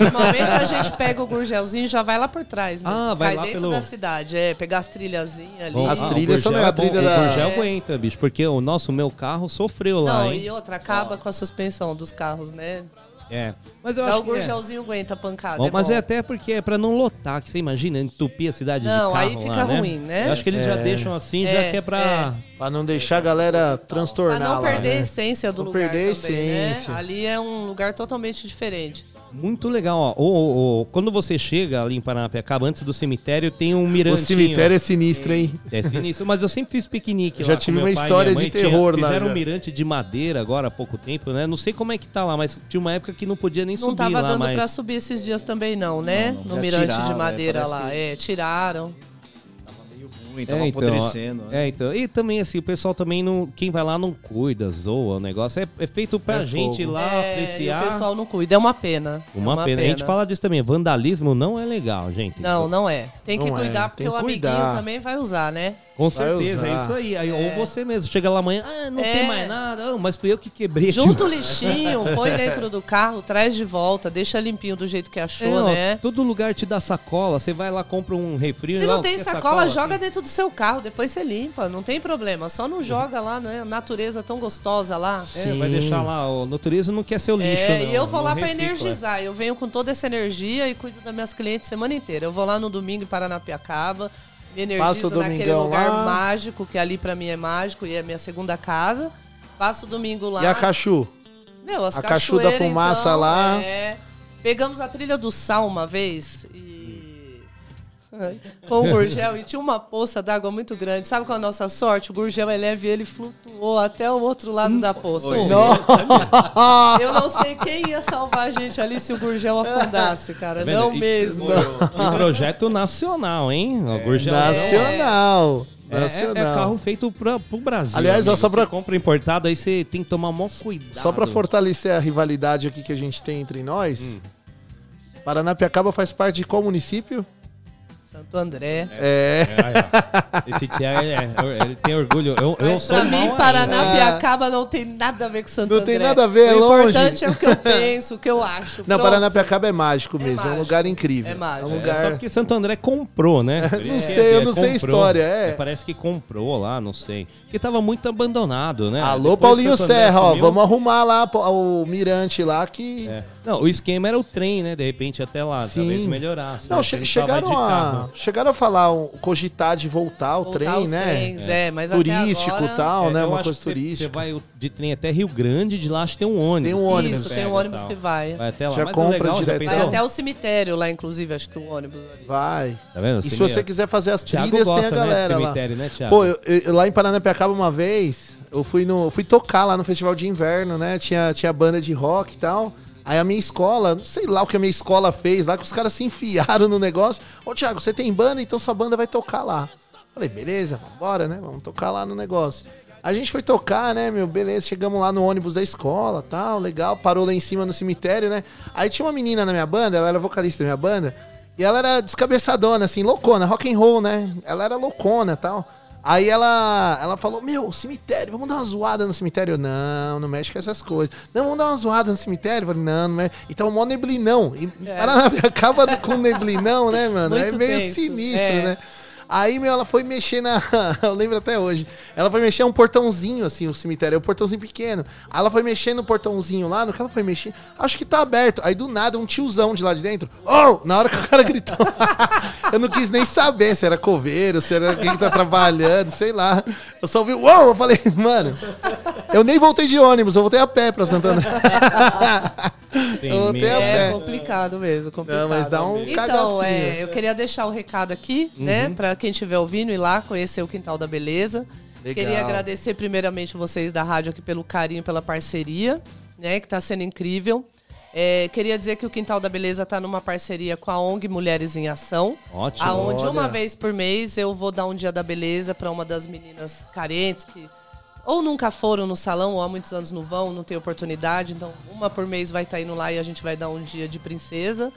[SPEAKER 16] Normalmente a gente pega o gurgelzinho e já vai lá por trás. mesmo.
[SPEAKER 6] Ah, vai
[SPEAKER 16] Cai
[SPEAKER 6] lá
[SPEAKER 16] dentro
[SPEAKER 6] pelo-
[SPEAKER 16] da cidade. É, pegar as trilhazinhas ali.
[SPEAKER 6] Bom,
[SPEAKER 5] As
[SPEAKER 6] ah,
[SPEAKER 5] trilhas
[SPEAKER 6] o
[SPEAKER 5] são a
[SPEAKER 6] é bom,
[SPEAKER 5] trilha
[SPEAKER 6] O
[SPEAKER 5] da-
[SPEAKER 6] Gurgel
[SPEAKER 5] É.
[SPEAKER 6] aguenta, bicho, porque o nosso, meu carro sofreu lá,
[SPEAKER 16] Não, e outra, acaba com a suspensão dos carros, né?
[SPEAKER 6] É. Mas eu
[SPEAKER 16] Já
[SPEAKER 6] acho
[SPEAKER 16] o
[SPEAKER 6] que é.
[SPEAKER 16] gurgelzinho aguenta a pancada.
[SPEAKER 6] Bom,
[SPEAKER 16] é
[SPEAKER 6] mas
[SPEAKER 16] bom.
[SPEAKER 6] é até porque é pra não lotar, que você imagina, entupir a cidade
[SPEAKER 16] Não,
[SPEAKER 6] de carro
[SPEAKER 16] aí fica
[SPEAKER 6] lá, né?
[SPEAKER 16] ruim, né?
[SPEAKER 6] Eu acho que eles já
[SPEAKER 5] É.
[SPEAKER 6] deixam assim, já
[SPEAKER 16] É,
[SPEAKER 6] que é pra...
[SPEAKER 5] Pra não deixar a galera transtornar
[SPEAKER 16] Pra não
[SPEAKER 5] lá,
[SPEAKER 16] perder a
[SPEAKER 5] né?
[SPEAKER 16] essência do
[SPEAKER 5] Não
[SPEAKER 16] lugar
[SPEAKER 5] perder a
[SPEAKER 16] também,
[SPEAKER 5] essência.
[SPEAKER 16] né? Ali é um lugar totalmente diferente.
[SPEAKER 6] Muito legal, ó. O, o- o- quando você chega ali em Paranapiacaba, antes do cemitério, tem um mirantinho.
[SPEAKER 5] O cemitério é sinistro, hein?
[SPEAKER 6] É sinistro, mas eu sempre fiz piquenique
[SPEAKER 5] Já
[SPEAKER 6] lá
[SPEAKER 5] tive
[SPEAKER 6] com meu
[SPEAKER 5] uma
[SPEAKER 6] pai
[SPEAKER 5] história de
[SPEAKER 6] mãe. Tinha-
[SPEAKER 5] terror lá,
[SPEAKER 6] Fizeram
[SPEAKER 5] já.
[SPEAKER 6] um mirante de madeira agora há pouco tempo, né? Não sei como é que tá lá, mas tinha uma época que não podia nem
[SPEAKER 16] Não
[SPEAKER 6] subir
[SPEAKER 16] tava
[SPEAKER 6] lá,
[SPEAKER 16] dando
[SPEAKER 6] mas...
[SPEAKER 16] pra subir esses dias também não, né?
[SPEAKER 17] Não, não.
[SPEAKER 16] No
[SPEAKER 17] Já
[SPEAKER 16] mirante
[SPEAKER 17] tiraram,
[SPEAKER 16] de
[SPEAKER 17] é,
[SPEAKER 16] madeira
[SPEAKER 17] parece
[SPEAKER 16] lá.
[SPEAKER 17] que-
[SPEAKER 16] É, tiraram.
[SPEAKER 17] Ruim, tava apodrecendo. né?
[SPEAKER 6] É, então. E também, assim, o pessoal também não. Quem vai lá não cuida, zoa o negócio. É, é feito pra
[SPEAKER 5] É
[SPEAKER 6] gente ir
[SPEAKER 5] fogo.
[SPEAKER 6] lá
[SPEAKER 16] É,
[SPEAKER 6] apreciar.
[SPEAKER 16] E o pessoal não cuida, é uma pena. É
[SPEAKER 6] Uma, pena. A gente fala disso também. Vandalismo não é legal, gente.
[SPEAKER 16] Não, não é. Tem que
[SPEAKER 5] Não é,
[SPEAKER 16] cuidar, porque
[SPEAKER 5] tem
[SPEAKER 16] o amiguinho
[SPEAKER 5] cuidar.
[SPEAKER 16] também vai usar, né?
[SPEAKER 6] Com certeza, é isso aí. aí Ou você mesmo chega lá amanhã, ah, não
[SPEAKER 16] É.
[SPEAKER 6] tem mais nada, ah, mas fui eu que quebrei.
[SPEAKER 16] Junta o lixinho, põe dentro do carro, traz de volta, deixa limpinho do jeito que
[SPEAKER 6] É,
[SPEAKER 16] achou,
[SPEAKER 6] ó,
[SPEAKER 16] né?
[SPEAKER 6] Todo lugar te dá sacola. Você vai lá, compra um refri.
[SPEAKER 16] Se
[SPEAKER 6] lá,
[SPEAKER 16] não tem
[SPEAKER 6] quer
[SPEAKER 16] sacola, joga dentro do seu carro, depois você limpa, não tem problema. Só não joga lá, né? Natureza tão gostosa lá.
[SPEAKER 6] É, vai deixar lá. O natureza não quer seu lixo,
[SPEAKER 16] É,
[SPEAKER 6] não,
[SPEAKER 16] e eu vou
[SPEAKER 6] não
[SPEAKER 16] lá pra
[SPEAKER 6] recicla.
[SPEAKER 16] energizar. Eu venho com toda essa energia e cuido das minhas clientes semana inteira. Eu vou lá no domingo em Paranapiacaba, me energizo naquele lugar
[SPEAKER 5] lá.
[SPEAKER 16] mágico, que ali pra mim é mágico e é minha segunda casa. Passo o domingo lá.
[SPEAKER 5] E a Cachu?
[SPEAKER 16] Meu, as
[SPEAKER 5] A Cachu da fumaça
[SPEAKER 16] então,
[SPEAKER 5] lá.
[SPEAKER 16] É. Pegamos a trilha do sal uma vez e. Com o Gurgel e tinha uma poça d'água muito grande. Sabe qual é a nossa sorte? O Gurgel é leve e ele flutuou até o outro lado da poça.
[SPEAKER 5] Oi.
[SPEAKER 16] Eu não sei quem ia salvar a gente ali se o Gurgel afundasse, cara.
[SPEAKER 6] Tá
[SPEAKER 16] não
[SPEAKER 6] E-
[SPEAKER 16] mesmo.
[SPEAKER 6] E projeto nacional, hein? O Gurgel-
[SPEAKER 5] Nacional.
[SPEAKER 6] É, é-
[SPEAKER 5] Nacional.
[SPEAKER 6] é carro feito pra, pro Brasil.
[SPEAKER 5] Aliás,
[SPEAKER 6] amigo.
[SPEAKER 5] só pra-
[SPEAKER 6] Você compra importado, aí você tem que tomar maior cuidado.
[SPEAKER 5] Só pra fortalecer a rivalidade aqui que a gente tem entre nós,
[SPEAKER 6] Hum.
[SPEAKER 5] Paranapiacaba faz parte de qual município?
[SPEAKER 16] Santo André.
[SPEAKER 5] É.
[SPEAKER 6] Esse Thiago, ele, é- ele tem orgulho. Eu, eu
[SPEAKER 16] Mas
[SPEAKER 6] sou
[SPEAKER 16] pra mim. Paranapiacaba não tem nada a ver com Santo
[SPEAKER 5] Não
[SPEAKER 16] André.
[SPEAKER 5] tem nada a ver, é
[SPEAKER 16] O
[SPEAKER 5] longe.
[SPEAKER 16] importante é o que eu penso, o que eu acho.
[SPEAKER 5] Não,
[SPEAKER 16] Pronto.
[SPEAKER 5] Paranapiacaba é mágico mesmo, é um
[SPEAKER 16] mágico.
[SPEAKER 5] lugar incrível.
[SPEAKER 16] É mágico.
[SPEAKER 5] um
[SPEAKER 6] É,
[SPEAKER 5] lugar...
[SPEAKER 6] só porque Santo André comprou, né?
[SPEAKER 5] Não sei, eu não sei a história, é.
[SPEAKER 6] Parece que comprou lá, não sei. Porque tava muito abandonado, né?
[SPEAKER 5] Alô,
[SPEAKER 6] Depois
[SPEAKER 5] Paulinho
[SPEAKER 6] Santo André
[SPEAKER 5] Serra, ó, vamos arrumar lá o mirante lá que...
[SPEAKER 6] É. Não, o esquema era o trem, né? De repente até lá,
[SPEAKER 5] Sim.
[SPEAKER 6] talvez melhorasse.
[SPEAKER 5] Não,
[SPEAKER 6] né?
[SPEAKER 5] che- chegaram a, chegaram a falar, um, cogitar de voltar o
[SPEAKER 16] Voltar
[SPEAKER 5] trem,
[SPEAKER 16] os
[SPEAKER 5] né?
[SPEAKER 16] trens, é, mas até
[SPEAKER 5] Turístico e
[SPEAKER 16] agora-
[SPEAKER 5] tal,
[SPEAKER 6] É,
[SPEAKER 5] né? Uma coisa turística.
[SPEAKER 6] Você vai de trem até Rio Grande, de lá acho que tem um ônibus.
[SPEAKER 5] Tem um ônibus.
[SPEAKER 16] Isso,
[SPEAKER 6] que
[SPEAKER 16] tem um
[SPEAKER 6] e
[SPEAKER 16] ônibus que vai.
[SPEAKER 6] Vai até lá.
[SPEAKER 5] Já
[SPEAKER 6] Mas
[SPEAKER 5] compra
[SPEAKER 6] legal, já
[SPEAKER 5] direto.
[SPEAKER 16] Vai até o cemitério lá, inclusive, acho que o ônibus. ali.
[SPEAKER 5] Vai.
[SPEAKER 6] Tá vendo?
[SPEAKER 5] E se
[SPEAKER 6] Você
[SPEAKER 5] quiser fazer as
[SPEAKER 6] Thiago
[SPEAKER 5] trilhas, tem a
[SPEAKER 6] né,
[SPEAKER 5] galera lá.
[SPEAKER 6] né?
[SPEAKER 5] Pô, eu, eu- lá em Paranapiacaba uma vez, eu fui no, fui tocar lá no festival de inverno, né? Tinha, tinha banda de rock e tal. Aí a minha escola, não sei lá o que a minha escola fez lá, que os caras se enfiaram no negócio. Ô, Thiago, você tem banda, então sua banda vai tocar lá. Falei, beleza, vambora, né? Vamos tocar lá no negócio. A gente foi tocar, né, meu? Beleza, chegamos lá no ônibus da escola, tal, legal. Parou lá em cima no cemitério, né? Aí tinha uma menina na minha banda, ela era vocalista da minha banda. E ela era descabeçadona, assim, loucona, rock and roll, né? Ela era loucona tal. Aí ela, ela falou, meu, cemitério, vamos dar uma zoada no cemitério. Eu, Não, não mexe com essas coisas. Não, vamos dar uma zoada no cemitério. Eu falei, não, não mexe. Então, mó neblinão. E acaba com neblinão, né, mano?
[SPEAKER 16] Muito
[SPEAKER 5] é meio
[SPEAKER 16] tenso.
[SPEAKER 5] sinistro,
[SPEAKER 16] É.
[SPEAKER 5] né? Aí, meu, ela foi mexer na. Eu lembro até hoje. Ela foi mexer um portãozinho, assim, o cemitério. É um portãozinho pequeno. Aí ela foi mexer no portãozinho lá, no que ela foi mexer. Acho que tá aberto. Aí do nada, um tiozão de lá de dentro. Oh! Na hora que o cara gritou. eu não quis nem saber se era coveiro, se era quem que tá trabalhando, sei lá. Eu só ouvi. Uou! Eu falei, mano. Eu nem voltei de ônibus, eu voltei a pé pra Santana.
[SPEAKER 16] É
[SPEAKER 5] pé.
[SPEAKER 16] complicado mesmo, complicado.
[SPEAKER 5] Não, mas dá um
[SPEAKER 16] Então,
[SPEAKER 5] cagacinho.
[SPEAKER 16] é, eu queria deixar o recado aqui, né,
[SPEAKER 5] Uhum.
[SPEAKER 16] pra quem estiver ouvindo ir lá conhecer o Quintal da Beleza.
[SPEAKER 5] Legal.
[SPEAKER 16] Queria agradecer primeiramente vocês da rádio aqui pelo carinho, pela parceria, né, que tá sendo incrível. É, queria dizer que o Quintal da Beleza tá numa parceria com a ONG Mulheres em Ação.
[SPEAKER 6] Ótimo.
[SPEAKER 16] Aonde uma vez por mês eu vou dar um dia da beleza para uma das meninas carentes que ou nunca foram no salão ou há muitos anos não vão, não tem oportunidade. Então, uma por mês vai estar indo lá e a gente vai dar um dia de princesa.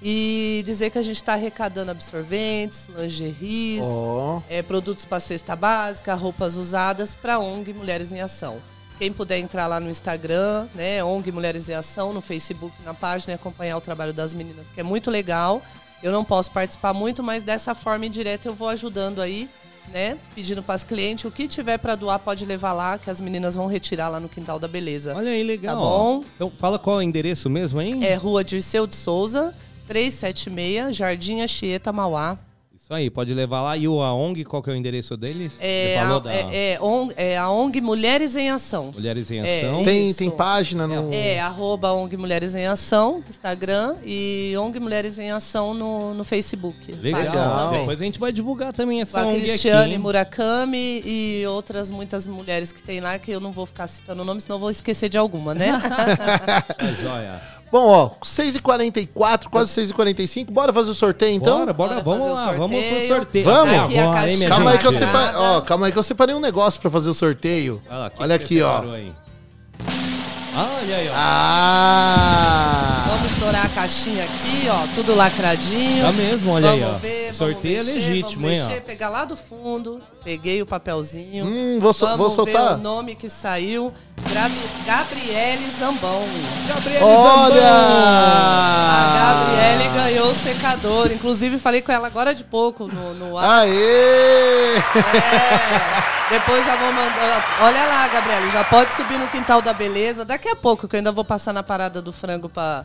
[SPEAKER 16] E dizer que a gente está arrecadando absorventes, lingeries,
[SPEAKER 5] Ó.
[SPEAKER 16] é, produtos para cesta básica, roupas usadas para ONG Mulheres em Ação. Quem puder entrar lá no Instagram, né, ONG Mulheres em Ação, no Facebook, na página e acompanhar o trabalho das meninas, que é muito legal. Eu não posso participar muito, mas dessa forma indireta eu vou ajudando aí, né, pedindo para as clientes o que tiver para doar pode levar lá, que as meninas vão retirar lá no Quintal da Beleza.
[SPEAKER 6] Olha aí, legal.
[SPEAKER 16] Tá bom?
[SPEAKER 6] Então fala qual é o endereço mesmo, hein?
[SPEAKER 16] É Rua Dirceu de Souza, 376, Jardim Anchieta, Mauá.
[SPEAKER 6] Isso aí, pode levar lá. E o a ONG, qual que é o endereço deles?
[SPEAKER 16] É, a,
[SPEAKER 6] da
[SPEAKER 16] é, é ONG, é a ONG Mulheres em Ação.
[SPEAKER 6] Mulheres em
[SPEAKER 16] É,
[SPEAKER 6] Ação.
[SPEAKER 5] Tem,
[SPEAKER 16] isso.
[SPEAKER 5] tem página no.
[SPEAKER 16] É, arroba ONG Mulheres em Ação, Instagram, e ONG Mulheres em Ação no, no Facebook.
[SPEAKER 6] Legal.
[SPEAKER 16] Também.
[SPEAKER 6] Depois a gente vai divulgar também
[SPEAKER 16] Com
[SPEAKER 6] essa
[SPEAKER 16] a
[SPEAKER 6] ONG
[SPEAKER 16] Cristiane
[SPEAKER 6] aqui.
[SPEAKER 16] Murakami e outras muitas mulheres que tem lá, que eu não vou ficar citando o nome, senão vou esquecer de alguma, né?
[SPEAKER 6] Tá joia.
[SPEAKER 5] Bom, ó, 6h44, quase 6h45. Bora fazer o sorteio então?
[SPEAKER 6] Bora, bora, vamos
[SPEAKER 16] fazer o
[SPEAKER 6] lá, vamos pro
[SPEAKER 16] sorteio.
[SPEAKER 5] Vamos?
[SPEAKER 16] Aqui a
[SPEAKER 6] agora, hein, minha
[SPEAKER 5] Calma aí, que eu separei, ó, calma aí que eu separei um negócio pra fazer o sorteio.
[SPEAKER 6] Olha, lá,
[SPEAKER 5] Olha aqui, ó.
[SPEAKER 6] aí? Olha aí, ó.
[SPEAKER 5] Ah!
[SPEAKER 16] Vamos estourar a caixinha aqui, ó, tudo lacradinho.
[SPEAKER 6] Tá mesmo, olha aí,
[SPEAKER 16] Vamos
[SPEAKER 6] ó.
[SPEAKER 16] Ver,
[SPEAKER 6] Sorteio é
[SPEAKER 16] vamos mexer,
[SPEAKER 6] legítimo,
[SPEAKER 16] vamos
[SPEAKER 6] hein, ó.
[SPEAKER 16] mexer, pegar lá do fundo, peguei o papelzinho.
[SPEAKER 5] Hum, vou, so-
[SPEAKER 16] vamos
[SPEAKER 5] vou soltar.
[SPEAKER 16] ver o nome que saiu. Gabriele Zambão.
[SPEAKER 6] Gabriele
[SPEAKER 5] Olha!
[SPEAKER 16] A Gabriele ganhou o secador. Inclusive, falei com ela agora de pouco no, no ar.
[SPEAKER 5] Aê!
[SPEAKER 16] Depois já vou mandar. Olha lá, Gabriele, já pode subir no quintal da beleza. Daqui a pouco, que eu ainda vou passar na parada do frango pra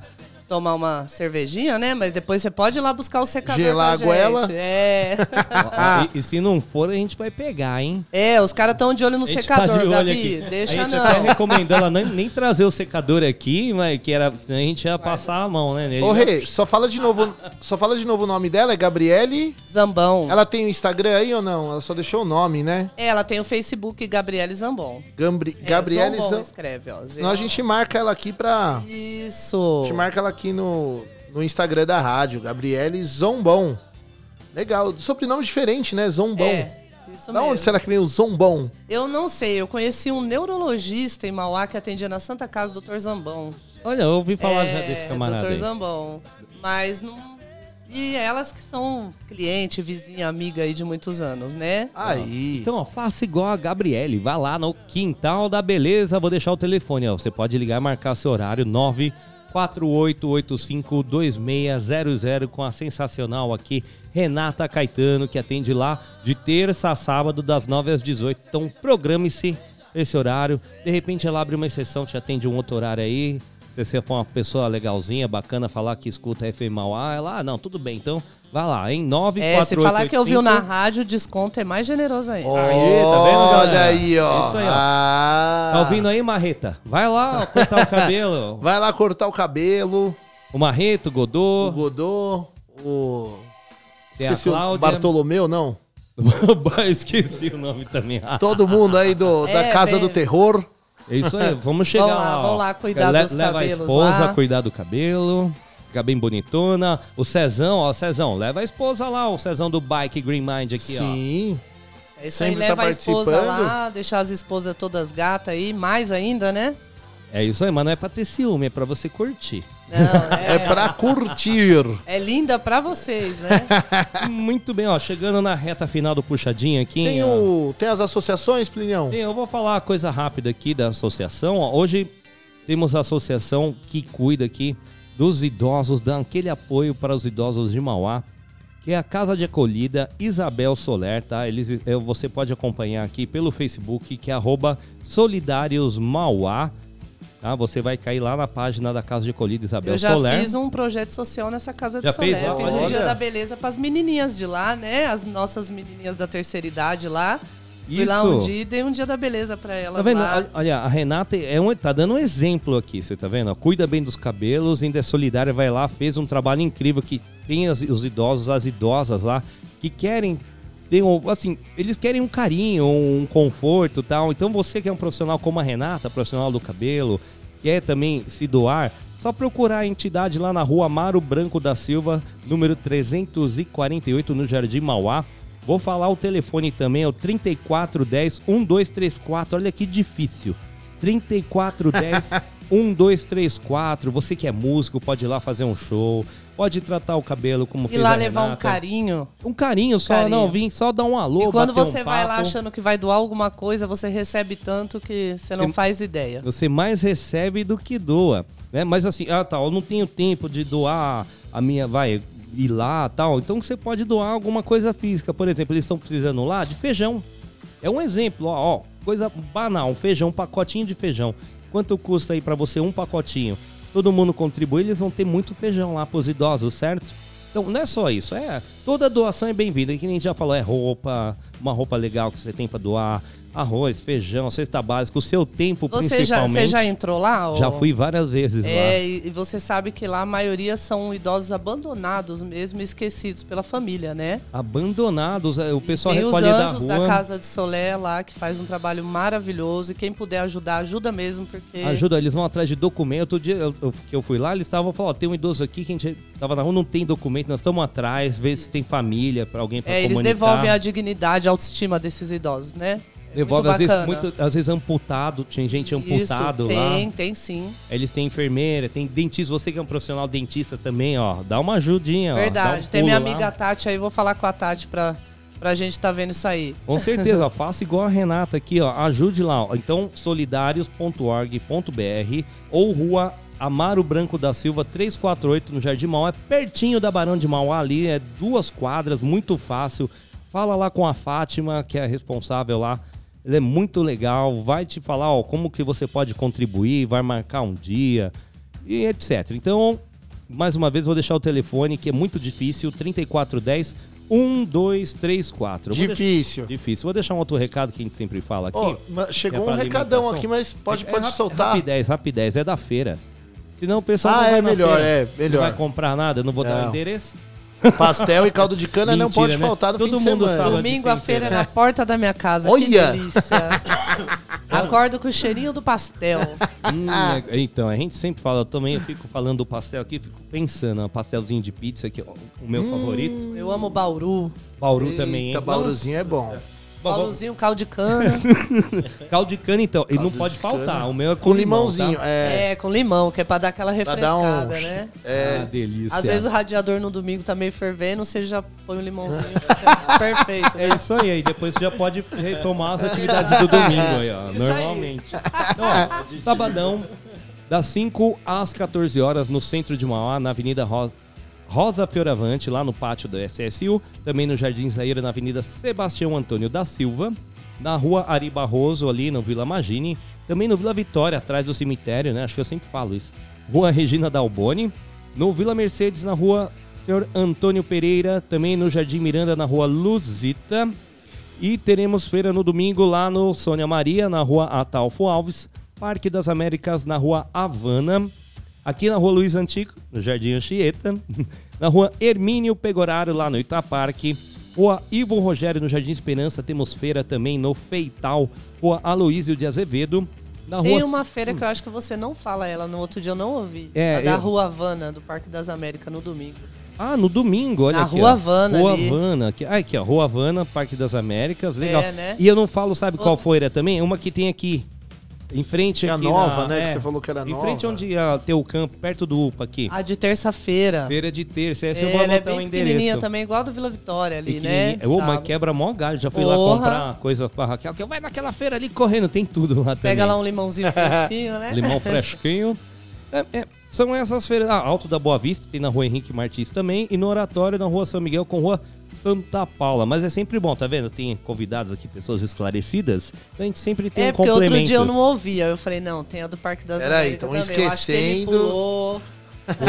[SPEAKER 16] tomar uma cervejinha, né? Mas depois você pode ir lá buscar o secador.
[SPEAKER 5] Gelar a goela?
[SPEAKER 16] É.
[SPEAKER 6] Ó, e, e se não for, a gente vai pegar, hein?
[SPEAKER 16] É, os caras estão de olho no
[SPEAKER 6] gente
[SPEAKER 16] secador,
[SPEAKER 6] tá de olho
[SPEAKER 16] Gabi.
[SPEAKER 6] aqui.
[SPEAKER 16] Deixa
[SPEAKER 6] a gente
[SPEAKER 16] não.
[SPEAKER 6] até recomendou ela nem, nem trazer o secador aqui, mas que era, a gente ia passar a mão, né? nele.
[SPEAKER 5] Ô, Rê, só fala de novo, só fala de novo o nome dela, é Gabriele.
[SPEAKER 16] Zambão.
[SPEAKER 5] Ela tem o Instagram aí ou não? Ela só deixou o nome, né?
[SPEAKER 16] É, ela tem o Facebook Gabriele Zambon.
[SPEAKER 5] Gambri,
[SPEAKER 16] É,
[SPEAKER 5] Gabriele
[SPEAKER 16] Zombon
[SPEAKER 5] Zam...
[SPEAKER 16] escreve, ó.
[SPEAKER 5] Senão a gente marca ela aqui pra.
[SPEAKER 16] Isso.
[SPEAKER 5] A gente marca ela aqui no, no Instagram da rádio, Gabriele Zombom. Legal, sobrenome diferente, né? Zombom.
[SPEAKER 16] É, isso
[SPEAKER 5] da
[SPEAKER 16] mesmo.
[SPEAKER 5] onde será que vem o Zombom?
[SPEAKER 16] Eu não sei, eu conheci um neurologista em Mauá que atendia na Santa Casa, Dr. Zambão.
[SPEAKER 6] Olha, eu ouvi falar já
[SPEAKER 16] É,
[SPEAKER 6] desse camarada
[SPEAKER 16] Dr. Zambão. Mas não. E elas que são cliente, vizinha, amiga aí de muitos anos, né?
[SPEAKER 5] Aí.
[SPEAKER 6] Então, ó, faça igual a Gabriele. Vá lá no Quintal da Beleza. Vou deixar o telefone, ó. Você pode ligar e marcar seu horário 948852600 com a sensacional aqui Renata Caetano, que atende lá de terça a sábado, das 9 às 18. Então, programe-se esse horário. De repente, ela abre uma exceção, te atende um outro horário aí. Se você for uma pessoa legalzinha, bacana, falar que escuta FM Mauá, ela, ah, não, tudo bem. Então, vai lá, hein? 94885
[SPEAKER 16] É, se falar que ouviu na rádio, o desconto é mais generoso ainda.
[SPEAKER 6] Aí, tá vendo, galera?
[SPEAKER 5] Olha aí, ó.
[SPEAKER 6] É isso aí, ó.
[SPEAKER 5] Ah.
[SPEAKER 6] Tá ouvindo aí, Marreta? Vai lá, ó, cortar o cabelo.
[SPEAKER 5] Vai lá cortar o cabelo.
[SPEAKER 6] O Marreto, o Godô.
[SPEAKER 5] O Godô, o. Esqueci o. Bartolomeu, não?
[SPEAKER 6] Esqueci o nome também.
[SPEAKER 5] Todo mundo aí do, da
[SPEAKER 16] É,
[SPEAKER 5] Casa
[SPEAKER 16] bem-
[SPEAKER 5] do Terror.
[SPEAKER 6] É isso aí, vamos chegar
[SPEAKER 16] Vamos lá,
[SPEAKER 6] ó.
[SPEAKER 16] vamos lá cuidar
[SPEAKER 6] Le-
[SPEAKER 16] dos
[SPEAKER 6] Leva a
[SPEAKER 16] cabelos
[SPEAKER 6] esposa
[SPEAKER 16] lá.
[SPEAKER 6] a cuidar do cabelo. Ficar bem bonitona. O Cezão, ó, Cezão, leva a esposa lá, o Cezão do Bike Green Mind aqui, ó.
[SPEAKER 5] Sim.
[SPEAKER 16] É isso
[SPEAKER 5] Sempre
[SPEAKER 16] aí,
[SPEAKER 5] tá
[SPEAKER 16] leva a esposa lá, deixar as esposas todas gatas aí, mais ainda, né?
[SPEAKER 6] É isso aí, mas não é pra ter ciúme, é pra você curtir.
[SPEAKER 5] é... pra curtir.
[SPEAKER 16] É linda pra vocês, né?
[SPEAKER 6] Muito bem, ó. Chegando na reta final do puxadinho aqui.
[SPEAKER 5] Tem, o, tem as associações, Plinião?
[SPEAKER 6] Tem, eu vou falar uma coisa rápida aqui da associação. ó. Hoje temos a associação que cuida aqui dos idosos, dá aquele apoio para os idosos de Mauá, que é a Casa de Acolhida Isabel Soler, tá? Eles, eu- você pode acompanhar aqui pelo Facebook, que é arroba Solidários Mauá. Tá? Você vai cair lá na página da Casa de Acolhida Isabel
[SPEAKER 16] Eu já
[SPEAKER 6] Soler.
[SPEAKER 16] fiz um projeto social nessa casa de
[SPEAKER 6] Já
[SPEAKER 16] Solé.
[SPEAKER 6] fez?
[SPEAKER 16] Eu fiz
[SPEAKER 6] Olha.
[SPEAKER 16] um dia da beleza para as menininhas de lá, né? As nossas menininhas da terceira idade lá. Fui lá um
[SPEAKER 6] Isso.
[SPEAKER 16] dia e dei um dia da beleza para elas
[SPEAKER 6] Tá vendo?
[SPEAKER 16] lá.
[SPEAKER 6] Olha- Olha, a Renata é um, tá dando um exemplo aqui, você tá vendo? Cuida bem dos cabelos, ainda é solidária, vai lá, fez um trabalho incrível que tem as- os idosos, as idosas lá, que querem assim, eles querem um carinho, um conforto tal. Então você que é um profissional como a Renata, profissional do cabelo, quer também se doar, só procurar a entidade lá na rua Amaro Branco da Silva, número 348, no Jardim Mauá. Vou falar o telefone também, é o 3410 1234. Olha que difícil. 3410 1234. Você que é músico, pode ir lá fazer um show, pode tratar o cabelo como
[SPEAKER 16] E
[SPEAKER 6] fez
[SPEAKER 16] lá levar um carinho.
[SPEAKER 6] Um carinho só,
[SPEAKER 16] Carinho.
[SPEAKER 6] não, vim só dar um alô,
[SPEAKER 16] E quando
[SPEAKER 6] bater um
[SPEAKER 16] você vai lá achando que vai doar alguma coisa, você recebe tanto que você não
[SPEAKER 6] Você-
[SPEAKER 16] faz ideia.
[SPEAKER 6] Você mais recebe do que doa, né? Mas assim, ah, tá, eu não tenho tempo de doar a minha, vai, ir lá, tal. Então você pode doar alguma coisa física. Por exemplo, eles estão precisando lá de feijão. É um exemplo, ó, ó, coisa banal, um feijão, um pacotinho de feijão. Quanto custa aí pra você um pacotinho? Todo mundo contribui, eles vão ter muito feijão lá pros idosos, certo? Então, não é só isso, é toda doação é bem-vinda. Que nem a gente já falou, é roupa, uma roupa legal que você tem pra doar, arroz, feijão, cesta básica, o seu tempo
[SPEAKER 16] Você já,
[SPEAKER 6] principalmente.
[SPEAKER 16] você já entrou lá? ô?
[SPEAKER 6] Já fui várias vezes
[SPEAKER 16] É,
[SPEAKER 6] lá.
[SPEAKER 16] e você sabe que lá a maioria são idosos abandonados mesmo, esquecidos pela família, né?
[SPEAKER 6] Abandonados, é, o pessoal
[SPEAKER 16] Tem os
[SPEAKER 6] recolhe da
[SPEAKER 16] anjos
[SPEAKER 6] rua.
[SPEAKER 16] da Casa de Solé lá, que faz um trabalho maravilhoso. E quem puder ajudar, ajuda mesmo, porque...
[SPEAKER 6] Ajuda, eles vão atrás de documento. Outro dia eu- eu- que eu fui lá, eles estavam falando, ó, tem um idoso aqui que a gente tava na rua, não tem documento, nós estamos atrás, ver se tem família pra alguém pra
[SPEAKER 16] É, eles
[SPEAKER 6] comunicar.
[SPEAKER 16] devolvem a dignidade, a autoestima desses idosos, né? É
[SPEAKER 6] Devolve,
[SPEAKER 16] muito
[SPEAKER 6] às vezes, muito, às vezes amputado, tem gente amputado
[SPEAKER 16] Isso,
[SPEAKER 6] lá.
[SPEAKER 16] tem, tem sim.
[SPEAKER 6] Eles têm enfermeira, tem dentista, você que é um profissional dentista também, ó, dá uma ajudinha, ó.
[SPEAKER 16] Verdade.
[SPEAKER 6] dá um
[SPEAKER 16] tem minha
[SPEAKER 6] pulo lá.
[SPEAKER 16] amiga Tati aí, vou falar com a Tati pra, pra gente tá vendo isso aí.
[SPEAKER 6] Com certeza, ó, faça igual a Renata aqui, ó, ajude lá. ó. Então, solidários.org.br ou rua Amaro Branco da Silva 348 no Jardim Mauá, é pertinho da Barão de Mauá ali, é duas quadras, muito fácil. Fala lá com a Fátima, que é a responsável lá. Ele é muito legal, vai te falar ó, como que você pode contribuir, vai marcar um dia e etc. Então, mais uma vez, vou deixar o telefone, que é muito difícil, 3410 1234. Eu vou
[SPEAKER 5] Difícil.
[SPEAKER 6] deixar- Difícil. Vou deixar um outro recado que a gente sempre fala aqui. Que
[SPEAKER 5] chegou
[SPEAKER 6] é
[SPEAKER 5] um recadão aqui, mas pode,
[SPEAKER 6] É
[SPEAKER 5] pode
[SPEAKER 6] rap-
[SPEAKER 5] soltar.
[SPEAKER 6] Rapidez, rapidez. É da feira. Senão o pessoal
[SPEAKER 5] Ah,
[SPEAKER 6] não vai
[SPEAKER 5] é melhor,
[SPEAKER 6] feira.
[SPEAKER 5] é, melhor.
[SPEAKER 6] Não vai comprar nada, eu não vou dar o
[SPEAKER 5] Não.
[SPEAKER 6] endereço.
[SPEAKER 5] Pastel e caldo de cana não
[SPEAKER 6] Mentira,
[SPEAKER 5] pode
[SPEAKER 6] né?
[SPEAKER 5] faltar no
[SPEAKER 6] Todo
[SPEAKER 5] fim de
[SPEAKER 6] mundo
[SPEAKER 5] semana.
[SPEAKER 6] sabe.
[SPEAKER 16] Domingo a feira é na porta da minha casa.
[SPEAKER 5] Olha!
[SPEAKER 16] Que delícia. Acordo com o cheirinho do pastel.
[SPEAKER 6] Hum, é- então, a gente sempre fala, eu também fico falando do pastel aqui, fico pensando, um pastelzinho de pizza que é o meu favorito.
[SPEAKER 16] Eu amo Bauru.
[SPEAKER 6] Bauru também, hein?
[SPEAKER 5] Eita, Bauruzinho é bom.
[SPEAKER 16] Bauruzinho, caldo de cana.
[SPEAKER 6] Caldo de cana, então, e não
[SPEAKER 5] de
[SPEAKER 6] pode faltar.
[SPEAKER 5] cana.
[SPEAKER 6] O meu é com,
[SPEAKER 5] Com
[SPEAKER 6] limão,
[SPEAKER 5] limãozinho,
[SPEAKER 6] tá?
[SPEAKER 5] é.
[SPEAKER 16] É, com limão, que é pra dar aquela
[SPEAKER 5] Pra dar um-
[SPEAKER 16] refrescada, né?
[SPEAKER 5] É.
[SPEAKER 6] Ah, delícia.
[SPEAKER 16] Às vezes o radiador no domingo tá meio fervendo, você já põe um limãozinho. Perfeito.
[SPEAKER 6] É isso aí, aí depois você já pode retomar as atividades do domingo aí, ó,
[SPEAKER 16] Isso aí.
[SPEAKER 6] normalmente. Então, ó, sabadão, das 5 às 14 horas, no centro de Mauá, na Avenida Rosa, Rosa Fioravante, lá no pátio do SSU, também no Jardim Zaira, na Avenida Sebastião Antônio da Silva, na Rua Ari Barroso, ali no Vila Magini, também no Vila Vitória, atrás do cemitério, né? Acho que eu sempre falo isso. Rua Regina Dalboni, no Vila Mercedes, na Rua Senhor Antônio Pereira, também no Jardim Miranda, na Rua Luzita. E teremos feira no domingo lá no Sônia Maria, na Rua Atalfo Alves, Parque das Américas, na Rua Havana. Aqui na Rua Luiz Antigo, no Jardim Anchieta. Na Rua Hermínio Pegoraro, lá no Itaparque. Rua Ivo Rogério, no Jardim Esperança. Temos feira também no Feital. Rua Aloísio de Azevedo. Na
[SPEAKER 16] Tem
[SPEAKER 6] rua...
[SPEAKER 16] uma feira que eu acho que você não fala ela, no outro dia eu não ouvi.
[SPEAKER 6] É,
[SPEAKER 16] a da
[SPEAKER 6] eu-
[SPEAKER 16] Rua Havana, do Parque das Américas, no domingo.
[SPEAKER 6] Ah, no domingo, olha
[SPEAKER 16] Na
[SPEAKER 6] aqui.
[SPEAKER 16] Rua. Havana
[SPEAKER 6] Rua
[SPEAKER 16] ali.
[SPEAKER 6] Havana. Aqui, ah, aqui, ó. Rua Havana, Parque das Américas. Legal.
[SPEAKER 16] É, né?
[SPEAKER 6] E eu não falo, sabe qual feira também? Uma que tem aqui. Em frente
[SPEAKER 5] Que é a
[SPEAKER 6] aqui
[SPEAKER 5] nova,
[SPEAKER 6] na-
[SPEAKER 5] né, que
[SPEAKER 6] é,
[SPEAKER 5] você falou que era
[SPEAKER 6] Em frente
[SPEAKER 5] nova.
[SPEAKER 6] onde ia ter o campo, perto do UPA aqui.
[SPEAKER 16] A de terça-feira.
[SPEAKER 6] Feira de terça, esse
[SPEAKER 16] É,
[SPEAKER 6] eu vou
[SPEAKER 16] ela é
[SPEAKER 6] anotar o
[SPEAKER 16] bem pequenininha
[SPEAKER 6] endereço.
[SPEAKER 16] também, igual a do Vila Vitória ali, né?
[SPEAKER 6] Pequenininha. Ô, mas quebra mó galho. Já fui lá comprar coisa pra Raquel. Que vai naquela feira ali correndo, tem tudo lá também.
[SPEAKER 16] Pega lá um limãozinho fresquinho, né?
[SPEAKER 6] Limão fresquinho. É, é, são essas feiras. Ah, Alto da Boa Vista, tem na rua Henrique Martins também. E no Oratório, na rua São Miguel, com rua Santa Paula. Mas é sempre bom, tá vendo? Tem convidados aqui, pessoas esclarecidas. Então a gente sempre tem
[SPEAKER 16] É,
[SPEAKER 6] um
[SPEAKER 16] porque
[SPEAKER 6] complemento.
[SPEAKER 16] outro dia eu não ouvia. Eu falei, não, tem a do Parque das
[SPEAKER 5] Peraí,
[SPEAKER 16] Américas
[SPEAKER 5] tão
[SPEAKER 16] também. Eu acho que ele
[SPEAKER 5] esquecendo.
[SPEAKER 16] pulou.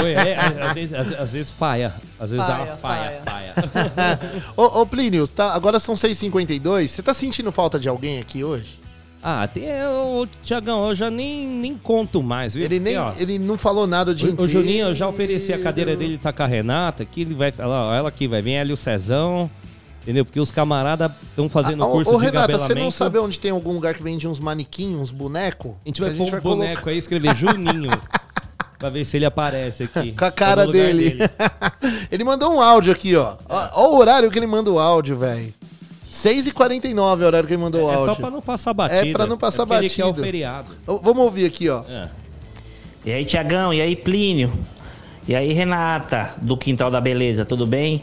[SPEAKER 6] Oi, é, é, às, vezes, às, às vezes falha. Às vezes dá uma
[SPEAKER 16] falha.
[SPEAKER 6] falha.
[SPEAKER 5] ô, ô, Plínio, tá, agora são 6h52. Você tá sentindo falta de alguém aqui hoje?
[SPEAKER 6] Ah, tem. O Tiagão, eu já nem, nem conto mais, viu?
[SPEAKER 5] Ele, nem,
[SPEAKER 6] Porque, ó,
[SPEAKER 5] ele não falou nada dia
[SPEAKER 6] O, o. Juninho, eu já ofereci a cadeira dele, tá com a Renata, que ele vai falar, ela aqui vai vir ali o Cezão, entendeu? Porque os camaradas estão fazendo
[SPEAKER 5] Ah, ô,
[SPEAKER 6] curso
[SPEAKER 5] ô,
[SPEAKER 6] de
[SPEAKER 5] Renata, você não sabe onde tem algum lugar que vende uns manequins, uns bonecos?
[SPEAKER 6] A gente vai pôr um boneco aí e escrever Juninho, pra ver se ele aparece aqui.
[SPEAKER 5] Com a cara
[SPEAKER 6] lugar
[SPEAKER 5] dele. ele mandou um áudio aqui, ó. ó. ó o horário que ele manda o áudio, velho. 6h49 é o horário que ele mandou o
[SPEAKER 6] É
[SPEAKER 5] áudio.
[SPEAKER 6] só pra não passar batida.
[SPEAKER 5] É pra não passar
[SPEAKER 6] É
[SPEAKER 5] batida.
[SPEAKER 6] quer o feriado.
[SPEAKER 5] Ô, Vamos ouvir aqui, ó.
[SPEAKER 6] É.
[SPEAKER 18] E aí, Tiagão, e aí, Plínio? E aí, Renata, do Quintal da Beleza, tudo bem?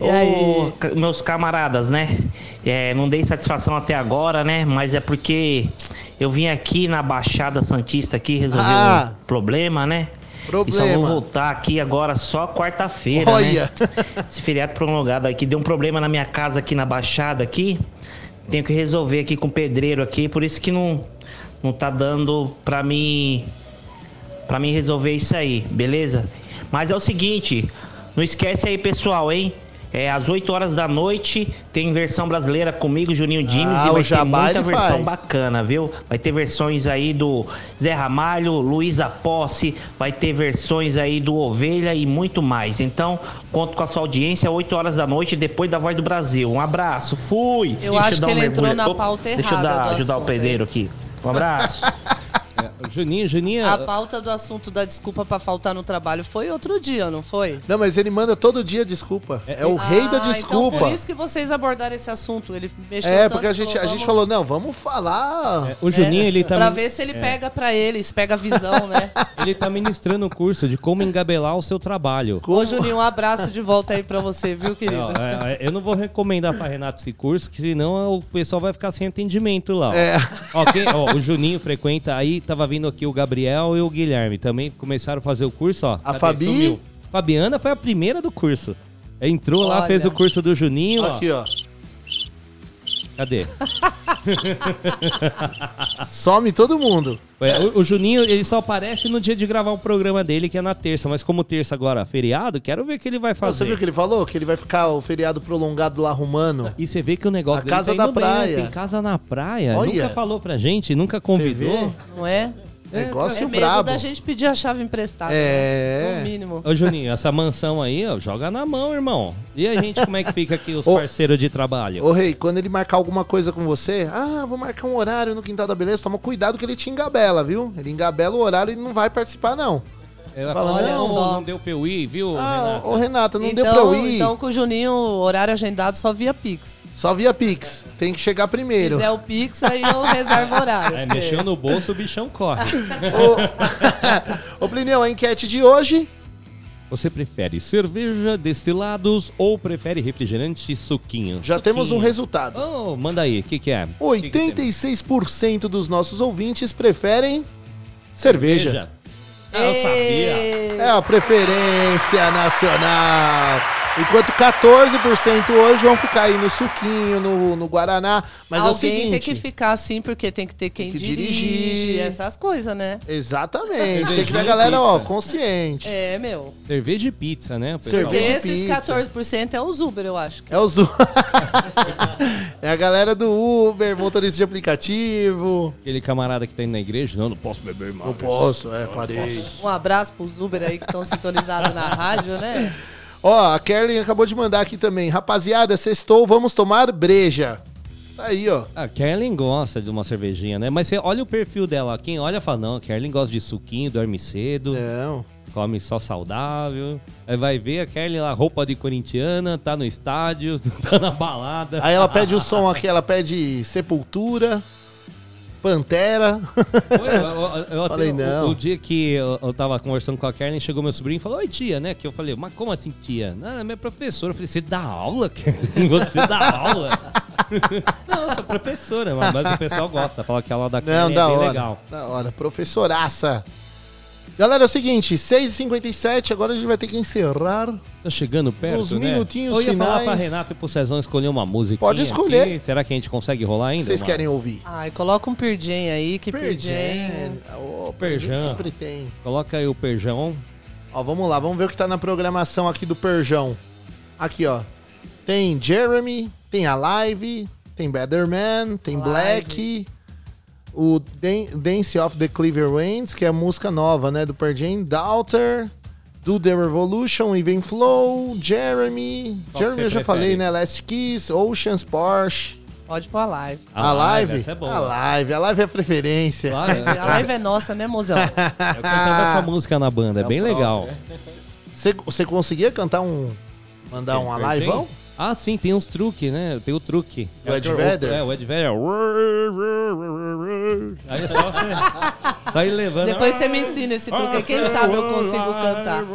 [SPEAKER 16] E aí?
[SPEAKER 18] ca- meus camaradas, né? É, não dei satisfação até agora, né? Mas é porque eu vim aqui na Baixada Santista aqui resolver
[SPEAKER 5] Ah.
[SPEAKER 18] um problema, né? E só
[SPEAKER 5] Problema.
[SPEAKER 18] vou voltar aqui agora só quarta-feira,
[SPEAKER 5] Olha.
[SPEAKER 18] né? Esse feriado prolongado aqui deu um problema na minha casa aqui na Baixada aqui. Tenho que resolver aqui com o pedreiro aqui, por isso que não não tá dando pra mim para mim resolver isso aí, beleza? Mas é o seguinte, não esquece aí, pessoal, hein? É às 8 horas da noite tem versão brasileira comigo, Juninho Dimes,
[SPEAKER 5] Ah,
[SPEAKER 18] e
[SPEAKER 5] o
[SPEAKER 18] vai ter muita versão
[SPEAKER 5] faz.
[SPEAKER 18] bacana, viu? Vai ter versões aí do Zé Ramalho, Luísa Posse, vai ter versões aí do Ovelha e muito mais. Então, conto com a sua audiência, 8 horas da noite, depois da Voz do Brasil. Um abraço, fui!
[SPEAKER 16] Eu
[SPEAKER 18] Deixa
[SPEAKER 16] acho
[SPEAKER 18] dar
[SPEAKER 16] que
[SPEAKER 18] um
[SPEAKER 16] ele entrou
[SPEAKER 18] mergulho.
[SPEAKER 16] na
[SPEAKER 18] Opa,
[SPEAKER 16] pauta
[SPEAKER 18] Deixa eu
[SPEAKER 16] errada
[SPEAKER 18] dar- ajudar o
[SPEAKER 16] assunto
[SPEAKER 18] pedreiro aqui. Um abraço.
[SPEAKER 6] É, Juninho, Juninho.
[SPEAKER 16] A pauta do assunto da desculpa pra faltar no trabalho foi outro dia, não foi?
[SPEAKER 5] Não, mas ele manda todo dia desculpa. É, o rei da
[SPEAKER 16] Ah,
[SPEAKER 5] desculpa.
[SPEAKER 16] Então por isso que vocês abordaram esse assunto. Ele mexeu
[SPEAKER 5] É,
[SPEAKER 16] tanto,
[SPEAKER 5] porque a gente, a
[SPEAKER 16] falou,
[SPEAKER 5] gente
[SPEAKER 16] vamos-
[SPEAKER 5] falou, não, vamos falar.
[SPEAKER 6] É, O Juninho, ele tá.
[SPEAKER 16] Pra ver se ele
[SPEAKER 6] é.
[SPEAKER 16] pega pra ele, se pega a visão, né?
[SPEAKER 6] Ele tá ministrando um curso de como engabelar o seu trabalho.
[SPEAKER 16] Ô, Juninho, um abraço de volta aí pra você, viu, querido?
[SPEAKER 6] Não, é, é, eu não vou recomendar pra Renato esse curso, que senão o pessoal vai ficar sem atendimento lá. ó.
[SPEAKER 5] É.
[SPEAKER 6] Ó, quem- ó, o Juninho frequenta aí, tava vindo aqui o Gabriel e o Guilherme. Também começaram a fazer o curso, ó.
[SPEAKER 5] A
[SPEAKER 6] Cadê?
[SPEAKER 5] Fabi?
[SPEAKER 6] Sumiu. Fabiana foi a primeira do curso. Entrou lá,
[SPEAKER 16] Olha.
[SPEAKER 6] fez o curso do Juninho, ó.
[SPEAKER 5] Aqui, ó.
[SPEAKER 6] Cadê?
[SPEAKER 5] Some todo mundo.
[SPEAKER 6] É, o, o Juninho, ele só aparece no dia de gravar o programa dele, que é na terça. Mas como terça agora é feriado, quero ver o que ele vai
[SPEAKER 5] Você
[SPEAKER 6] fazer.
[SPEAKER 5] viu o que ele falou? Que ele vai ficar o feriado prolongado lá arrumando.
[SPEAKER 6] E você vê que o negócio
[SPEAKER 5] A
[SPEAKER 6] dele
[SPEAKER 5] casa
[SPEAKER 6] tá
[SPEAKER 5] da
[SPEAKER 6] indo bem, né?
[SPEAKER 5] praia.
[SPEAKER 6] Tem casa na praia.
[SPEAKER 5] Olha.
[SPEAKER 6] Nunca falou pra gente, nunca
[SPEAKER 5] Você
[SPEAKER 6] convidou.
[SPEAKER 16] Não é?
[SPEAKER 5] Negócio
[SPEAKER 16] é medo
[SPEAKER 5] brabo.
[SPEAKER 16] da gente pedir a chave emprestada.
[SPEAKER 5] É.
[SPEAKER 16] né? No mínimo.
[SPEAKER 6] Ô, Juninho, essa mansão aí, ó, joga na mão, irmão. E a gente, como é que fica aqui, os
[SPEAKER 5] Ô,
[SPEAKER 6] parceiros de trabalho?
[SPEAKER 5] Ô, Rei, quando ele marcar alguma coisa com você, ah, vou marcar um horário no Quintal da Beleza, toma cuidado que ele te engabela, viu? Ele engabela o horário e não vai participar, não.
[SPEAKER 6] Ela
[SPEAKER 5] Fala,
[SPEAKER 6] fala,
[SPEAKER 16] olha
[SPEAKER 6] não,
[SPEAKER 16] só.
[SPEAKER 6] não deu pra eu ir, viu,
[SPEAKER 5] Ah,
[SPEAKER 6] Renato?
[SPEAKER 5] ô, Renata, não
[SPEAKER 16] então,
[SPEAKER 5] deu pra eu ir.
[SPEAKER 16] Então, com o Juninho, horário agendado só via Pix.
[SPEAKER 5] Só via Pix. Tem que chegar
[SPEAKER 16] Se
[SPEAKER 5] primeiro.
[SPEAKER 16] fizer o Pix, aí eu reservo horário.
[SPEAKER 6] É, mexeu no bolso, o bichão corre.
[SPEAKER 5] Ô, Plineu, a enquete de hoje.
[SPEAKER 6] Você prefere cerveja, destilados ou prefere refrigerante e suquinho?
[SPEAKER 5] Já temos um
[SPEAKER 6] Suquinho.
[SPEAKER 5] resultado.
[SPEAKER 6] Oh, manda aí, o que, que é? Que que temos?
[SPEAKER 5] 86% dos nossos ouvintes preferem cerveja.
[SPEAKER 6] Ah, eu sabia.
[SPEAKER 5] É a preferência nacional. Enquanto 14% hoje vão ficar aí no suquinho, no, no Guaraná. Mas é o
[SPEAKER 16] Alguém
[SPEAKER 5] seguinte.
[SPEAKER 16] tem que ficar assim, porque tem que ter quem
[SPEAKER 5] que
[SPEAKER 16] dirige,
[SPEAKER 5] dirigir.
[SPEAKER 16] essas coisas, né?
[SPEAKER 5] Exatamente. tem que ter a galera, ó, consciente.
[SPEAKER 16] É, meu.
[SPEAKER 6] Cerveja e pizza, né, pessoal?
[SPEAKER 5] Cerveja e
[SPEAKER 16] Esses
[SPEAKER 5] pizza.
[SPEAKER 16] 14% é os Uber, eu acho.
[SPEAKER 5] É o Zu. é a galera do Uber, motorista de aplicativo.
[SPEAKER 6] Aquele camarada que tá indo na igreja, não, não posso beber mais.
[SPEAKER 5] Não posso, é, parei.
[SPEAKER 16] Um abraço pros Uber aí que estão sintonizados na rádio, né?
[SPEAKER 5] Ó, a Kerlin acabou de mandar aqui também. Rapaziada, sextou, vamos tomar breja. Tá aí, ó.
[SPEAKER 6] A Kerlin gosta de uma cervejinha, né? Mas você olha o perfil dela. Quem olha fala, não, a Kerlin gosta de suquinho, dorme cedo.
[SPEAKER 5] Não.
[SPEAKER 6] Come só saudável. Aí vai ver a Kerlin lá, roupa de corintiana, tá no estádio, tá na balada.
[SPEAKER 5] Aí ela pede o som aqui, ela pede sepultura. Pantera.
[SPEAKER 6] Eu, eu- eu
[SPEAKER 5] Falei,
[SPEAKER 6] até- o-
[SPEAKER 5] não.
[SPEAKER 6] O, dia que eu, eu tava conversando com a Karen, chegou meu sobrinho e falou: Oi, tia, né? Que eu falei, mas como assim, tia? Não, é minha professora. Eu falei, você dá aula, Karen? Você dá aula? não, eu sou professora, mas, mas o pessoal gosta. Fala que a aula da Karen
[SPEAKER 5] Não,
[SPEAKER 6] é
[SPEAKER 5] da
[SPEAKER 6] bem
[SPEAKER 5] hora.
[SPEAKER 6] legal.
[SPEAKER 5] Da hora. Professoraça. Galera, é o seguinte, 6h57, agora a gente vai ter que encerrar.
[SPEAKER 6] Tá chegando perto,
[SPEAKER 5] Nos
[SPEAKER 6] né?
[SPEAKER 5] minutinhos
[SPEAKER 6] Eu ia falar pra Renato e pro Cezão escolher uma música.
[SPEAKER 5] Pode escolher.
[SPEAKER 6] Será que a gente consegue rolar ainda?
[SPEAKER 5] Vocês
[SPEAKER 6] mano?
[SPEAKER 5] querem ouvir?
[SPEAKER 16] Ai, coloca um Perjam aí, que. Perjam.
[SPEAKER 5] Ô,
[SPEAKER 6] Perjão.
[SPEAKER 5] sempre tem.
[SPEAKER 6] Coloca aí o Perjão.
[SPEAKER 5] Ó, vamos lá, vamos ver o que tá na programação aqui do Perjão. Aqui, ó. Tem Jeremy, tem Alive, tem Better Man, tem Black, o Dan- Dance of the Cleaver Winds, que é a música nova, né, do Pearl Jam, Daughter, Do The Revolution, Even Flow, Jeremy,
[SPEAKER 16] Qual
[SPEAKER 5] Jeremy eu já
[SPEAKER 16] prefere?
[SPEAKER 5] falei, né, Last Kiss, Oceans, Porsche.
[SPEAKER 16] Pode pôr a live.
[SPEAKER 5] A, live?
[SPEAKER 6] essa é boa.
[SPEAKER 5] A live, a live é preferência.
[SPEAKER 16] A live é nossa, né, mozão?
[SPEAKER 6] Eu cantava essa música na banda, é bem legal.
[SPEAKER 5] Você, você conseguia cantar um. Mandar um
[SPEAKER 6] Tem-
[SPEAKER 5] liveão?
[SPEAKER 6] Ah, sim, tem uns truques, né? Tem o truque.
[SPEAKER 5] O Ed
[SPEAKER 6] É o-
[SPEAKER 5] Vedder?
[SPEAKER 6] É, o Ed Vedder. Aí é só você sair levando.
[SPEAKER 16] Depois você me ensina esse truque aí. Quem sabe eu consigo cantar.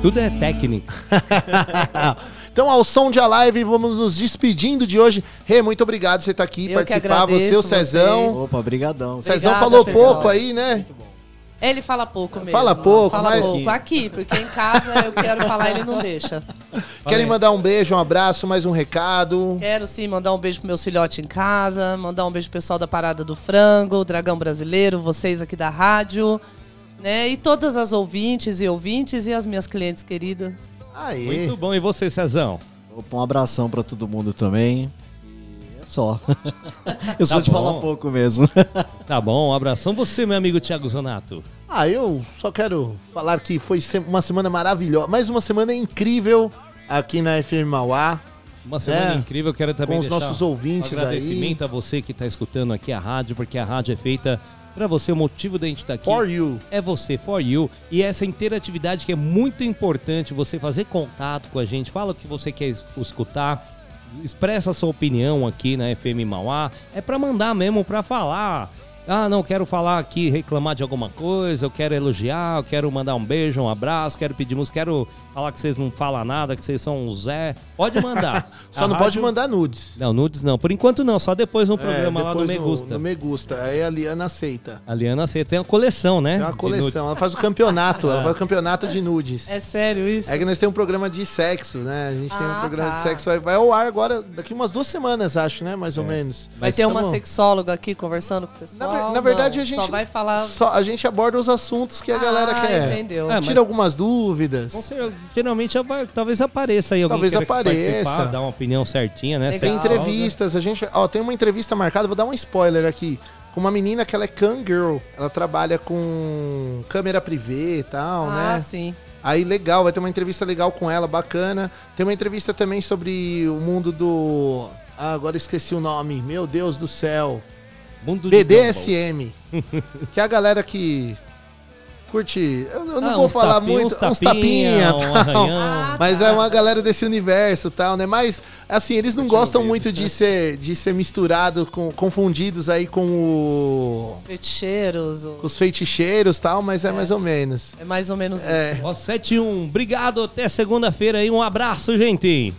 [SPEAKER 6] Tudo é técnica.
[SPEAKER 5] Então, ao som de a live, vamos nos despedindo de hoje. Rê, muito obrigado por você estar aqui,
[SPEAKER 16] Eu que
[SPEAKER 5] participar. Você, o Cezão.
[SPEAKER 17] Opa, brigadão.
[SPEAKER 5] Cezão
[SPEAKER 16] Obrigada,
[SPEAKER 5] falou
[SPEAKER 16] pessoal.
[SPEAKER 5] pouco aí, né?
[SPEAKER 16] Ele fala pouco mesmo.
[SPEAKER 5] Fala pouco,
[SPEAKER 16] Fala
[SPEAKER 5] mas-
[SPEAKER 16] pouco. Aqui, porque em casa eu quero falar ele não deixa.
[SPEAKER 5] Querem mandar um beijo, um abraço, mais um recado?
[SPEAKER 16] Quero sim mandar um beijo pro meus filhotes em casa, mandar um beijo pro pessoal da Parada do Frango, Dragão Brasileiro, vocês aqui da rádio, né? E todas as ouvintes e ouvintes e as minhas clientes queridas.
[SPEAKER 5] Aí.
[SPEAKER 6] Muito bom. E você, Cezão?
[SPEAKER 17] Opa, um abração pra todo mundo também. Só. Eu sou
[SPEAKER 6] Tá
[SPEAKER 17] de
[SPEAKER 6] bom.
[SPEAKER 17] falar pouco mesmo.
[SPEAKER 6] Tá bom, um abração. Você, meu amigo Thiago Zonato.
[SPEAKER 5] Ah, eu só quero falar que foi uma semana maravilhosa, mais uma semana incrível aqui na FM Mauá.
[SPEAKER 6] Uma semana
[SPEAKER 5] É,
[SPEAKER 6] incrível. Quero também
[SPEAKER 5] com os
[SPEAKER 6] deixar
[SPEAKER 5] nossos ouvintes
[SPEAKER 6] um agradecimento a você que está escutando aqui a rádio, porque a rádio é feita para você. O motivo da gente estar aqui
[SPEAKER 5] For you.
[SPEAKER 6] é você, for you. E essa interatividade que é muito importante, você fazer contato com a gente, fala o que você quer es- escutar, expressa sua opinião aqui na FM Mauá. É para mandar mesmo, para falar. Ah, não, quero falar aqui, reclamar de alguma coisa, eu quero elogiar, eu quero mandar um beijo, um abraço, quero pedir música, quero falar que vocês não falam nada, que vocês são um Zé. Pode mandar.
[SPEAKER 5] Só
[SPEAKER 6] A
[SPEAKER 5] não pode
[SPEAKER 6] rádio-
[SPEAKER 5] mandar nudes.
[SPEAKER 6] Não, nudes não. Por enquanto não, só depois no
[SPEAKER 5] É,
[SPEAKER 6] programa lá no
[SPEAKER 5] depois
[SPEAKER 6] Me Gusta.
[SPEAKER 5] No Me Gusta. Aí a Liana aceita.
[SPEAKER 6] A Liana, você tem uma coleção, né?
[SPEAKER 5] É uma
[SPEAKER 6] de
[SPEAKER 5] coleção. Ela faz o campeonato. Ela
[SPEAKER 6] Ah.
[SPEAKER 5] faz o campeonato de nudes.
[SPEAKER 16] É sério isso?
[SPEAKER 5] É que nós temos um programa de sexo, né? A gente tem um
[SPEAKER 16] Ah,
[SPEAKER 5] programa de
[SPEAKER 16] tá.
[SPEAKER 5] sexo. Vai, vai ao ar agora, daqui umas duas semanas, acho, né? Mais ou menos.
[SPEAKER 16] Vai ter uma
[SPEAKER 5] Tá bom.
[SPEAKER 16] sexóloga aqui conversando com o pessoal?
[SPEAKER 5] Na, ver- na verdade,
[SPEAKER 16] Não,
[SPEAKER 5] a gente.
[SPEAKER 16] Só vai falar...
[SPEAKER 5] só- a gente aborda os assuntos que a galera
[SPEAKER 16] Ah,
[SPEAKER 5] quer.
[SPEAKER 16] entendeu.
[SPEAKER 6] É, mas-
[SPEAKER 5] Tira algumas dúvidas.
[SPEAKER 6] Com certeza, Geralmente vai- talvez apareça aí alguém
[SPEAKER 5] Talvez apareça.
[SPEAKER 6] dar uma opinião certinha, né?
[SPEAKER 5] Tem
[SPEAKER 6] sexual,
[SPEAKER 5] entrevistas, a gente. Ó, tem uma entrevista marcada, vou dar um spoiler aqui. Com uma menina que ela é cam girl. Ela trabalha com câmera privê e tal,
[SPEAKER 16] Ah,
[SPEAKER 5] né?
[SPEAKER 16] sim.
[SPEAKER 5] Aí legal, vai ter uma entrevista legal com ela, bacana. Tem uma entrevista também sobre o mundo do. Ah, agora esqueci o nome. Meu Deus do céu.
[SPEAKER 6] Mundo de
[SPEAKER 5] BDSM. que é a galera que curte. Eu, eu não
[SPEAKER 6] Ah,
[SPEAKER 5] vou falar
[SPEAKER 6] tapinha,
[SPEAKER 5] muito.
[SPEAKER 6] uns
[SPEAKER 5] Uns
[SPEAKER 6] tapinha,
[SPEAKER 5] tapinha,
[SPEAKER 6] um
[SPEAKER 5] tal.
[SPEAKER 6] Ah,
[SPEAKER 5] mas
[SPEAKER 16] tá.
[SPEAKER 5] é uma galera desse universo tal, né? Mas, assim, eles não gostam muito de ser, de ser misturado, com, confundidos aí com o.
[SPEAKER 16] Feticheiros. o-
[SPEAKER 5] com os feitiçeiros tal, mas é, mais ou menos.
[SPEAKER 16] É mais ou menos
[SPEAKER 5] É.
[SPEAKER 16] isso.
[SPEAKER 6] Ó, 71. Obrigado, até segunda-feira aí. Um abraço, gente.